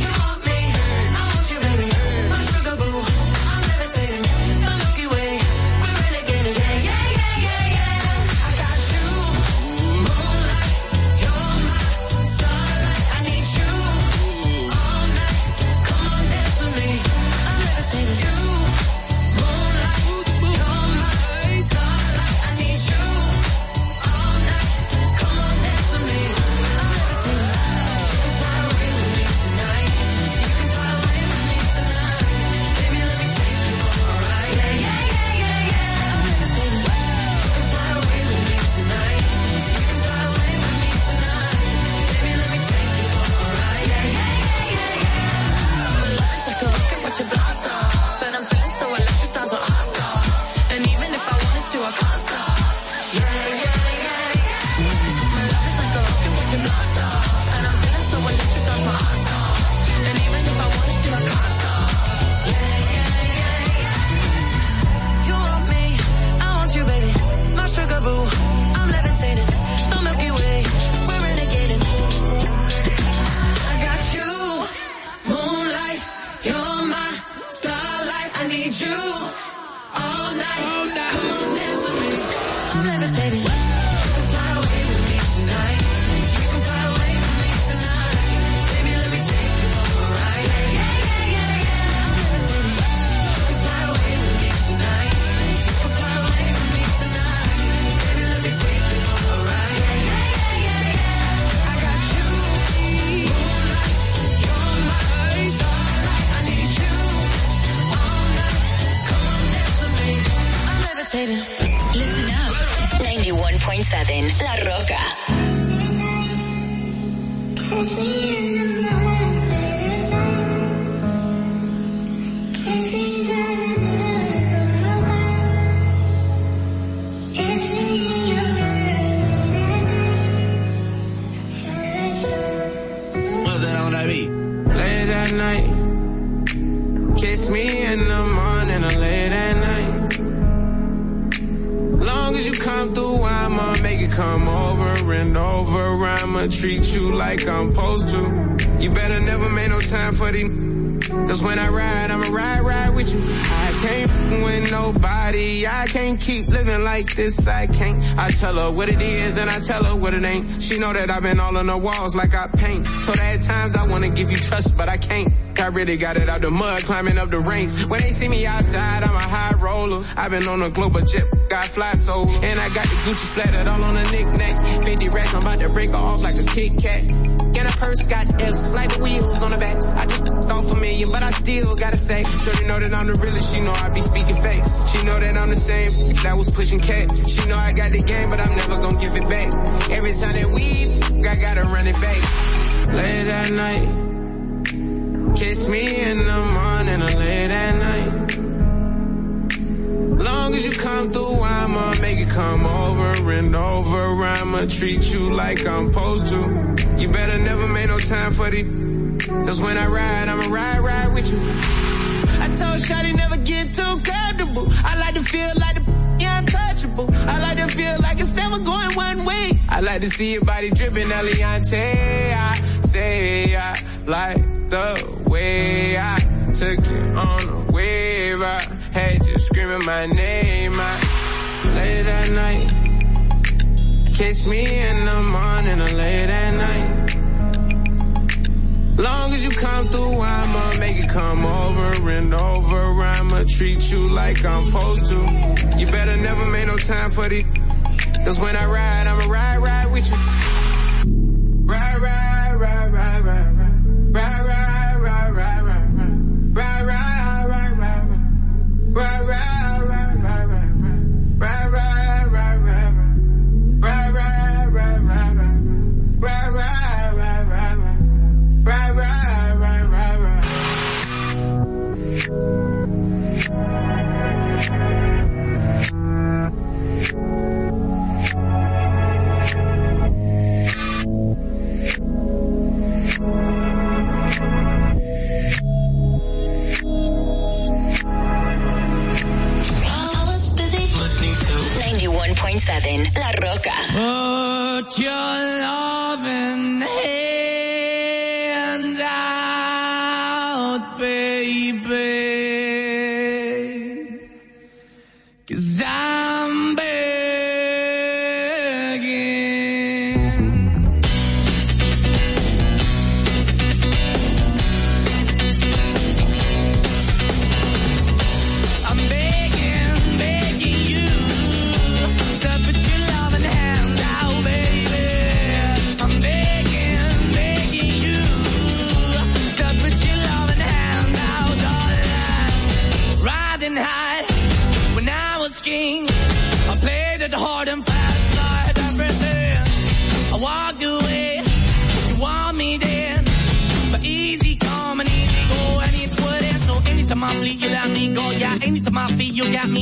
This. I can't. I tell her what it is and I tell her what it ain't. She know that I've been all on the walls like I paint. Told her at times I wanna give you trust, but I can't. I really got it out the mud, climbing up the ranks. When they see me outside, I'm a high roller. I've been on a global jet, got fly so. And I got the Gucci splattered all on the knickknacks. 50 racks, I'm about to break her off like a Kit Kat. And a purse got like the wheels on the back. I just million, but I still gotta say. Shorty know that I'm the realest, she know I be speaking facts. She know that I'm the same that was pushing cat. She know I got the game, but I'm never gonna give it back. Every time that we, I gotta run it back. Late at night. Kiss me in the morning or late at night. Long as you come through, I'ma make it come over and over. I'ma treat you like I'm supposed to. You better never make no time for the. Cause when I ride, I'ma ride, ride with you. I told Shotty never get too comfortable. I like to feel like the untouchable. I like to feel like it's never going one way. I like to see your body dripping, Eliante. I say I like the way I took you on a wave. I had you screaming my name. I late at night. Kiss me in the morning or late at night. Long as you come through, I'ma make it come over and over. I'ma treat you like I'm supposed to. You better never make no time for the. Cause when I ride, I'ma ride, ride with you. 91.7 La Roca.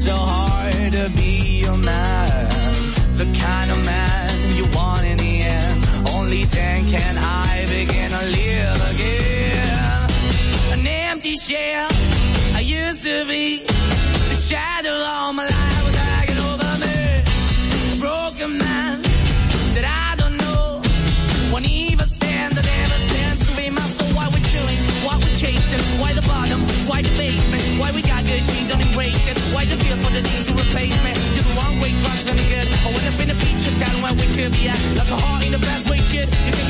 So hard to be your man. The kind of man you want in the end. Only then can I just feel for the need to replace me. You're the one way, trying to get. I went up in a feature town where we could be at. Like a heart in the best way, shit. You think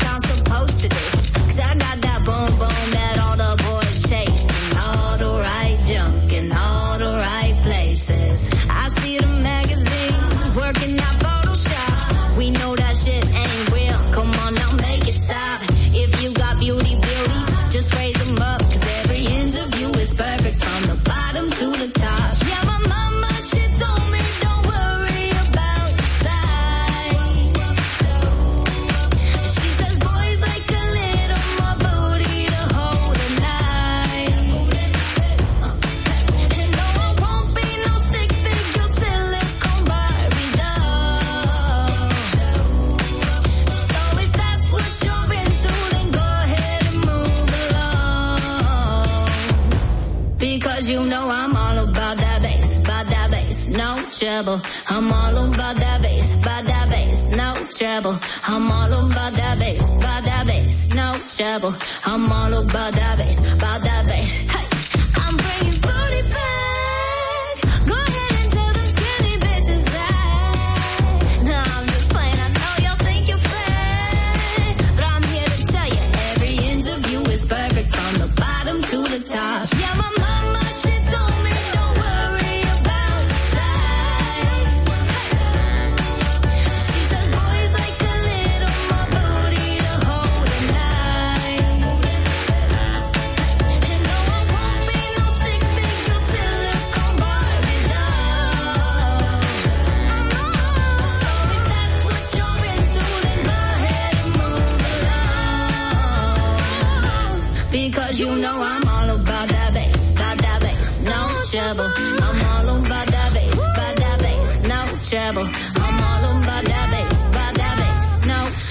trouble. I'm all on by that bass, by that bass, no trouble. I'm all on by that bass, by that bass, no trouble. I'm all on by that bass, by that bass. Hey.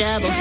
double.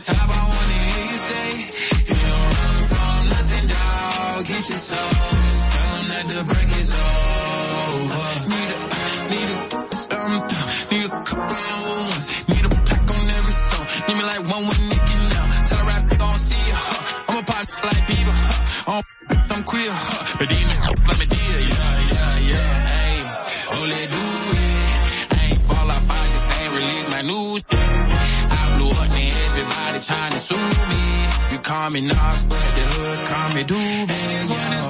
Top, I wanna hear you say, you don't run from nothing, dog. Get your soul. Tell 'em that the break is over. Need a, need a, um, need a couple number ones. Need a pack on every song. Need me like one with Nicki now. Tell a rap gon' see ya. Huh. I'm a pop like Bieber. Huh. I'm, I'm queer. Huh. But demon, call me Nas, but the hood call me Doobie.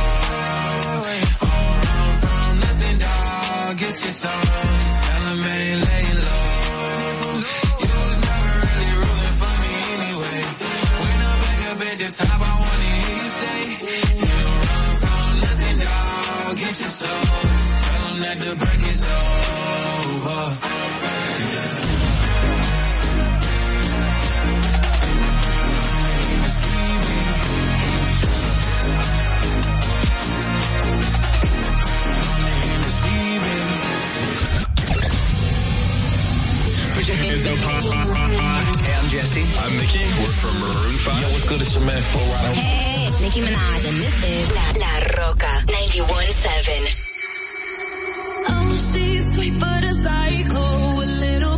Get your sauce. Tell 'em ain't laying low. You was never really rooting for me anyway. When I'm back up at the top, I wanna hear you say, you don't run from nothing, dog. Get your sauce. Tell 'em that the break is over. Hey, I'm Jesse. I'm Mickey. We're from Maroon 5. Yo, what's good? It's your man, Flo Rida. Hey, it's Nicki Minaj, and this is La, La Roca 91.7. Oh, she's sweet but a psycho, a little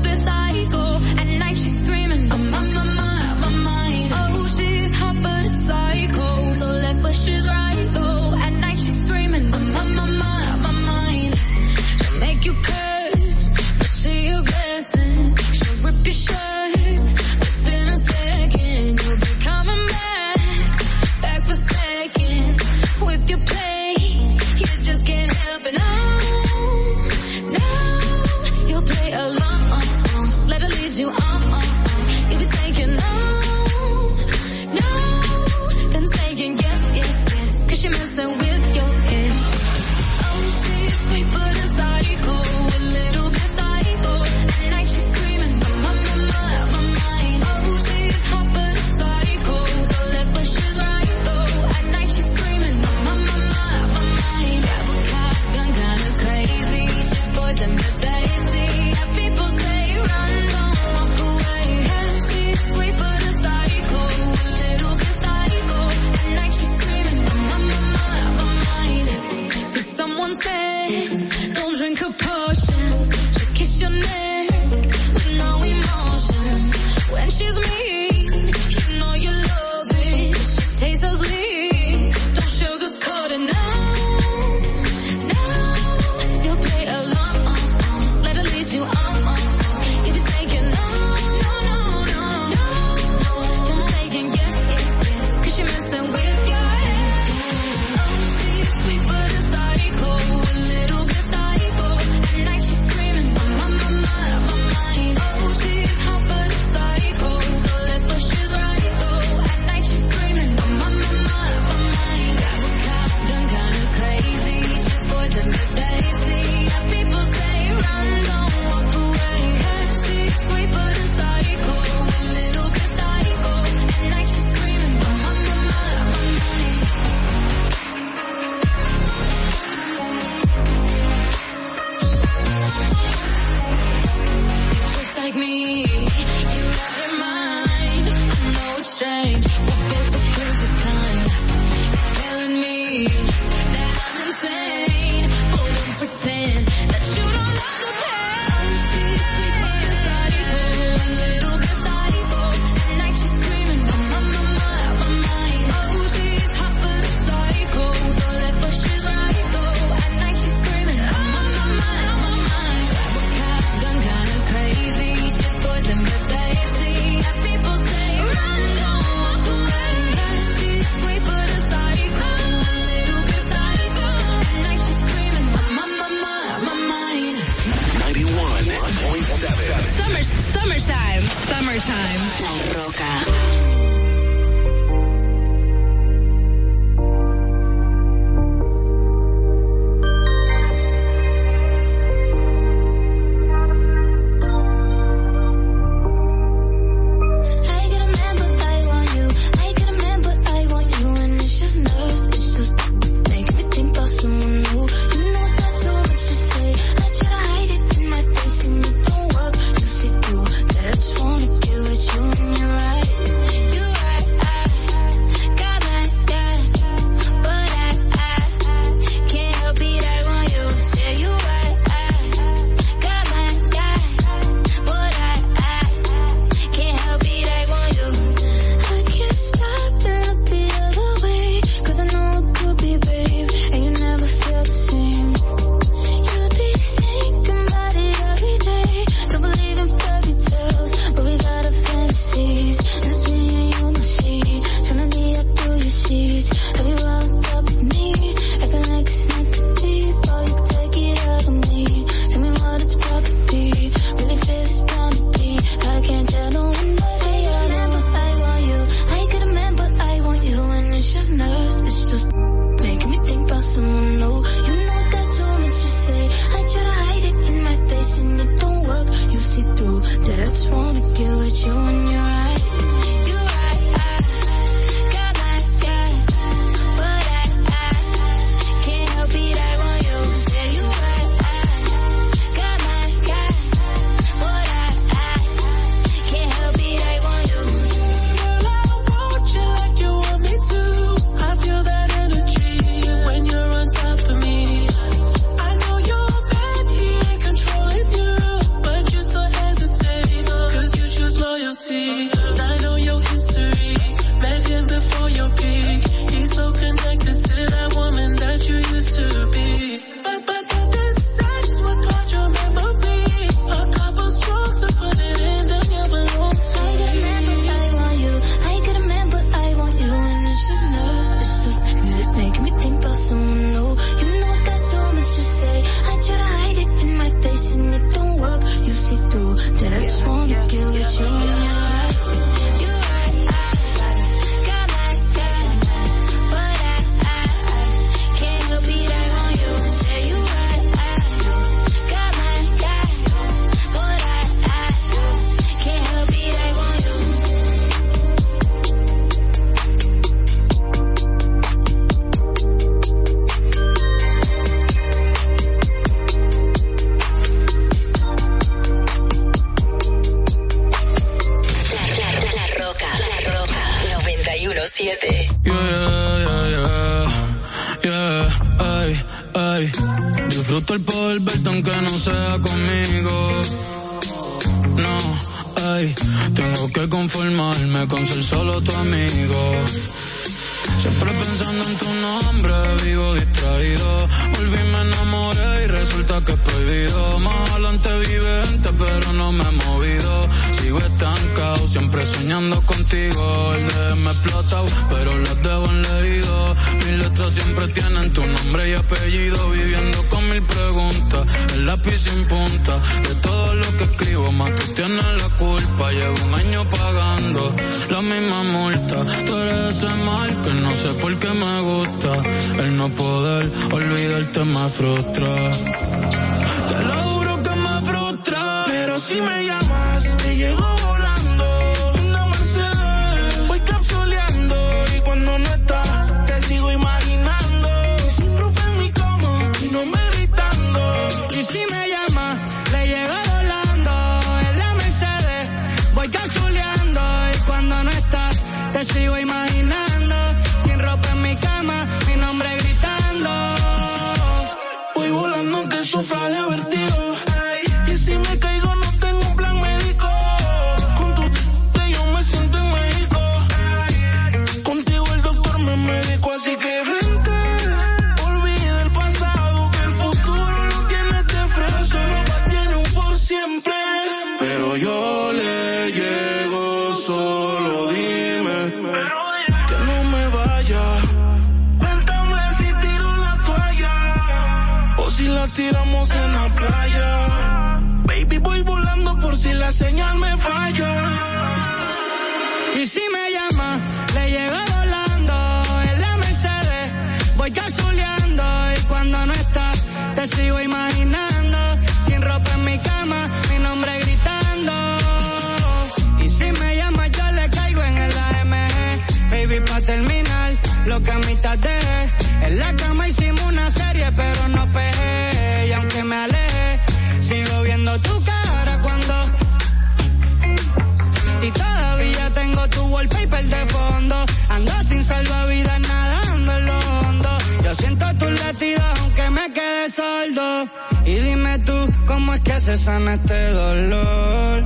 ¿Cómo es que se sana este dolor?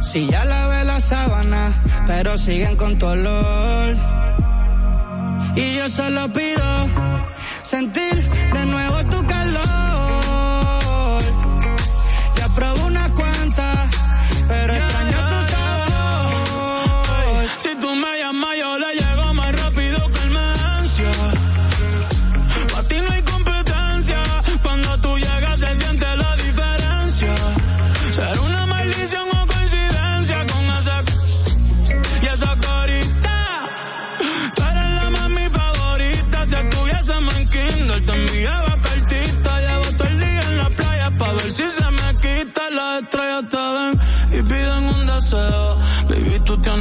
Si ya lavé la sábana, pero siguen con tu olor. Y yo solo pido sentir de nuevo tu calor.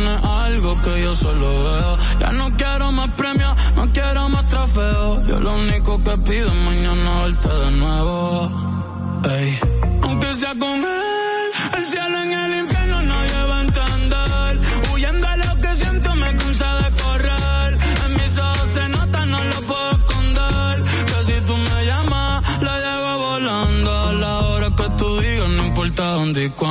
es algo que yo solo veo. Ya no quiero más premios, no quiero más trofeos. Yo lo único que pido es mañana verte de nuevo. Ey. Aunque sea con él, el cielo en el infierno no lleva a entender. Huyendo a lo que siento me cansa de correr. En mis ojos se nota, no lo puedo esconder. Que si tú me llamas, la llevo volando. A la hora que tú digas, no importa dónde y cuándo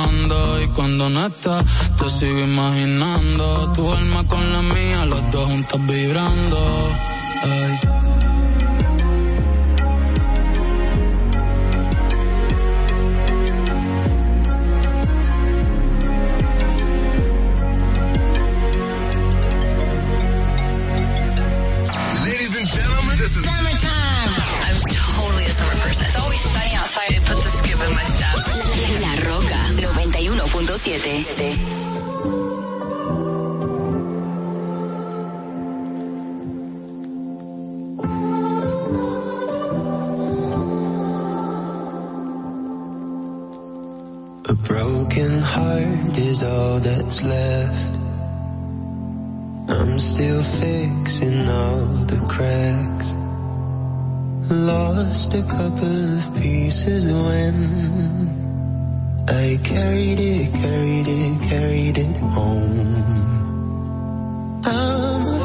cuando no estás. Te sigo imaginando, tu alma con la mía, los dos juntos vibrando. Ay. 7. broken heart is all that's left. I'm still fixing all the cracks. Lost a couple of pieces when I carried it, carried it, carried it home. I'm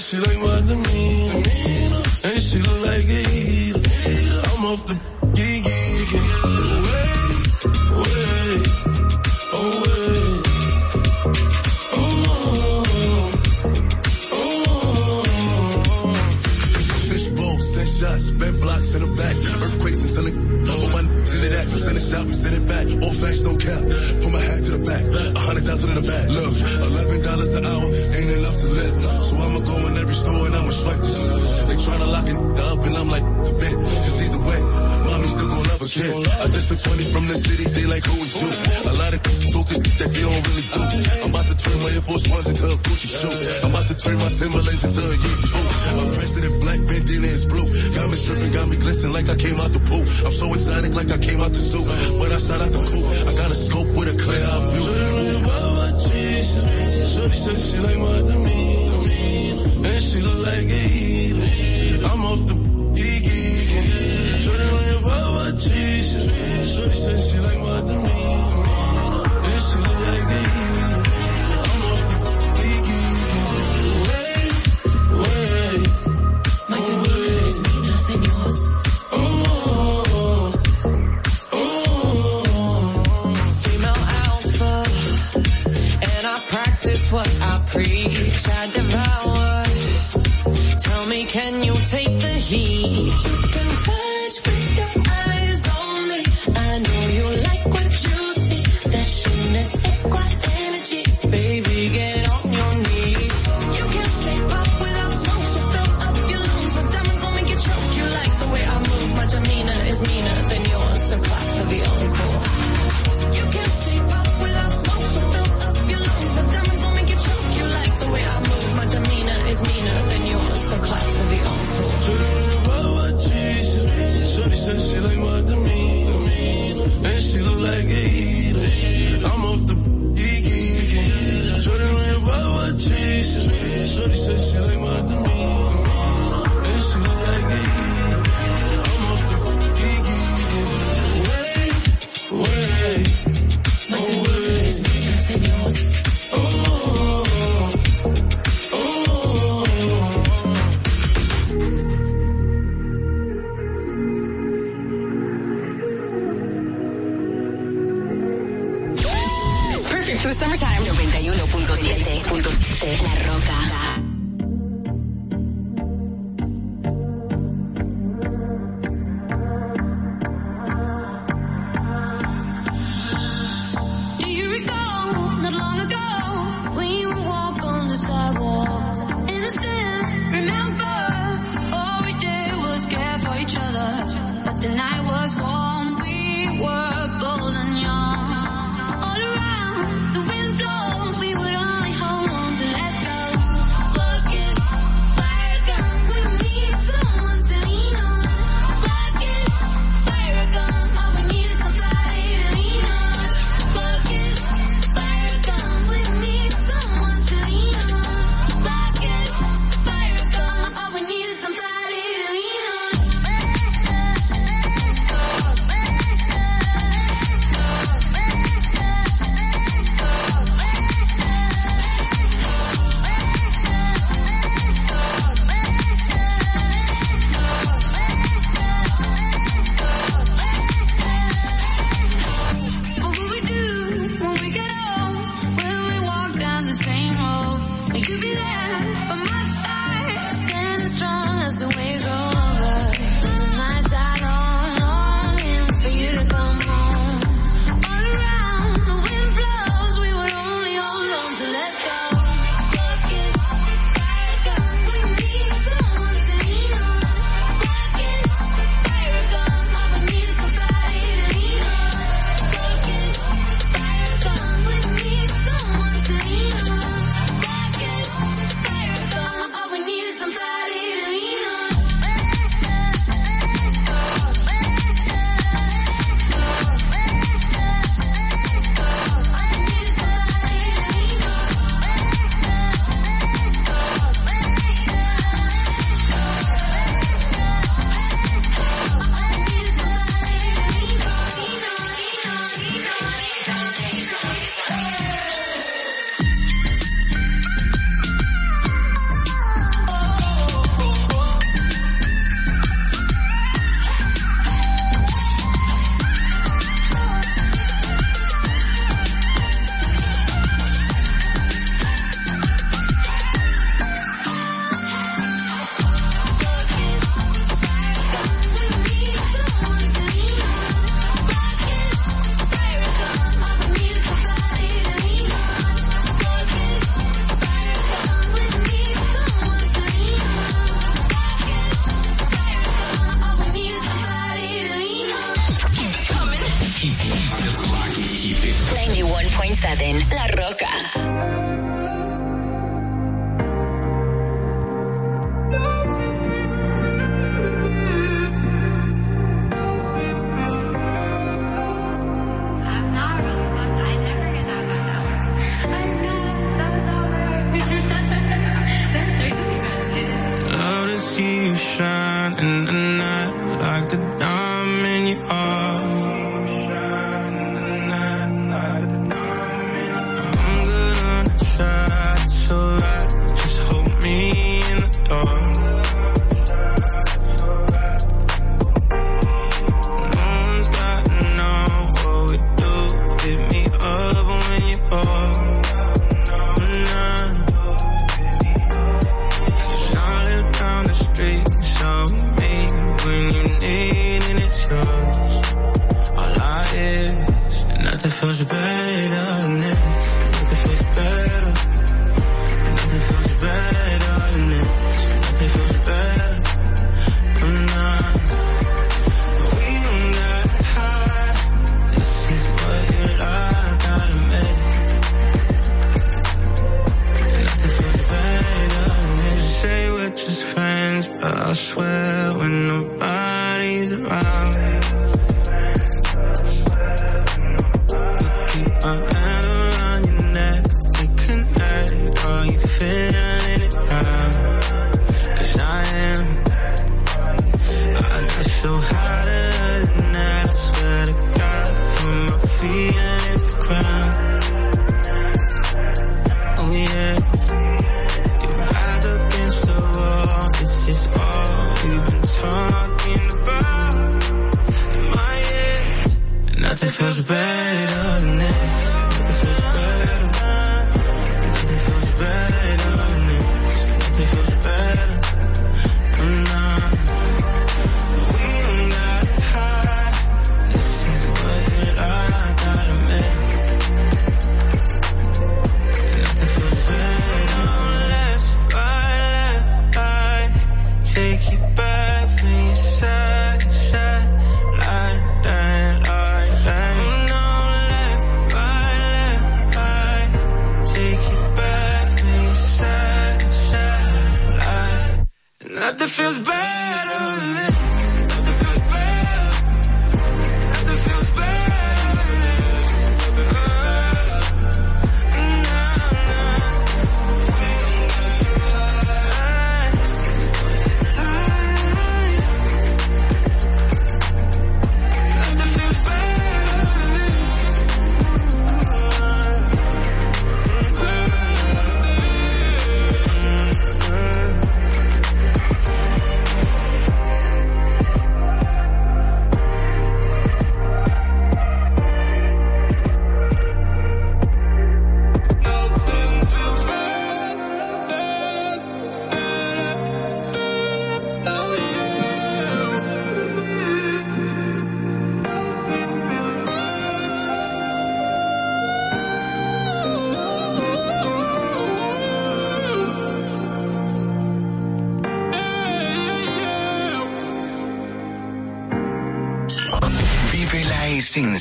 she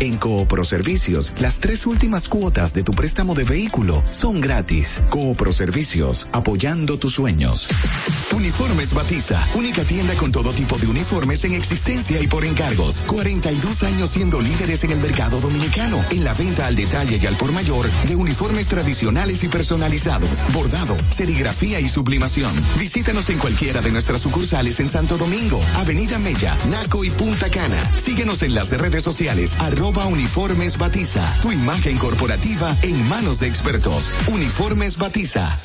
en Coopro Servicios, las tres últimas cuotas de tu préstamo de vehículo son gratis. Coopro Servicios, apoyando tus sueños. Uniformes Batiza, única tienda con todo tipo de uniformes en existencia y por encargos. 42 años siendo líderes en el mercado dominicano, en la venta al detalle y al por mayor de uniformes tradicionales y personalizados, bordado, serigrafía y sublimación. Visítanos en cualquiera de nuestras sucursales en Santo Domingo, Avenida Mella, Naco y Punta Cana. Síguenos en las redes arroba uniformes batiza. Tu imagen corporativa en manos de expertos. Uniformes Batiza.